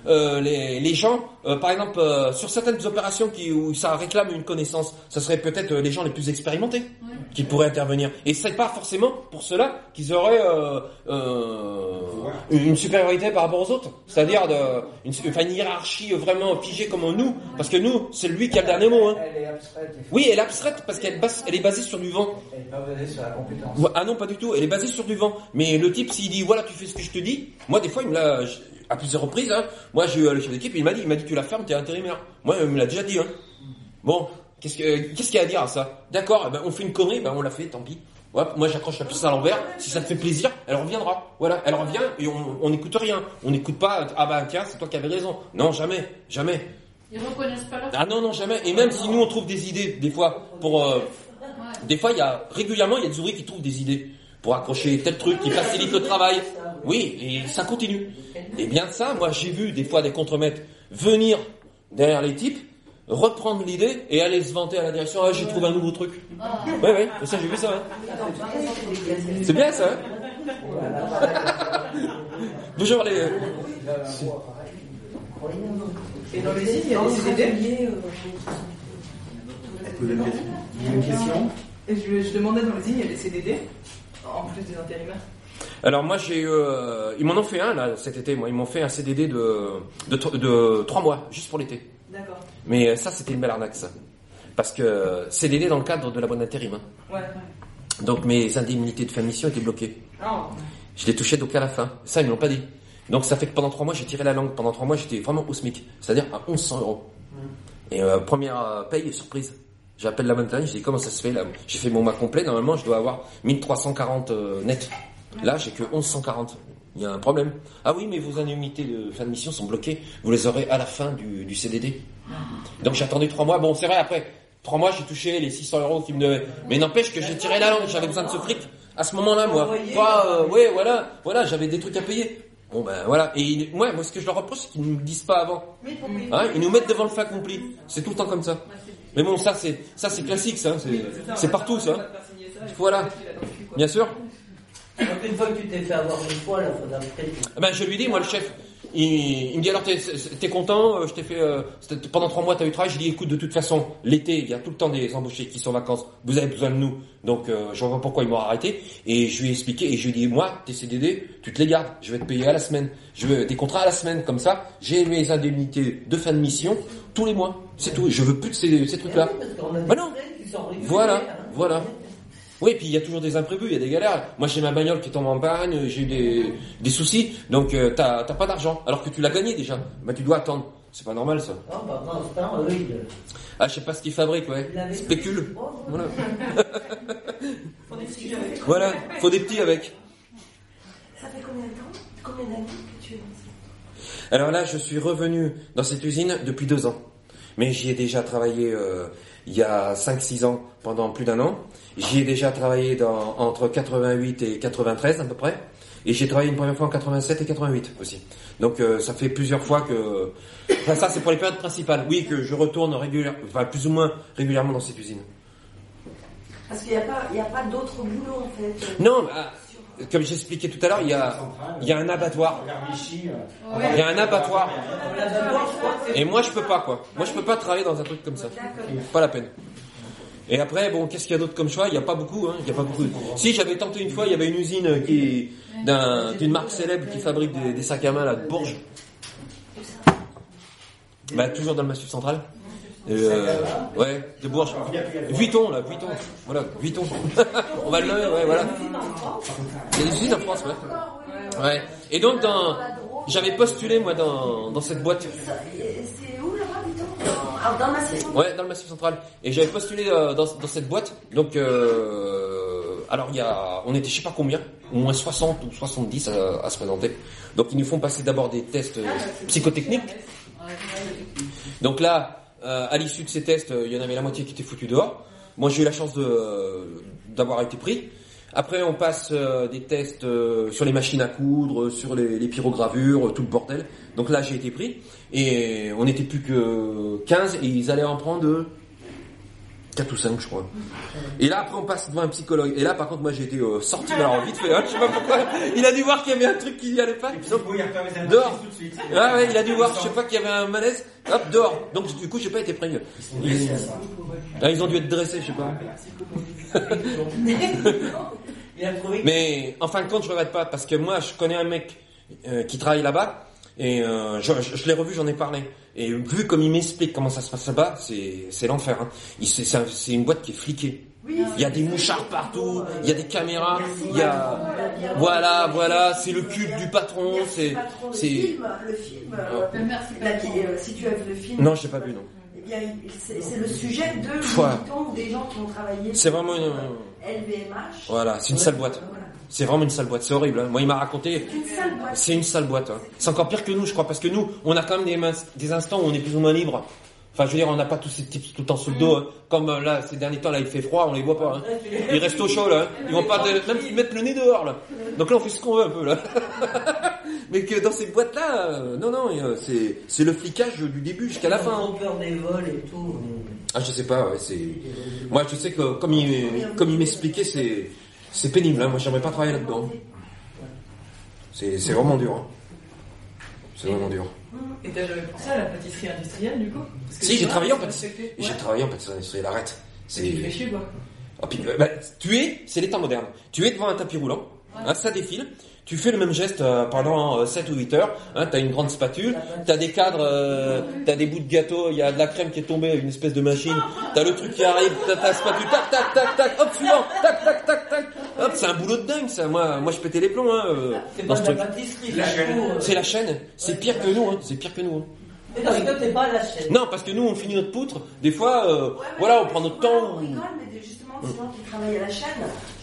euh, les, les gens, euh, par exemple, euh, sur certaines opérations qui, où ça réclame une connaissance, ça serait peut-être euh, les gens les plus expérimentés qui pourraient intervenir. Et c'est pas forcément pour cela qu'ils auraient une supériorité par rapport aux autres. C'est-à-dire de, une, enfin, une hiérarchie vraiment figée comme nous, parce que nous, c'est lui qui a le dernier mot. Hein. Elle est abstraite. Oui, elle est abstraite parce qu'elle base- elle est basée sur du vent. Elle n'est pas basée sur la compétence. Ah non, pas du tout. Elle est basée sur du vent. Mais le type, s'il dit voilà, tu fais ce que je te dis, moi des fois, il me l'a à plusieurs reprises. Hein, moi, j'ai eu le chef d'équipe, il m'a dit, il m'a dit tu la fermes, t'es intérimaire. Moi, il me l'a déjà dit. Hein. Bon, qu'est-ce euh, qu'est-ce qu'il y a à dire à ça? D'accord, eh ben, on fait une connerie, ben on l'a fait, tant pis. Ouais, moi j'accroche la puce à l'envers, si ça te fait plaisir, elle reviendra. Voilà, elle revient et on n'écoute rien. On n'écoute pas, ah bah tiens, c'est toi qui avais raison. Non, jamais, jamais. Ils reconnaissent pas leur Ah non, non, jamais. Et même si nous on trouve des idées, des fois, pour... euh, des fois, il y a, régulièrement, il y a des ouvriers qui trouvent des idées pour accrocher tel truc qui facilite le travail. Oui, et ça continue. Et bien de ça, moi j'ai vu des fois des contremaîtres venir derrière les types, reprendre l'idée et aller se vanter à la direction, ah j'ai trouvé un nouveau truc. Oui, oui, ça j'ai vu ça. hein. C'est bien ça. hein Bonjour les... Et dans les îles, il y a des CDD. Une question je demandais dans les îles, il y a des CDD, en plus des intérimaires. Alors moi j'ai eu, euh, ils m'en ont fait un là cet été, moi ils m'ont fait un CDD de de, de 3 mois juste pour l'été. D'accord. Mais euh, ça c'était une belle arnaque ça, parce que euh, CDD dans le cadre de la bonne intérim. hein. Ouais. Donc mes indemnités de fin de mission étaient bloquées. Non. Je les touchais donc à la fin. Ça ils me l'ont pas dit. Donc ça fait que pendant trois mois, j'ai tiré la langue. Pendant trois mois, j'étais vraiment au SMIC, c'est-à-dire à 1100 euros. Et euh, première paye, surprise. J'appelle la montagne, je dis comment ça se fait là? J'ai fait mon mois complet, normalement je dois avoir 1340 euh, net. Là, j'ai que 1140. Il y a un problème. Ah oui, mais vos indemnités de fin de mission sont bloquées. Vous les aurez à la fin du, du CDD. Donc j'ai attendu trois mois. Bon, c'est vrai, après trois mois, j'ai touché les 600 euros qu'ils me devaient. Mais n'empêche que j'ai tiré la langue. J'avais besoin de ce fric à ce moment-là, moi. Pas, euh, ouais, voilà, voilà, j'avais des trucs à payer. Bon ben voilà. Et ouais, moi ce que je leur reproche, c'est qu'ils ne me disent pas avant. Hein, ils nous mettent devant le fait accompli. C'est tout le temps comme ça. Mais bon, ça c'est ça c'est classique, ça. C'est c'est partout ça. Voilà. Bien sûr. Donc une fois que tu t'es fait avoir une fois, là, faudra peut-être. Ah Ben, je lui dis, moi, le chef, il, il me dit alors, t'es, t'es content euh, Je t'ai fait euh, pendant trois mois, t'as eu travail? Je dis, écoute, de toute façon, l'été, il y a tout le temps des embauchés qui sont en vacances. Vous avez besoin de nous, donc euh, je vois pourquoi ils m'ont arrêté. Et je lui ai expliqué et je lui ai dit, moi, tes CDD, tu te les gardes. Je vais te payer à la semaine. Je veux des contrats à la semaine, comme ça. J'ai mes indemnités de fin de mission tous les mois. C'est tout. Je veux plus de ces, ces trucs-là. Bah non. Voilà, voilà. Oui, puis il y a toujours des imprévus, il y a des galères. Moi, j'ai ma bagnole qui tombe en panne, j'ai eu des, des soucis, donc euh, t'as t'as pas d'argent, alors que tu l'as gagné déjà. Bah, tu dois attendre. C'est pas normal, ça. Non, bah, eux, ils. Ah, je sais pas ce qu'ils fabriquent, ouais. l'avaient- Spécule. Voilà. Faut des petits avec. Voilà, faut des petits avec. Ça fait combien de temps Combien d'années que tu es Alors là, je suis revenu dans cette usine depuis deux ans. Mais j'y ai déjà travaillé euh, il y a 5-6 ans pendant plus d'un an. J'y ai déjà travaillé dans, entre 88 et 93 à peu près. Et j'ai travaillé une première fois en 87 et 88 aussi. Donc euh, ça fait plusieurs fois que... Enfin ça c'est pour les périodes principales. Oui, que je retourne régulièrement, enfin plus ou moins régulièrement dans cette usine. Parce qu'il n'y a pas, il y a pas d'autre boulot en fait. Non, bah, comme j'expliquais tout à l'heure, il y a, il y a un abattoir. Il y a un abattoir. Et moi, je peux pas, quoi. Moi, je peux pas travailler dans un truc comme ça. Pas la peine. Et après, bon, qu'est-ce qu'il y a d'autre comme choix? Il n'y a pas beaucoup, hein. Il y a pas beaucoup. Si j'avais tenté une fois, il y avait une usine qui d'un- d'une marque célèbre qui fabrique des, des sacs à main là de Bourges. Bah toujours dans le Massif central. Euh, ouais, de Bourges. Vuitton là, Vuitton. Voilà, Vuitton. On va le lever, ouais, voilà. Il y a des usines en France, ouais. Ouais. Et donc dans, j'avais postulé moi dans dans cette boîte. Alors dans ma saison Ouais, dans le Massif central. Et j'avais postulé euh, dans, dans cette boîte. Donc, euh, alors il y a, on était je sais pas combien, au moins 60 ou 70 à, à se présenter. Donc ils nous font passer d'abord des tests euh, psychotechniques. Donc là, euh, à l'issue de ces tests, euh, il y en avait la moitié qui étaient foutus dehors. Moi, j'ai eu la chance de euh, d'avoir été pris. Après, on passe euh, des tests euh, sur les machines à coudre, sur les, les pyrogravures, tout le bordel. Donc là, j'ai été pris. Et on n'était plus que 15 et ils allaient en prendre 4 ou 5, je crois. Et là, après, on passe devant un psychologue. Et là, par contre, moi, j'ai été euh, sorti, alors vite fait, hein, je sais pas pourquoi. Il a dû voir qu'il y avait un truc qui y allait pas. Donc, dehors. Ah ouais, il a dû voir, je sais pas, qu'il y avait un malaise. Hop, dehors. Donc, du coup, j'ai pas été pris. Ils, Ah, ils ont dû être dressés, je sais pas. Mais en fin de compte, je regrette pas parce que moi, je connais un mec euh, qui travaille là-bas et euh, je, je- je l'ai revu, j'en ai parlé. Et vu comme il m'explique comment ça se passe là-bas, c'est c'est l'enfer. Hein. C'est c'est un- c'est une boîte qui est fliquée. Il y a des mouchards partout, il y a des caméras, il y a voilà, voilà, c'est le culte du patron, c'est Le c'est film, le film, euh, la- euh, si tu as vu le film, non, j'ai pas vu non. a- c'est le sujet de ouais. des gens qui ont travaillé C'est vraiment une- euh, LVMH. Voilà, c'est une sale boîte. C'est vraiment une sale boîte, c'est horrible. hein. Moi, il m'a raconté. C'est une sale boîte. Hein. C'est encore pire que nous, je crois, parce que nous, on a quand même des, mains- des instants où on est plus ou moins libre. Enfin, je veux dire, on n'a pas tous ces types tout le temps sous le dos. hein. Comme euh, là, ces derniers temps, là, il fait froid, on les voit pas. hein. Ils restent au chaud, là. hein. Ils vont pas de- même mettre le nez dehors, là. Donc là, on fait ce qu'on veut un peu, là. Mais que dans ces boîtes-là, euh, non, non, euh, c'est c'est le flicage du début jusqu'à la fin. Ils ont peur des vols et tout. Ah, je sais pas, ouais, c'est. Moi, je sais que comme il, comme il m'expliquait, c'est, c'est pénible. Hein. Moi, j'aimerais pas travailler là-dedans. C'est, vraiment dur. hein. C'est vraiment dur. Et t'as jamais pensé à la pâtisserie industrielle du coup? Parce que Si, j'ai travaillé en pâtisserie. J'ai travaillé en pâtisserie industrielle. Arrête. C'est. chier quoi. Ah, puis, euh, bah, tu es, c'est les temps modernes. Tu es devant un tapis roulant. hein, ça défile. Tu fais le même geste euh, pendant euh, 7 ou 8 heures. Hein, t'as une grande spatule. T'as des cadres. Euh, t'as des bouts de gâteau. Il y a de la crème qui est tombée une espèce de machine. T'as le truc qui arrive. T'as ta spatule. Tac, tac, tac, tac. Hop, suivant. Tac, tac, tac, tac. Hop, c'est un boulot de dingue, ça. Moi, moi, je pétais les plombs. Hein, euh, C'est dans pas la truc. pâtisserie, c'est euh. C'est la chaîne. C'est pire que nous. Hein. C'est pire que nous. hein. Mais parce que t'es pas à la chaîne. Non, parce que nous, on finit notre poutre. Des fois, euh, voilà, on prend notre temps. On rigole, mais justement, ces gens qui travaillent à la chaîne,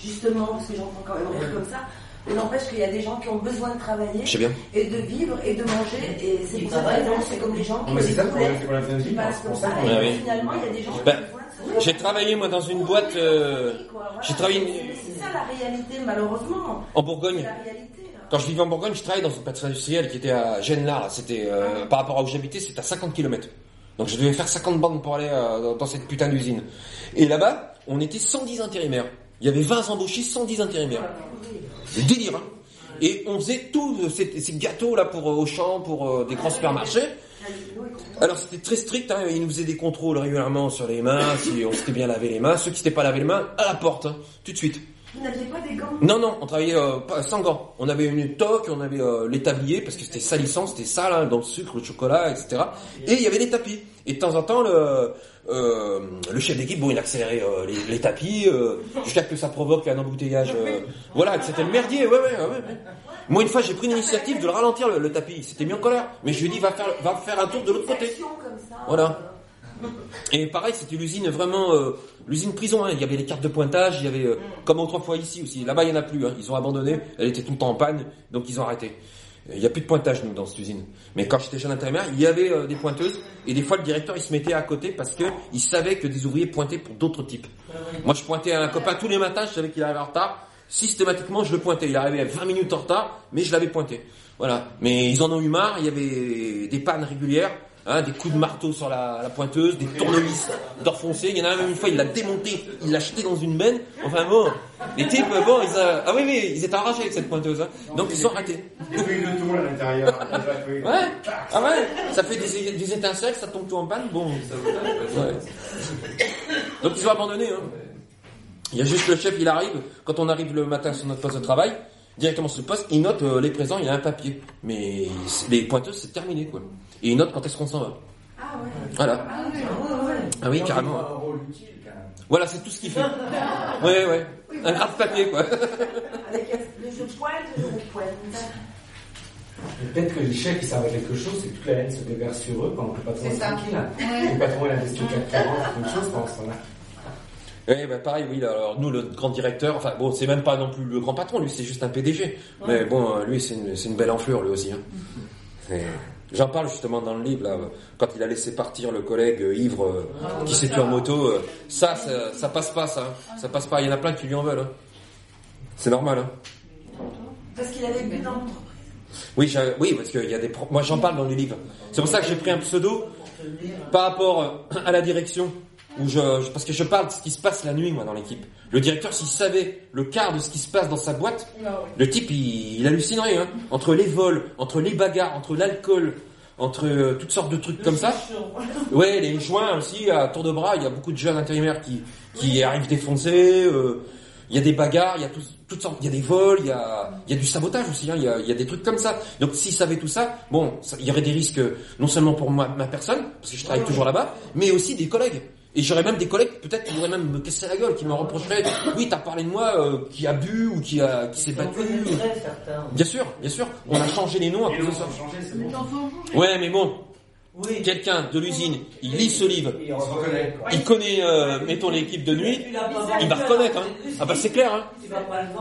justement, parce que j'entends quand même rire comme ça, mais n'empêche qu'il y a des gens qui ont besoin de travailler bien. et de vivre et de manger, et c'est pour ça que travaillent. évidemment, c'est comme les gens qui c'est ça qui passent comme ça, et Ouais, oui. finalement, il y a des gens qui Ben, ont besoin de se faire J'ai travaillé moi dans une boîte. euh, j'ai travaillé C'est ça la réalité, malheureusement. en Bourgogne. la réalité. là. Quand je vivais en Bourgogne, je travaillais dans une pâtisserie industrielle qui était à Genlar. C'était euh, par rapport à où j'habitais, c'était à 50 km. Donc je devais faire 50 bandes pour aller euh, dans- dans cette putain d'usine. Et là-bas, on était 110 intérimaires. Il y avait 20 embauchés, 110 intérimaires. Délire. Hein. Et on faisait tout euh, ces, ces gâteaux là pour euh, Auchan, pour euh, des grands supermarchés. Alors c'était très strict, hein, ils nous faisaient des contrôles régulièrement sur les mains, si on s'était bien lavé les mains, ceux qui s'étaient pas lavé les mains, à la porte, hein, tout de suite. Vous n'aviez pas des gants Non, non, on travaillait euh, sans gants. On avait une toque, on avait euh, les tabliers, parce que c'était salissant, c'était sale, hein, dans le sucre, le chocolat, etc. Et il y avait les tapis. Et de temps en temps, le, euh, le chef d'équipe, bon, il accélérait euh, les, les tapis, euh, jusqu'à ce que ça provoque un embouteillage. euh, voilà, que c'était le merdier, ouais, ouais, ouais. Moi, une fois, j'ai pris l'initiative de le ralentir, le, le tapis. Il s'était mis en colère. Mais je lui ai dit, va faire, va faire un tour de l'autre côté. Voilà. Et pareil, c'était l'usine vraiment, euh, l'usine prison. Hein. Il y avait les cartes de pointage, il y avait, euh, comme autrefois ici aussi. Là-bas, il y en a plus. Hein. Ils ont abandonné. Elle était tout le temps en panne, donc ils ont arrêté. Il n'y a plus de pointage nous dans cette usine. Mais quand j'étais jeune intérimaire, il y avait euh, des pointeuses et des fois le directeur il se mettait à côté parce que il savait que des ouvriers pointaient pour d'autres types. Moi, je pointais à un copain tous les matins. Je savais qu'il arrivait en retard. Systématiquement, je le pointais. Il arrivait à 20 minutes en retard, mais je l'avais pointé. Voilà. Mais ils en ont eu marre. Il y avait des pannes régulières. Hein, des coups de marteau sur la, la pointeuse, des tournevis d'or foncé. Il y en a même une fois, il l'a démonté, il l'a jeté dans une benne. Enfin bon, les types, bon, ils, a- ah oui, oui, ils étaient arrachés avec cette pointeuse. Hein. Donc ils sont ratés. Le tour à l'intérieur. Ouais, ah ouais, ça fait des, des étincelles, ça tombe tout en panne. Bon, Ouais. Donc ils ont abandonné. Hein. Il y a juste le chef, il arrive, quand on arrive le matin sur notre poste de travail, directement sur le poste, il note euh, les présents, il y a un papier. Mais les pointeuses, c'est terminé, quoi. Et il note quand est-ce qu'on s'en va. Ah ouais. Voilà. Ah ouais. Ah oui, carrément. Un rôle utile, quand même. Voilà, c'est tout ce qu'il fait. Ouais, ouais. Un grave papier, quoi. Avec le jeu pointe, le jeu pointe. Et Peut-être que les chefs qui servent à quelque chose, c'est que toute la haine se déverse sur eux quand le patron C'est est ça. tranquille. Ouais. Le patron il a investi 4 ans, c'est une chose, je pense. Voilà. Ouais, bah pareil, oui. Alors nous, le grand directeur, enfin bon, c'est même pas non plus le grand patron, lui, c'est juste un PDG. Mais bon, euh, lui, c'est une, une belle enflure, lui aussi. Hein. J'en parle justement dans le livre là, quand il a laissé partir le collègue euh, ivre euh, qui s'est tué en moto. euh, ça, ça, ça passe pas, ça. hein. Ça passe pas. Il y en a plein qui lui en veulent. hein. C'est normal. Hein. Parce qu'il avait bu dans l'entreprise. Oui, oui, parce qu'il y a des. Moi, j'en parle dans le livre. C'est pour ça que j'ai pris un pseudo par rapport à la direction. Où je, je- parce que je parle de ce qui se passe la nuit, moi, dans l'équipe. Le directeur, s'il savait le quart de ce qui se passe dans sa boîte, le type, il, il hallucinerait. Hein. Entre les vols, entre les bagarres, entre l'alcool, entre euh, toutes sortes de trucs comme ça. Ouais, les joints aussi, à tour de bras, il y a beaucoup de jeunes intérimaires qui, qui arrivent défoncés. euh, il y a des bagarres, il y a tout- toutes sortes, il y a des vols, il y a, il y a du sabotage aussi, hein, il, y a, il y a des trucs comme ça. Donc s'ils savaient tout ça, bon, ça- il y aurait des risques non seulement pour moi, ma personne, parce que je travaille toujours là-bas, mais aussi des collègues. Et j'aurais même des collègues peut-être qui pourraient même me casser la gueule, qui me reprocheraient, oui, t'as parlé de moi, euh, qui a bu ou qui a, qui s'est battu. certains. Bien sûr, bien sûr, on a changé les noms de ça. Ouais, mais bon, Oui. quelqu'un de l'usine, il lit ce livre, reconnaît. il connaît, euh, mettons l'équipe de nuit, il va reconnaître, hein. Ah bah c'est clair, hein.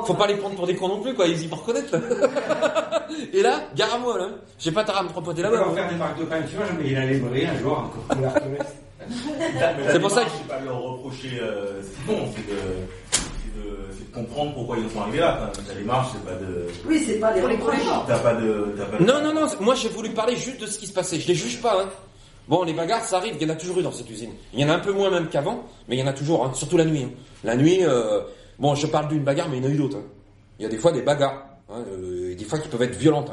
Faut pas les prendre pour des cons non plus, quoi. Ils y vont reconnaître. Et là, gare à moi, là. J'ai pas tard à me repoter On là-bas. va faire des marques de pain, tu vois, mais il allait briller un jour C'est pour ça que- C'est pas leur reprocher euh, ce qu'ils font, c'est de, c'est de, comprendre pourquoi ils sont arrivés là. Ta démarche, c'est pas de. Oui, c'est pas des Pour les reproches. T'as pas de. T'as pas de- Non, non, non. Moi, j'ai voulu parler juste de ce qui se passait. Je les juge pas, hein. Bon, les bagarres, ça arrive. Il y en a toujours eu dans cette usine. Il y en a un peu moins même qu'avant, mais il y en a toujours, hein. Surtout la nuit. hein. La nuit, euh, bon, je parle d'une bagarre, mais il y en a eu d'autres. hein. Il y a des fois des bagarres, hein, euh, et des fois qui peuvent être violentes.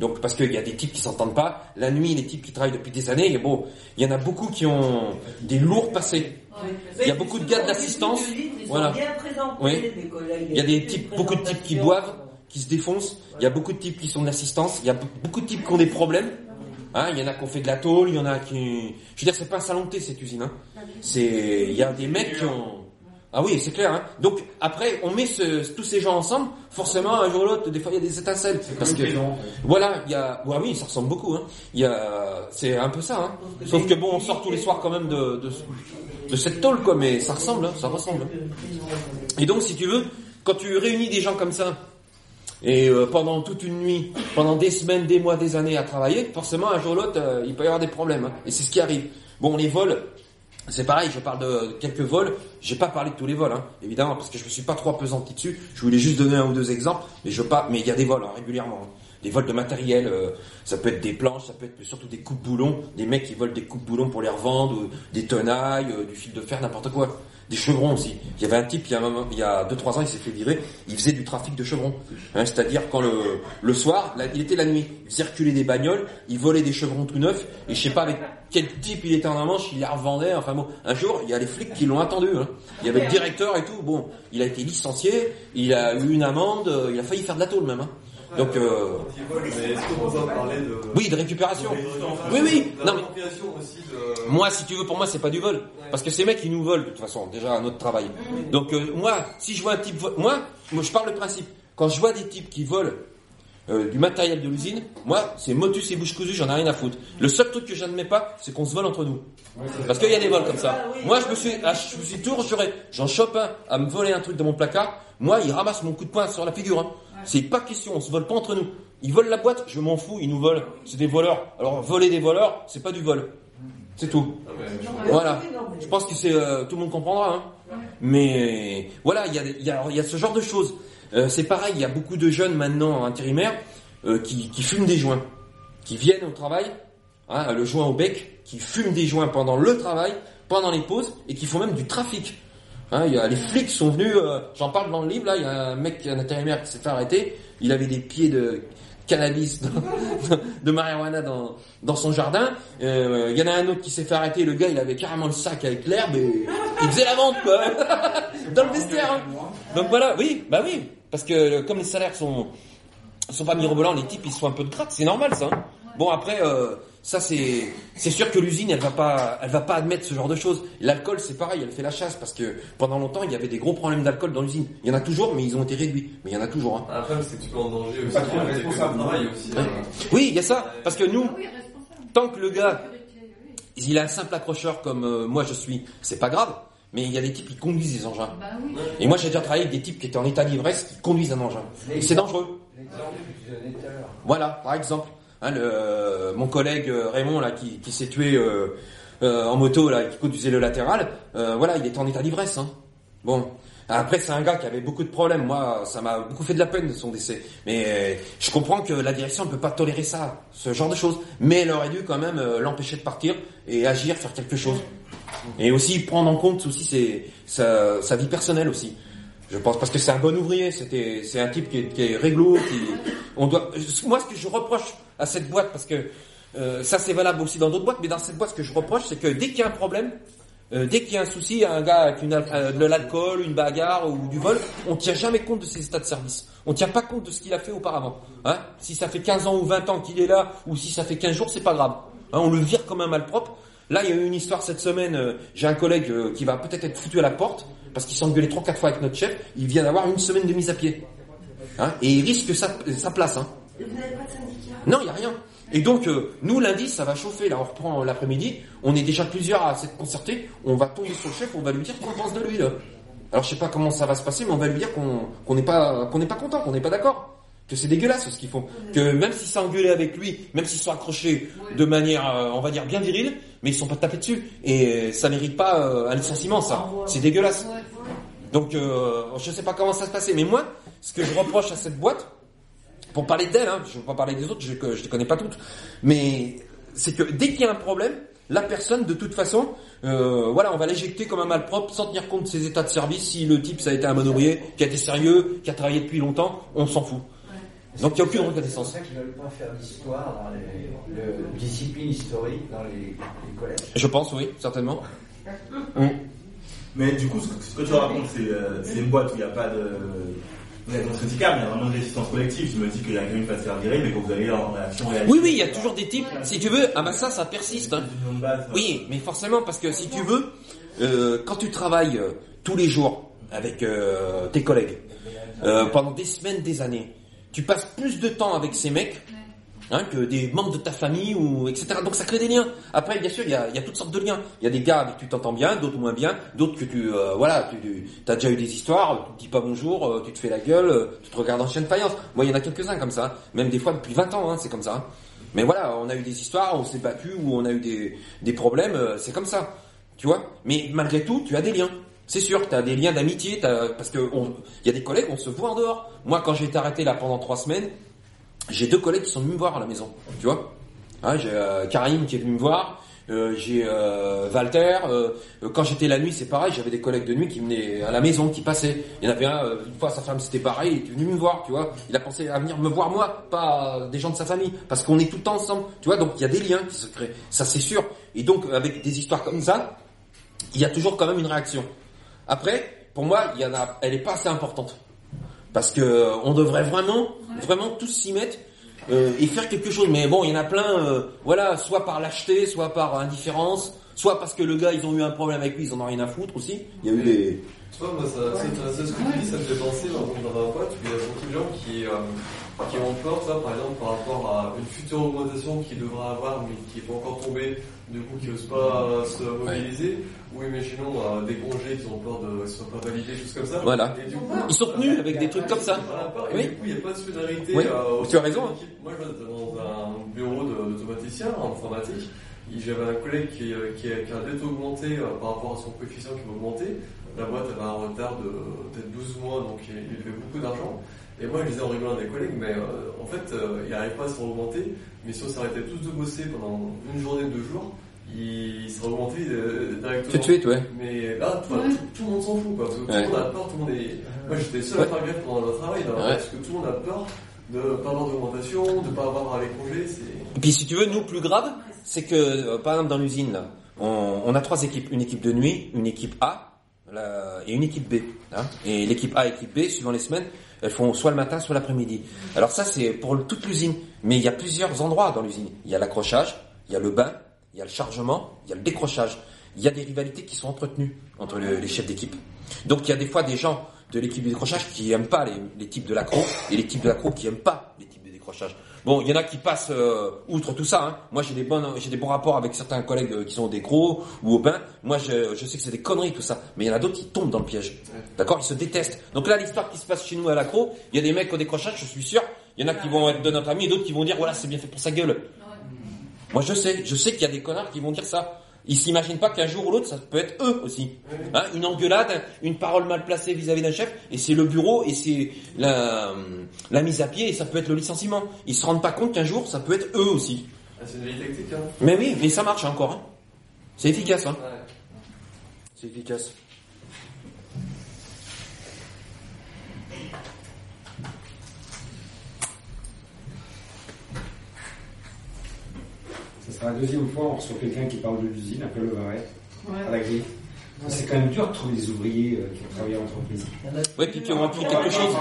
Donc, parce qu'il y a des types qui s'entendent pas. La nuit, les types qui travaillent depuis des années, et bon, il y en a beaucoup qui ont des lourds passés. Il y a beaucoup de gars de l'assistance. Voilà. Oui. Il y a des types, beaucoup de types qui boivent, qui se défoncent. Il y a beaucoup de types qui sont de l'assistance. Il y a be- beaucoup de types qui ont des problèmes. Hein, il y en a qui ont fait de la tôle, il y en a qui. Je veux dire, c'est pas un salon de thé cette usine. Hein. C'est, il y a des mecs qui ont, Ah oui, c'est clair. Hein. Donc après, on met ce- tous ces gens ensemble. Forcément, un jour ou l'autre, des fois, il y a des étincelles. Parce que prison, voilà, il y a. Ouais, oui, ça ressemble beaucoup. Hein. Il y a. C'est un peu ça. Hein. Sauf que bon, on sort tous les soirs quand même de de, de cette tôle, quoi. Mais ça ressemble, hein, ça ressemble. Et donc, si tu veux, quand tu réunis des gens comme ça, et euh, pendant toute une nuit, pendant des semaines, des mois, des années à travailler, forcément, un jour ou l'autre, euh, il peut y avoir des problèmes. hein. Et c'est ce qui arrive. Bon, les vols, c'est pareil, je parle de quelques vols. J'ai pas parlé de tous les vols, hein, évidemment, parce que je me suis pas trop appesanti dessus. Je voulais juste donner un ou deux exemples, mais je pas. Mais il y a des vols hein, régulièrement. hein. Des vols de matériel, euh, ça peut être des planches, ça peut être surtout des coupes boulons, des mecs qui volent des coupes boulons pour les revendre, des tenailles, euh, du fil de fer, n'importe quoi. Des chevrons aussi. Il y avait un type, il y a, un il y a deux trois ans, il s'est fait virer. Il faisait du trafic de chevrons. Hein, C'est-à-dire quand le, soir, il était la nuit, il circulait des bagnoles, il volait des chevrons tout neufs. Et je sais pas avec quel type il était en manche, il les revendait. Enfin bon, un jour, il y a les flics qui l'ont attendu. Hein. Il y avait le directeur et tout. Bon, il a été licencié, il a eu une amende, euh, il a failli faire de la tôle même. Hein. Donc euh, Mais est-ce qu'on peut parler de... oui, de récupération. Oui, oui. Non mais de... moi, si tu veux, pour moi, c'est pas du vol. Parce que ces mecs, ils nous volent, de toute façon, déjà un autre travail. Donc, euh, moi, si je vois un type, vo- moi, moi, je parle le principe. Quand je vois des types qui volent euh, du matériel de l'usine, moi, c'est motus et bouche cousue, j'en ai rien à foutre. Le seul truc que j'admets pas, c'est qu'on se vole entre nous. Parce qu'il y a des vols comme ça. Moi, je me suis, ah, je me suis toujours juré, j'en chope un à me voler un truc dans mon placard. Moi, il ramasse mon coup de poing sur la figure. Hein. C'est pas question, on se vole pas entre nous. Ils volent la boîte, je m'en fous, ils nous volent. C'est des voleurs. Alors, voler des voleurs, c'est pas du vol. C'est tout. Voilà. Je pense que c'est euh, tout le monde comprendra. Hein. Mais voilà, il y a, y, a, il y a ce genre de choses. Euh, c'est pareil, il y a beaucoup de jeunes maintenant intérimaires euh, qui, qui fument des joints, qui viennent au travail, hein, le joint au bec, qui fument des joints pendant le travail, pendant les pauses, et qui font même du trafic. Hein, y a, les flics sont venus, euh, j'en parle dans le livre, là, il y a un mec, un intérimaire qui s'est fait arrêter, il avait des pieds de cannabis, de marijuana dans, dans son jardin. Euh, Il y en a un autre qui s'est fait arrêter, le gars, il avait carrément le sac avec l'herbe et il faisait la vente, quoi, dans le vestiaire. hein. Donc voilà, oui, bah oui, parce que euh, comme les salaires sont sont pas mirobolants, les types ils sont un peu de gratte, c'est normal ça. hein. Bon après, euh, ça c'est c'est sûr que l'usine elle va pas elle va pas admettre ce genre de choses. L'alcool c'est pareil, elle fait la chasse parce que pendant longtemps il y avait des gros problèmes d'alcool dans l'usine. Il y en a toujours, mais ils ont été réduits. Mais il y en a toujours. Hein. Après, c'est que tu peux en danger aussi. Pas trop avec responsable, le travail aussi. Hein. Oui, il y a ça, parce que nous, Ah tant que le gars il a un simple accrocheur comme euh, moi je suis, c'est pas grave. Mais il y a des types qui conduisent des engins. Bah oui. Et moi j'ai déjà travaillé avec des types qui étaient en état d'ivresse qui conduisent un engin. Et c'est dangereux. Voilà, par exemple, hein, le, euh, mon collègue euh, Raymond là qui, qui s'est tué euh, euh, en moto là, qui conduisait le latéral, euh, voilà, il était en état d'ivresse. Hein. Bon, après c'est un gars qui avait beaucoup de problèmes. Moi, ça m'a beaucoup fait de la peine son décès. Mais euh, je comprends que la direction ne peut pas tolérer ça, ce genre de choses. Mais elle aurait dû quand même l'empêcher de partir et agir, faire quelque chose. Et aussi prendre en compte aussi ses, sa, sa vie personnelle aussi. Je pense parce que c'est un bon ouvrier, c'était c'est un type qui est, qui est réglo, qui on doit moi ce que je reproche à cette boîte parce que euh, ça c'est valable aussi dans d'autres boîtes mais dans cette boîte ce que je reproche c'est que dès qu'il y a un problème euh, dès qu'il y a un souci, un gars avec euh, de l'alcool, une bagarre ou du vol, on tient jamais compte de ses états de service. On tient pas compte de ce qu'il a fait auparavant. Hein si ça fait 15 ans ou 20 ans qu'il est là, ou si ça fait 15 jours, c'est pas grave. Hein, on le vire comme un malpropre. Là, il y a eu une histoire cette semaine. J'ai un collègue qui va peut-être être foutu à la porte parce qu'il s'est engueulé trois quatre fois avec notre chef. Il vient d'avoir une semaine de mise à pied. Hein, et il risque sa, sa place. Hein. Et vous n'avez pas de syndicat? Non, il n'y a rien. Et donc, euh, nous, lundi, ça va chauffer. Là, on reprend l'après-midi. On est déjà plusieurs à s'être concertés. On va tomber sur le chef, on va lui dire qu'on pense de lui. Là. Alors, je sais pas comment ça va se passer, mais on va lui dire qu'on n'est pas qu'on n'est pas content, qu'on n'est pas d'accord. Que c'est dégueulasse ce qu'ils font. Que même s'ils sont engueulés avec lui, même s'ils sont accrochés de manière, euh, on va dire, bien virile, mais ils sont pas tapés dessus. Et ça mérite pas euh, un licenciement, ça. C'est dégueulasse. Donc, je sais pas comment ça se passait. Mais moi, ce que je reproche à cette boîte, pour parler d'elle, hein, je ne veux pas parler des autres, je ne les connais pas toutes, mais c'est que dès qu'il y a un problème, la personne, de toute façon, euh, voilà, on va l'éjecter comme un malpropre sans tenir compte de ses états de service. Si le type, ça a été un bon ouvrier, qui a été sérieux, qui a travaillé depuis longtemps, on s'en fout. Donc il n'y a aucune reconnaissance. C'est pour ça qu'ils ne veulent pas faire d'histoire dans les, le- discipline historique dans les, les collèges. Je pense, oui, certainement. Mm. Mais du coup, ce que, ce que tu racontes, c'est euh, c'est une boîte où il n'y a pas de il y a vraiment une résistance collective. Je me dis qu'il y a quelqu'un qui va se faire virer, mais vous allez en réaction. Oui, oui, il y a toujours des types. Si tu veux, ah bah ça, ça persiste. hein. Base, Oui, mais forcément, parce que si tu veux, euh, quand tu travailles euh, tous les jours avec euh, tes collègues euh, pendant des semaines, des années, tu passes plus de temps avec ces mecs hein, que des membres de ta famille ou etc. Donc ça crée des liens. Après, bien sûr, il y a, y a toutes sortes de liens. Il y a des gars avec qui tu t'entends bien, d'autres moins bien, d'autres que tu euh, voilà, tu, tu as déjà eu des histoires, tu te dis pas bonjour, euh, tu te fais la gueule, euh, tu te regardes en chaîne faïence. Moi, il y en a quelques-uns comme ça, même des fois depuis 20 ans, hein, c'est comme ça. Mais voilà, on a eu des histoires, on s'est battu ou on a eu des, des problèmes, euh, c'est comme ça. Tu vois? Mais malgré tout, tu as des liens. C'est sûr, tu as des liens d'amitié, parce que il y a des collègues, on se voit en dehors. Moi, quand j'ai été arrêté là pendant trois semaines, j'ai deux collègues qui sont venus me voir à la maison. Tu vois Hein, J'ai euh, Karim qui est venu me voir, euh, j'ai euh, Walter. euh, euh, quand j'étais la nuit, c'est pareil, j'avais des collègues de nuit qui venaient à la maison, qui passaient. Il y en avait un, euh, une fois sa femme c'était pareil, il était venu me voir, tu vois. Il a pensé à venir me voir moi, pas des gens de sa famille, parce qu'on est tout le temps ensemble, tu vois. Donc il y a des liens qui se créent, ça c'est sûr. Et donc avec des histoires comme ça, il y a toujours quand même une réaction. Après, pour moi, il y en a, elle est pas assez importante. Parce que euh, on devrait vraiment, vraiment tous s'y mettre euh, et faire quelque chose. Mais bon, il y en a plein, euh, voilà, soit par lâcheté, soit par indifférence, soit parce que le gars, ils ont eu un problème avec lui, ils en ont rien à foutre aussi. Il y a eu des... Tu vois, moi, ça, c'est, c'est ce que tu dis, ça me fait penser, par exemple, dans un pote, il y a beaucoup de gens qui, euh, qui ont peur, ça, par exemple, par rapport à une future augmentation qu'ils devraient avoir, mais qui n'est pas encore tombée, du coup, qui n'osent pas euh, se mobiliser, ou imaginons euh, des congés qui ont peur de ne soient pas validés, choses comme ça. Voilà. Et du coup, Ils sont tenus avec des trucs comme ça. Et Oui. du coup, il n'y a pas de solidarité. Oui, euh, au tu as raison, hein. Moi, je dans un bureau de- d'automaticien en informatique. J'avais un collègue qui, euh, qui, a, qui a augmenté euh, par rapport à son coefficient qui va augmenter. La boîte avait un retard de peut-être 12 mois, donc il, il fait beaucoup d'argent. Et moi, je disais en rigolant à des collègues, mais euh, en fait, euh, il n'arrive pas à se faire augmenter. Mais si on s'arrêtait tous de bosser pendant une journée, deux jours, il serait augmenté euh, directement. Tout de suite, ouais. Mais là, tout, Ouais. tout, tout le monde s'en fout, quoi. Parce que tout Ouais. le monde a peur, tout le monde est. Moi, j'étais seul à faire grève pendant le travail, là, Ouais. parce que tout le monde a peur de ne pas avoir d'augmentation, de ne pas avoir les congés. Et puis si tu veux, nous, plus grave, c'est que, euh, par exemple, dans l'usine, là, on, on a trois équipes. Une équipe de nuit, une équipe A la- et une équipe B. hein. Et l'équipe A et l'équipe B, suivant les semaines, elles font soit le matin, soit l'après-midi. Alors ça, c'est pour toute l'usine. Mais il y a plusieurs endroits dans l'usine. Il y a l'accrochage, il y a le bain, il y a le chargement, il y a le décrochage. Il y a des rivalités qui sont entretenues entre le- les chefs d'équipe. Donc il y a des fois des gens de l'équipe de décrochage qui aiment pas les, les types de l'accro et les types de l'accro qui aiment pas les types de décrochage. Bon, il y en a qui passent euh, outre tout ça. Hein. Moi, j'ai des bonnes, j'ai des bons rapports avec certains collègues euh, qui sont des gros ou au bain. Moi, je, je sais que c'est des conneries tout ça, mais il y en a d'autres qui tombent dans le piège. D'accord? Ils se détestent. Donc là, l'histoire qui se passe chez nous à l'accro, il y a des mecs au décrochage, je suis sûr. Il y en a qui vont être de notre ami et d'autres qui vont dire voilà, c'est bien fait pour sa gueule. Moi, je sais, je sais qu'il y a des connards qui vont dire ça. Ils s'imaginent pas qu'un jour ou l'autre, ça peut être eux aussi. Hein, une engueulade, une parole mal placée vis-à-vis d'un chef, et c'est le bureau, et c'est la, la mise à pied, et ça peut être le licenciement. Ils se rendent pas compte qu'un jour, ça peut être eux aussi. Ah, c'est une tactique, hein. Mais oui, mais ça marche encore. Hein. C'est efficace. Hein. Ouais. C'est efficace. La deuxième fois on reçoit quelqu'un qui parle de l'usine après le Varet, Ouais. à la grille. C'est quand même dur de trouver des ouvriers euh, qui ont travaillé en entreprise. Ouais, puis qui ont appris quelque chose.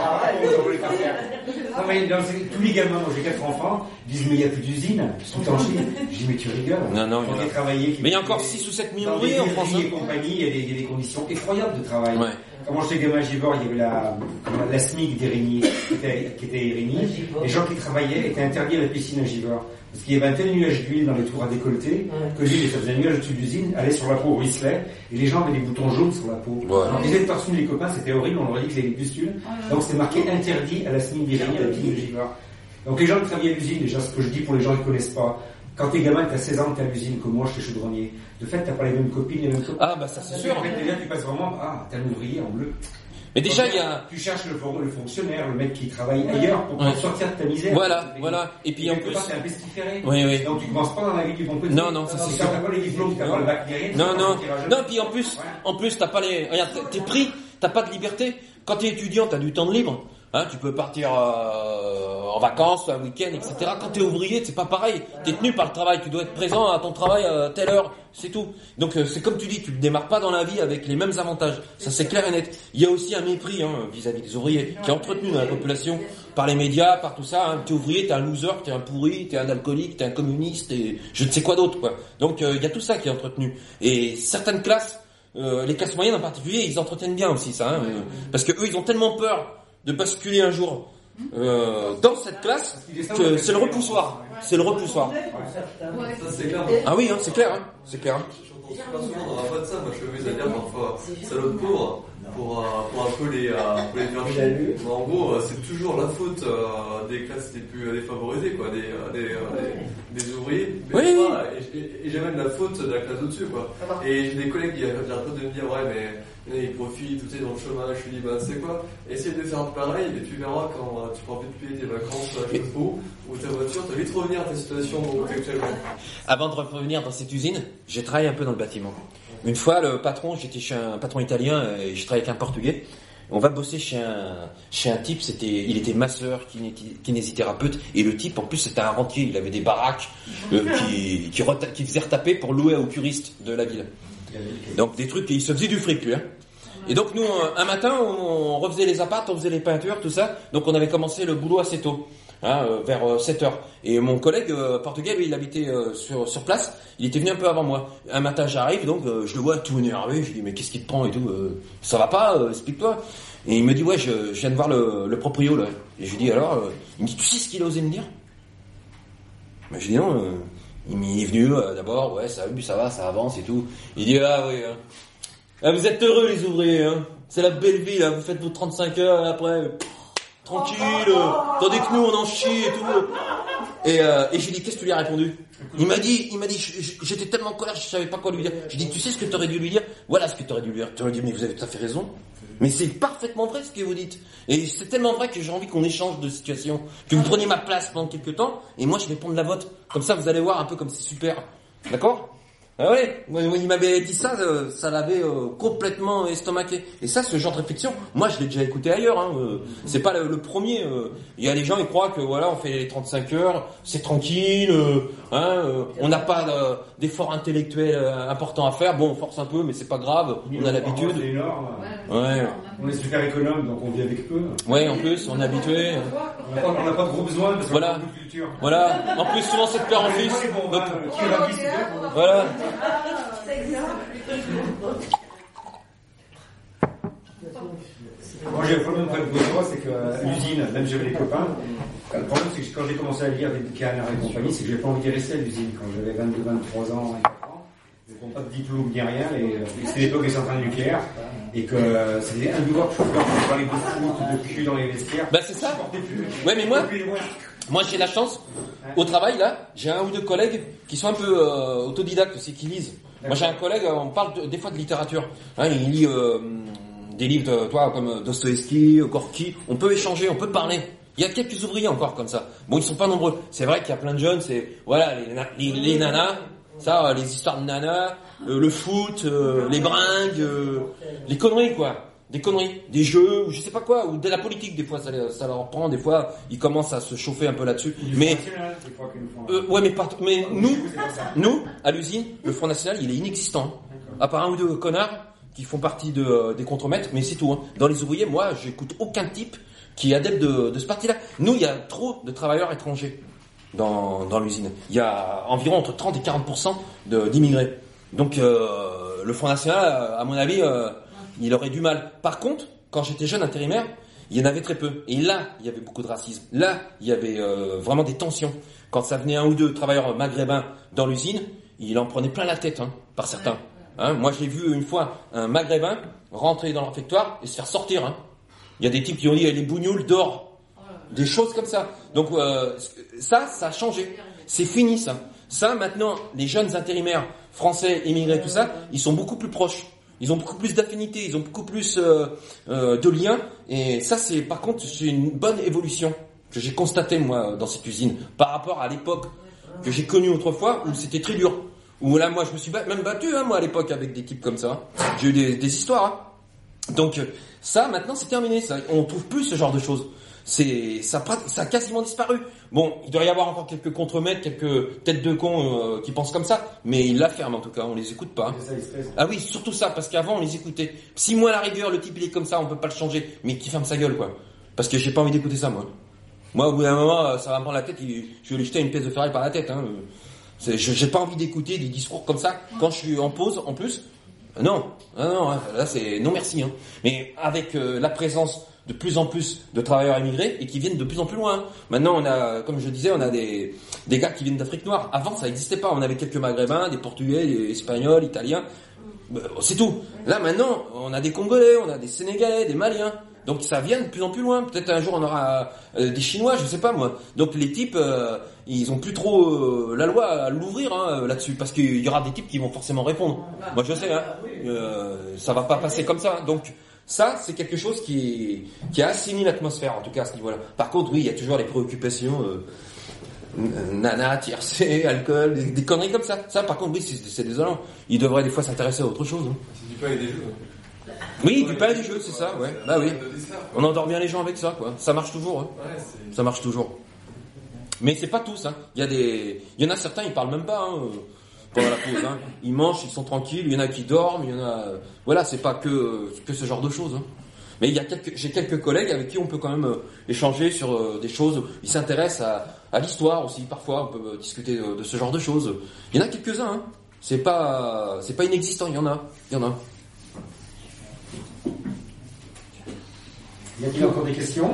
Non, mais dans ces- tous les gamins, moi j'ai quatre enfants, ils disent mais il n'y a plus d'usine, ils sont en Chine. Je dis mais tu rigoles. Non, non, il y en a- travaillé, Mais il y a encore 6 ou 7 millions d'ouvriers en France. hein. et compagnie, il y, a des, il y a des conditions effroyables de travail. Ouais. Quand moi j'étais gamin à Givor, il y avait la, la SMIC d'Érigny, qui était, qui était à Érigny. Les gens qui travaillaient étaient interdits à la piscine à Givor. Parce qu'il y avait un tel nuage d'huile dans les tours à décolleter que l'huile, ça faisait un nuage au-dessus de l'usine, allait sur la peau, ruisselait, et les gens avaient des boutons jaunes sur la peau. Voilà. Donc ils étaient torse les copains, c'était horrible, on leur dit que c'était des pustules. Donc c'était marqué interdit à la d'Érigny, à la Givor. Donc les gens qui travaillaient à l'usine, déjà ce que je dis pour les gens qui ne connaissent pas, quand t'es gamin, t'as 16 ans, t'es à l'usine, comme moi, je suis chaudronnier. De fait, t'as pas les mêmes copines, les mêmes copains. Ah, bah ça c'est sûr. En fait, déjà, tu passes vraiment, ah, t'es un ouvrier en bleu. Mais déjà, il y a. Tu cherches le, fon- le fonctionnaire, le mec qui travaille ailleurs pour Ouais. sortir de ta misère. Voilà, voilà. Et puis en plus. t'es un pestiféré. Oui, oui. Donc tu commences pas dans la vie du bon côté. Non, non, ça, c'est sûr. T'as pas les diplômes, t'as pas le bac rien. Non, non, non, puis en plus, en plus, t'as pas les, regarde, t'es- t'es pris, t'as pas de liberté. Quand t'es étudiant, t'as du temps de libre. Hein, tu peux partir euh, en vacances, un week-end, etc. Quand t'es ouvrier, c'est pas pareil. T'es tenu par le travail. Tu dois être présent à ton travail à telle heure, c'est tout. Donc euh, c'est comme tu dis, tu ne démarres pas dans la vie avec les mêmes avantages. Ça c'est clair et net. Il y a aussi un mépris hein, vis-à-vis des ouvriers qui est entretenu dans la population par les médias, par tout ça. Hein. T'es ouvrier, t'es un loser, t'es un pourri, t'es un alcoolique, t'es un communiste, t'es je ne sais quoi d'autre. Donc euh, il y a tout ça qui est entretenu. Et certaines classes euh, les classes moyennes en particulier, ils entretiennent bien aussi ça, hein, euh, parce que eux, ils ont tellement peur de basculer un jour euh, dans cette classe c'est le repoussoir. C'est le repoussoir. Ça, c'est clair. Ah oui, hein, c'est clair, hein, c'est clair. hein. Je suis pas souvent dans la voie de ça, moi je m'amuse à dire parfois salaud de pauvre pour, pour un peu les, pour les faire chier. Mais en gros, c'est toujours la faute euh, des classes les plus défavorisées, quoi, des, des, des, des ouvriers. Mais Oui, pas- Et, et, et j'ai même la faute de la classe au-dessus, quoi. Et j'ai des collègues qui arrêtent de me dire, ouais, mais a, ils profitent, tu sais, dans le chômage. Je lui dis, bah, c'est quoi Essaye de faire pareil, et tu verras quand euh, tu pourras vite payer tes vacances à Château ou ta voiture, tu vas vite revenir à ta situation actuellement. Avant de revenir dans cette usine, j'ai travaillé un peu dans le bâtiment. Une fois, le patron, j'étais chez un patron italien et je travaillais avec un portugais. On va bosser chez un, chez un type, c'était, il était masseur, kiné- kinésithérapeute, et le type, en plus, c'était un rentier, il avait des baraques, euh, qui, qui, reta- qui faisait retaper pour louer aux curistes de la ville. Donc des trucs, il se faisait du fric, lui, hein. Et donc nous, un matin, on refaisait les apparts, on faisait les peintures, tout ça. Donc on avait commencé le boulot assez tôt, hein, euh, vers euh, 7 heures. Et mon collègue euh, portugais, lui, il habitait euh, sur, sur place. Il était venu un peu avant moi. Un matin, j'arrive, donc euh, je le vois tout énervé. Je lui dis mais qu'est-ce qui te prend et tout euh, Ça va pas euh, Explique-toi. Et il me dit ouais, je, viens de voir le, le proprio là. Et je lui dis alors, euh, il me dit tu sais ce qu'il a osé me dire? Mais je dis non. Il m'est venu euh, d'abord, ouais, ça, ça va, ça avance et tout. Il dit ah oui. hein. Ah, vous êtes heureux les ouvriers, hein C'est la belle vie vous faites vos 35 heures après, tranquille, tandis que nous on en chie et tout. Et, euh, et j'ai dit qu'est-ce que tu lui as répondu? Il m'a dit, il m'a dit, je- je- j'étais tellement en colère, je savais pas quoi lui dire. J'ai dit tu sais ce que tu aurais dû lui dire? Voilà ce que tu aurais dû lui dire. Tu aurais dit mais vous avez tout à fait raison. Mais c'est parfaitement vrai ce que vous dites. Et c'est tellement vrai que j'ai envie qu'on échange de situation, que vous preniez ma place pendant quelques temps, et moi je vais prendre la vôtre. Comme ça vous allez voir un peu comme c'est super. D'accord? Ah ouais, il m'avait dit ça, euh, ça l'avait euh, complètement estomaqué. Et ça, ce genre de réflexion, moi je l'ai déjà écouté ailleurs. Hein, euh, c'est pas le, le premier. euh. Il y a des gens, ils croient que voilà, on fait les 35 heures, c'est tranquille, euh, hein, euh, on n'a pas euh, d'effort intellectuel euh, important à faire. Bon, on force un peu, mais c'est pas grave, on a l'habitude. Ouais, On est super économe, donc on vit avec peu. ouais, en plus, on est habitué. On n'a pas, de gros besoins parce qu'on Voilà. a beaucoup de culture. Voilà. En plus, souvent c'est de père en fils. Voilà. Moi j'ai le problème près de c'est qu'à l'usine, même j'avais des copains, le problème c'est que quand j'ai commencé à lire des bouquins et compagnie, c'est que j'ai pas envie d'y rester à l'usine quand j'avais 22, 23 ans, 24 ans. Ils n'ont pas de diplôme ni rien, et euh, c'était l'époque des centrales nucléaires, et que euh, c'était un devoir de chauffeur parler de foot, de cul dans les vestiaires. Bah c'est ça. Je plus. Ouais, mais moi. Moi, j'ai la chance, au travail, là, j'ai un ou deux collègues qui sont un peu euh, autodidactes aussi, qui lisent. Moi, j'ai un collègue, euh, on parle de- des fois de littérature. Hein, il lit euh, des livres, de, toi, comme Dostoevsky, Gorky. On peut échanger, on peut parler. Il y a quelques ouvriers encore comme ça. Bon, ils sont pas nombreux. C'est vrai qu'il y a plein de jeunes, c'est voilà les, na- les, les nanas, ça, euh, les histoires de nanas, euh, le foot, euh, les bringues, euh, les conneries quoi. Des conneries, des jeux, ou je sais pas quoi, ou de la politique des fois, ça, ça leur prend, des fois ils commencent à se chauffer un peu là-dessus. Mais font. euh, ouais, mais pas, mais nous, nous, à l'usine, le Front National, il est inexistant. À part un ou deux connards qui font partie de, euh, des contremaîtres, mais c'est tout. hein. Dans les ouvriers, moi, j'écoute aucun type qui est adepte de, de ce parti-là. Nous, il y a trop de travailleurs étrangers dans, dans l'usine. Il y a environ entre 30 et 40% de- d'immigrés. Donc, euh, le Front National, à mon avis, euh, il aurait du mal. Par contre, quand j'étais jeune intérimaire, il y en avait très peu. Et là, il y avait beaucoup de racisme. Là, il y avait euh, vraiment des tensions. Quand ça venait un ou deux travailleurs maghrébins dans l'usine, il en prenait plein la tête, hein, par certains. Hein, moi, j'ai vu une fois un maghrébin rentrer dans le réfectoire et se faire sortir. Hein. Il y a des types qui ont dit eh, les bougnoules dehors. Des choses comme ça. Donc euh, ça, ça a changé. C'est fini ça. Ça, maintenant, les jeunes intérimaires français, immigrés, tout ça, ils sont beaucoup plus proches. Ils ont beaucoup plus d'affinités, ils ont beaucoup plus euh, euh, de liens. Et ça, c'est par contre, c'est une bonne évolution que j'ai constatée moi dans cette usine par rapport à l'époque que j'ai connue autrefois où c'était très dur. Où là, moi, je me suis même battu, hein, moi, à l'époque, avec des types comme ça. J'ai eu des, histoires. hein. Donc ça, maintenant, c'est terminé. Ça, on trouve plus ce genre de choses. C'est ça a quasiment disparu. Bon, il doit y avoir encore quelques contremaîtres, quelques têtes de cons euh, qui pensent comme ça, mais ils la ferment en tout cas. On les écoute pas. C'est ça, l'espèce. Ah oui, surtout ça, parce qu'avant on les écoutait. Si moi à la rigueur, le type il est comme ça, on peut pas le changer, mais qui ferme sa gueule quoi. Parce que j'ai pas envie d'écouter ça moi. Moi au bout d'un moment, euh, ça va me prendre la tête, je vais lui jeter une pièce de ferraille par la tête. Hein. J'ai pas envie d'écouter des discours comme ça quand je suis en pause en plus. Non, non, non, hein, là c'est non merci. Hein. Mais avec euh, la présence de plus en plus de travailleurs immigrés et qui viennent de plus en plus loin. Maintenant, on a, comme je disais, on a des, des gars qui viennent d'Afrique noire. Avant, ça n'existait pas. On avait quelques Maghrébins, des Portugais, des Espagnols, Italiens. Ben, C'est tout. Là, maintenant, on a des Congolais, on a des Sénégalais, des Maliens. Donc ça vient de plus en plus loin. Peut-être un jour on aura euh, des Chinois, je sais pas moi. Donc les types, euh, ils ont plus trop euh, la loi à l'ouvrir hein, là-dessus, parce qu'il y aura des types qui vont forcément répondre. Moi je sais, hein, ça va pas passer comme ça. Donc ça, c'est quelque chose qui, qui a assaini l'atmosphère, en tout cas à ce niveau-là. Par contre, oui, il y a toujours les préoccupations. Nana, tiercé, alcool, des, conneries comme ça. Ça, par contre, oui, c'est désolant. Ils devraient des fois s'intéresser à autre chose. hein. Oui, du pain et du jeu, c'est ça, ouais. Bah oui. On endort bien les gens avec ça, quoi. Ça marche toujours, hein. Ça marche toujours. Mais c'est pas tous, hein. Il y a des, il y en a certains, ils parlent même pas, hein, euh, pendant la pause, hein. Ils mangent, ils sont tranquilles, il y en a qui dorment, il y en a, euh, voilà, c'est pas que, que ce genre de choses, hein. Mais quelques, j'ai quelques collègues avec qui on peut quand même euh, échanger sur euh, des choses. Ils s'intéressent à, l'histoire aussi. Parfois, on peut euh, discuter de, de ce genre de choses. Il y en a quelques-uns. Hein. C'est pas, c'est pas inexistant. Il y en a. Il y en a. Y a-t-il encore des questions?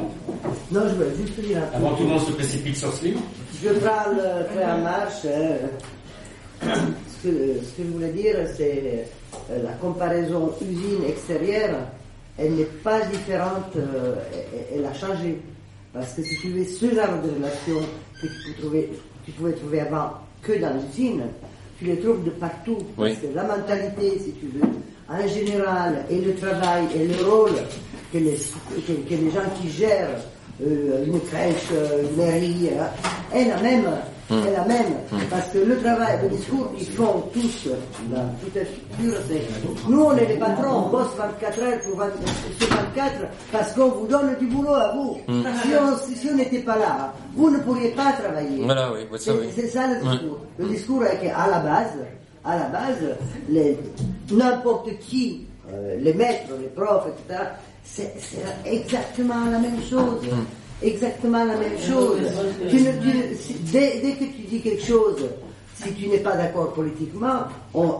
Non, je voulais juste dire un Avant truc. tout le monde se précipite sur ce livre. Je parle très en marche. hein. Ce, que, ce que je voulais dire, c'est euh, la comparaison usine-extérieure, elle n'est pas différente, euh, elle, elle a changé. Parce que si tu veux ce genre de relation que tu, peux trouver, tu pouvais trouver avant que dans l'usine, tu les trouves de partout. Oui. Parce que la mentalité, si tu veux, en général, et le travail et le rôle que les, que, que les gens qui gèrent euh, une crèche, une mairie, est la même. Mm. Est la même. Parce que le travail, le discours qu'ils font tous dans toute structure, c'est nous on est les patrons, on bosse 24 heures pour 20 sur 24 parce qu'on vous donne du boulot à vous. Mm. Si on n'était pas là, vous ne pourriez pas travailler. Voilà, oui, C'est oui. ça le discours. Le discours est qu'à la base, à la base, n'importe qui, euh, les maîtres, les profs, etc., c'est exactement la même chose. Mm. Exactement la même chose. Tu ne- tu ne- si- dès, dès que tu dis quelque chose, si tu n'es pas d'accord politiquement, on,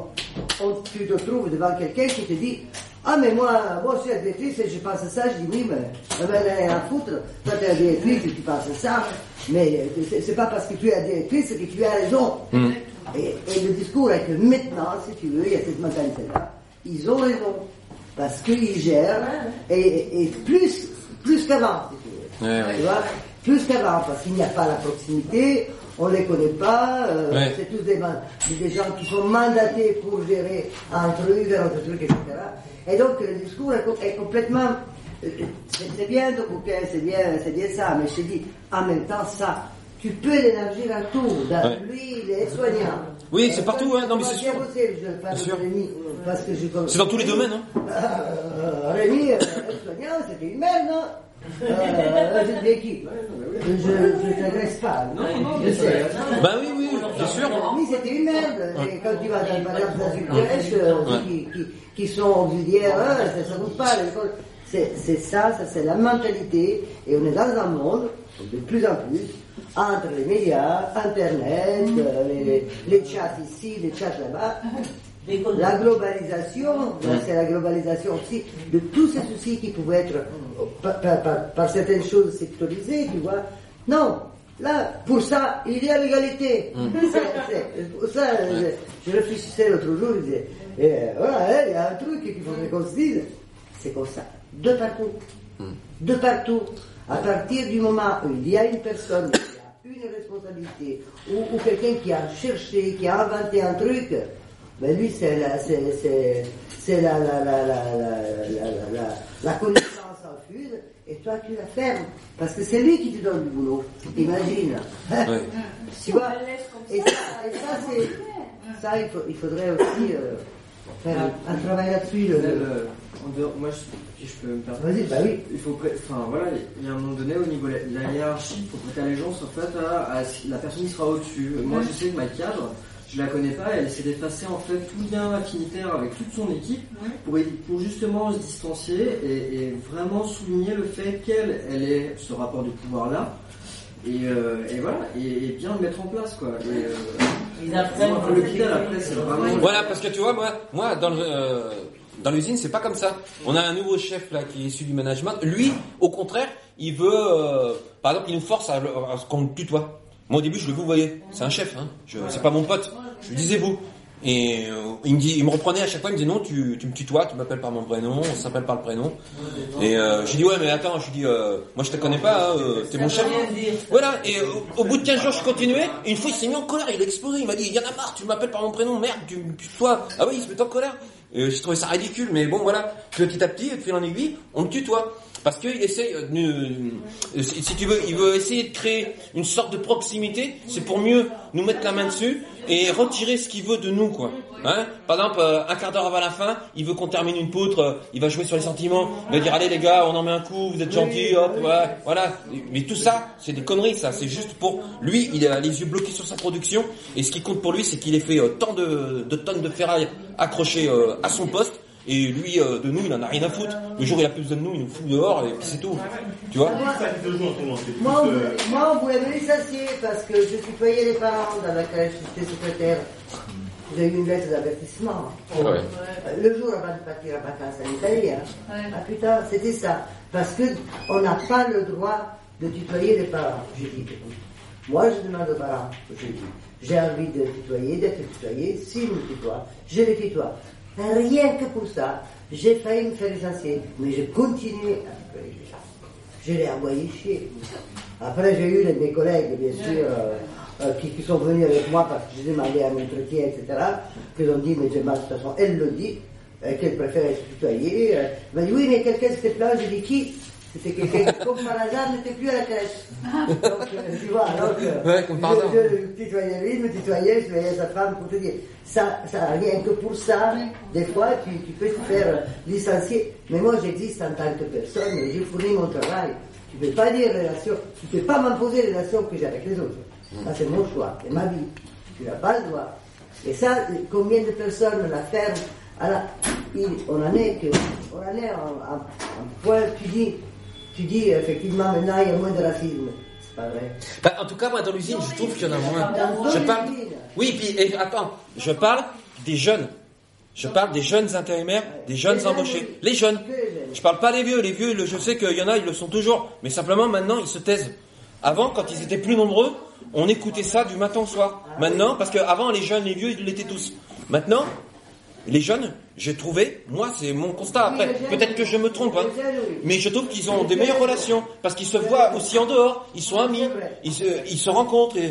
on- tu te trouves devant quelqu'un qui te dit Ah, mais moi, moi, je suis directrice et je pense à ça. Je dis Oui, mais ben, elle à foutre. Toi, tu es directrice et tu penses à ça. Mais c'est- c'est pas parce que tu es directrice que tu as raison. Mm. Et, et le discours est que maintenant, si tu veux, il y a cette mentalité-là. Ils ont raison. Parce qu'ils gèrent, et, et plus, plus qu'avant, si tu veux. Ouais, ouais. Tu vois Plus qu'avant, parce qu'il n'y a pas la proximité, on les connaît pas, euh, Ouais. c'est tous des, des gens qui sont mandatés pour gérer un truc, un autre truc, etc. Et donc le discours est, co- est complètement... euh, C'est bien de bouquin, c'est bien, c'est bien ça, mais je te dis, en même temps, ça, tu peux l'élargir à tout. Dans-. Lui, il est soignant. Oui, c'est partout, hein. Non, mais c'est sûr. Bien sûr. C'est dans tous les domaines, hein. euh, Rémi, euh, soignant, c'était une merde, non? Euh, je ne t'agresse pas. Non, non, je sais. Bah oui, oui, bien sûr. Rémi, c'était une merde. Et quand tu vas dans, dans une crèche, Ouais. euh, qui, qui, qui sont auxiliaires, hein, ça ne roule pas. c'est ça, ça c'est la mentalité. Et on est dans un monde, de plus en plus, entre les médias, Internet, euh, les, les chats ici, les chats là-bas, la globalisation, ben, c'est la globalisation aussi de tous ces soucis qui pouvaient être euh, par, par- par- par certaines choses sectorisées, tu vois. Non, là, pour ça, il y a l'égalité. Pour ça, je, je réfléchissais l'autre jour, je disais, eh, voilà, hein, il y a un truc qu'il faudrait qu'on se dise, c'est comme ça, de partout, de partout. À partir du moment où il y a une personne responsabilité, ou, ou quelqu'un qui a cherché, qui a inventé un truc, ben lui, c'est la, c'est, c'est, c'est la, la, la, la, la, la, la, la- la connaissance en fuse, et toi, tu la fermes. Parce que c'est lui qui te donne du boulot. Imagine. Ouais. tu vois Et ça, et ça, c'est, ça il, faut- il faudrait aussi euh, faire un, un travail là-dessus. le- euh, moi, je, si je peux me permettre. Vas-y, bah oui. Il faut, enfin voilà, il y a un moment donné au niveau de la, hiérarchie, il faut prêter allégeance en fait à, à la personne qui sera au-dessus. Moi, je sais que ma cadre, je la connais pas, elle essaie d'effacer en fait tout lien affinitaire avec toute son équipe pour, pour justement se distancier et, et vraiment souligner le fait qu'elle, elle est ce rapport de pouvoir là. Et, euh, et voilà, et, et bien le mettre en place quoi. Et, euh, Ils apprennent moi, après c'est vraiment. Voilà, parce que tu vois, moi, moi dans le, euh, dans l'usine, c'est pas comme ça. On a un nouveau chef là qui est issu du management. Lui, au contraire, il veut, euh, par exemple, il nous force à, à ce qu'on le tutoie. Moi, au début, je le vous voyez. C'est un chef, hein. Je, c'est pas mon pote. Je lui disais vous. Et euh, il me dit, il me reprenait à chaque fois, il me disait non, tu, tu me tutoies, tu m'appelles par mon prénom, on s'appelle par le prénom. Et euh, je lui dis ouais, mais attends, je lui dis, euh, moi je te connais pas, hein, euh, t'es mon chef. Voilà. Et euh, au bout de 15 jours, je continuais. Et une fois, il s'est mis en colère, il a explosé. Il m'a dit, il y en a marre, tu m'appelles par mon prénom, merde, tu me tutoies. Ah oui, il se met en colère. Et j'ai trouvé ça ridicule, mais bon, voilà. Petit à petit, de fil en aiguille, on le tutoie. Parce qu'il essaye, euh, euh, si tu veux, il veut essayer de créer une sorte de proximité. C'est pour mieux nous mettre la main dessus et retirer ce qu'il veut de nous, quoi. Hein? Par exemple, euh, un quart d'heure avant la fin, il veut qu'on termine une poutre, euh, il va jouer sur les sentiments, il va dire allez les gars, on en met un coup, vous êtes gentils, hop, voilà. Mais tout ça, c'est des conneries, ça. C'est juste pour lui, il a les yeux bloqués sur sa production et ce qui compte pour lui, c'est qu'il ait fait tant de, de tonnes de ferraille accrochées à son poste. Et lui, euh, de nous, il en a rien à foutre. Le jour où il a plus besoin de nous, il nous fout dehors et puis c'est tout. Tu vois Moi, on, moi, on voulait me licencier parce que je tutoyais les parents dans la crèche, j'étais secrétaire. J'ai eu une lettre d'avertissement. Ouais. Euh, Le jour avant de partir en vacances en Italie. hein. Ah putain, c'était ça. Parce que on n'a pas le droit de tutoyer les parents. J'ai dit, écoute, moi je demande aux parents, je dis, j'ai envie de tutoyer, d'être tutoyé, s'ils me tutoient, je les tutoie. Rien que pour ça, j'ai failli me faire licencier, mais j'ai continué à. Je l'ai envoyé chier. Après, j'ai eu mes collègues, bien sûr, euh, euh, qui, qui sont venus avec moi parce que j'ai demandé un entretien, etc., qui ont dit, mais Gemma, de toute façon, elle le dit, euh, qu'elle préfère être tutoyée. Elle m'a dit, oui, mais quelqu'un s'était plaint, j'ai dit, qui? C'était quelqu'un qui, comme par hasard, n'était plus à la crèche. Donc, euh, tu vois, alors que Ouais, comme par je, je le tutoyais lui, il me tutoyait, je voyais sa femme pour te dire. Ça, ça, rien que pour ça, des fois, tu, tu peux te faire euh, licencier. Mais moi, j'existe en tant que personne, et j'ai fourni mon travail. Tu ne peux pas dire relation, tu ne peux pas m'imposer les relations que j'ai avec les autres. Ça, c'est mon choix, c'est ma vie. Tu n'as pas le droit. Et ça, combien de personnes la ferment? Alors, il- on en est que, on en est en, en- en point, tu dis, tu dis effectivement maintenant il y a moins de racisme. C'est pas vrai. Bah, en tout cas, moi, dans l'usine, je trouve qu'il y en a moins. Je parle. Oui, puis et, attends, je parle des jeunes. Je parle des jeunes intérimaires, des jeunes embauchés. Les jeunes. Je parle pas des vieux. Les vieux, je sais qu'il y en a, ils le sont toujours. Mais simplement, maintenant, ils se taisent. Avant, quand ils étaient plus nombreux, on écoutait ça du matin au soir. Maintenant, parce qu'avant, les jeunes, les vieux, ils l'étaient tous. Maintenant, les jeunes, j'ai trouvé, moi, c'est mon constat. Après, peut-être que je me trompe, hein, mais je trouve qu'ils ont des meilleures relations parce qu'ils se voient aussi en dehors. Ils sont amis, ils se, ils se rencontrent. Et...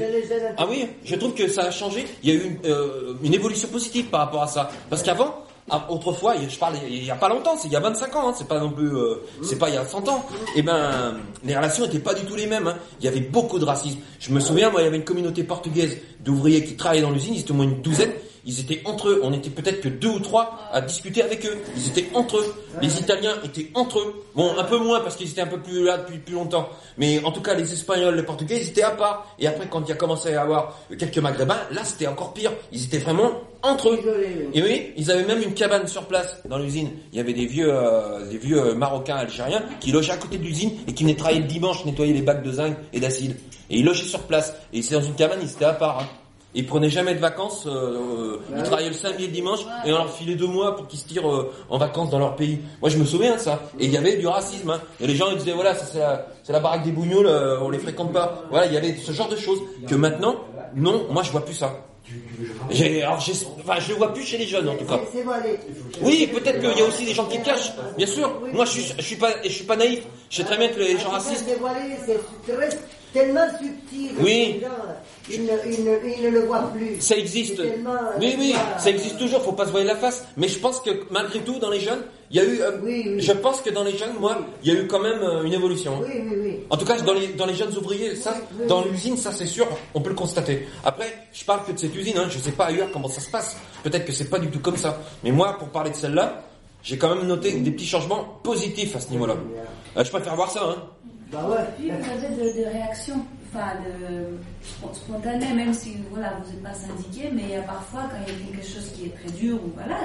Ah oui, je trouve que ça a changé. Il y a eu une, euh, une évolution positive par rapport à ça. Parce qu'avant, ah, autrefois, je parle, il y a pas longtemps, c'est il y a 25 ans, hein, c'est pas non plus, euh, c'est pas il y a 100 ans. Et ben, les relations étaient pas du tout les mêmes. hein. Il y avait beaucoup de racisme. Je me souviens, moi, il y avait une communauté portugaise d'ouvriers qui travaillaient dans l'usine. Ils étaient au moins une douzaine. Ils étaient entre eux. On était peut-être que deux ou trois à discuter avec eux. Ils étaient entre eux. Les Italiens étaient entre eux. Bon, un peu moins parce qu'ils étaient un peu plus là depuis plus longtemps. Mais en tout cas, les Espagnols, les Portugais, ils étaient à part. Et après, quand il y a commencé à y avoir quelques Maghrébins, là, c'était encore pire. Ils étaient vraiment entre eux. Et oui, ils avaient même une cabane sur place dans l'usine. Il y avait des vieux, euh, des vieux euh, Marocains, Algériens qui logeaient à côté de l'usine et qui travailler le dimanche, nettoyer les bacs de zinc et d'acide. Et ils logeaient sur place. Et c'est dans une cabane, ils étaient à part. Hein. Ils prenaient jamais de vacances. euh, euh, ils travaillaient le samedi et le dimanche et on leur filait deux mois pour qu'ils se tirent euh, en vacances dans leur pays. Moi, je me souviens de ça. Et il y avait du racisme. Hein. Et les gens ils disaient voilà, ça c'est la, baraque des bougnoules, euh, on les fréquente pas. Voilà, il y avait ce genre de choses que maintenant, non, moi je vois plus ça. Alors, enfin, je le vois plus chez les jeunes en tout cas. Oui, peut-être qu'il y a aussi des gens qui cachent, bien sûr. Moi, je suis, je suis pas, je suis pas naïf. Je sais très bien que les gens racistes. Tellement subtil. Oui. Gens, Ils ne, ils ne- ils ne le voient plus. Ça existe. Oui, euh, oui, voilà. ça existe toujours. Faut pas se voiler la face. Mais je pense que malgré tout, dans les jeunes, il y a eu. euh, Je pense que dans les jeunes, moi, il y a eu quand même euh, une évolution. Oui, oui, oui. En tout cas, dans les, dans les jeunes ouvriers, ça, dans l'usine, ça c'est sûr, on peut le constater. Après, je parle que de cette usine, hein, je sais pas ailleurs comment ça se passe. Peut-être que c'est pas du tout comme ça. Mais moi, pour parler de celle-là, j'ai quand même noté des petits changements positifs à ce niveau-là. Euh, je préfère voir ça, hein. Bah ouais. Puis vous avez de, de réactions, enfin de spon- spontanées, même si voilà, vous n'êtes pas syndiqué, mais il y a parfois quand il y a quelque chose qui est très dur, ou voilà,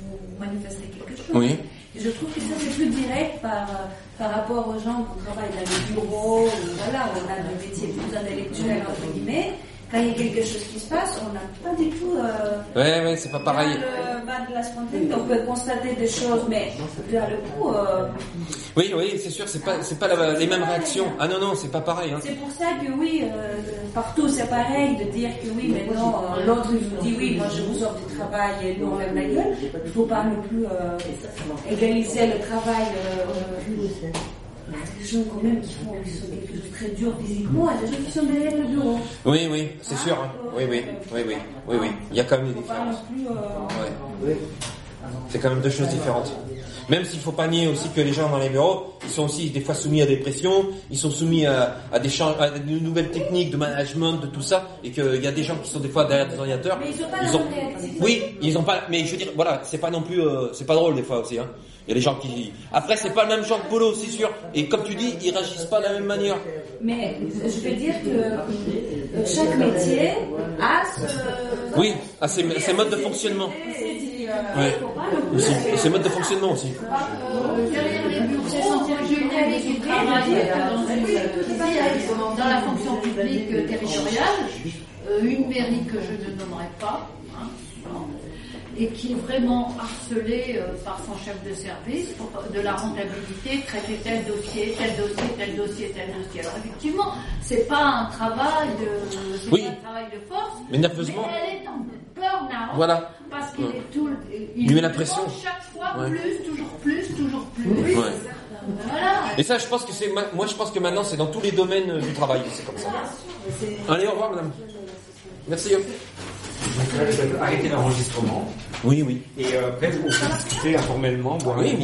vous manifestez quelque chose. Oui. Et je trouve que ça c'est plus direct par, euh, par rapport aux gens qui travaillent dans les bureaux, ou voilà, on a des métiers plus intellectuels entre guillemets. Quand il y a quelque chose qui se passe, on n'a pas du tout euh, Ouais, ouais, c'est pas pareil. le bas de la spontanéité. On peut constater des choses, mais vers le coup, euh, Oui, oui, c'est sûr, c'est pas, c'est pas la- les mêmes réactions. Ah non, non, c'est pas pareil. Hein. C'est pour ça que oui, euh, partout c'est pareil de dire que oui, maintenant euh, l'autre il vous dit oui, moi je vous offre du travail et nous on lève la gueule. Il ne faut pas non plus euh, égaliser le travail. Euh, des gens quand même qui font qui sont quelque chose de très dur physiquement et des gens qui sont derrière le bureau. Oui, oui, c'est sûr. hein. Oui, oui, oui, oui, oui, oui. Il y a quand même des différences. euh, Ouais. C'est quand même deux choses différentes. Même s'il faut pas nier aussi que les gens dans les bureaux, ils sont aussi des fois soumis à des pressions, ils sont soumis à, à des à de nouvelles techniques de management, de tout ça, et qu'il y a des gens qui sont des fois derrière des ordinateurs. Mais ils ont pas la même réactivité. Oui, ils ont pas. Mais je veux dire, voilà, c'est pas non plus, euh, c'est pas drôle des fois aussi. Hein. Il y a des gens qui. Après, c'est pas le même genre de boulot, c'est sûr. Et comme tu dis, ils réagissent pas de la même manière. Mais je veux dire que euh, chaque métier a ce. Oui, ces, ces modes de fonctionnement. C'est Ouais. Aussi, ces modes de fonctionnement aussi. Dans, la fonction publique territoriale, euh, une mairie que je ne nommerai pas, hein, et qui est vraiment harcelée euh, par son chef de service pour de la rentabilité, traiter tel dossier, tel dossier, tel dossier, tel dossier. Alors effectivement, c'est pas un travail de, c'est Oui. pas un travail de force, Mais nerveusement. mais elle est en burn-out Voilà. parce qu'il Ouais. est tout, il Lui met la pression. chaque fois Ouais. plus, toujours plus, toujours plus. Ouais. Voilà. Et ça, je pense que c'est, ma- moi, je pense que maintenant, c'est dans tous les domaines euh, du travail, c'est comme ça. Allez, au revoir, madame. Merci. Donc arrêter l'enregistrement. Oui, oui. Et euh, après, on peut discuter informellement, boire Oui, bien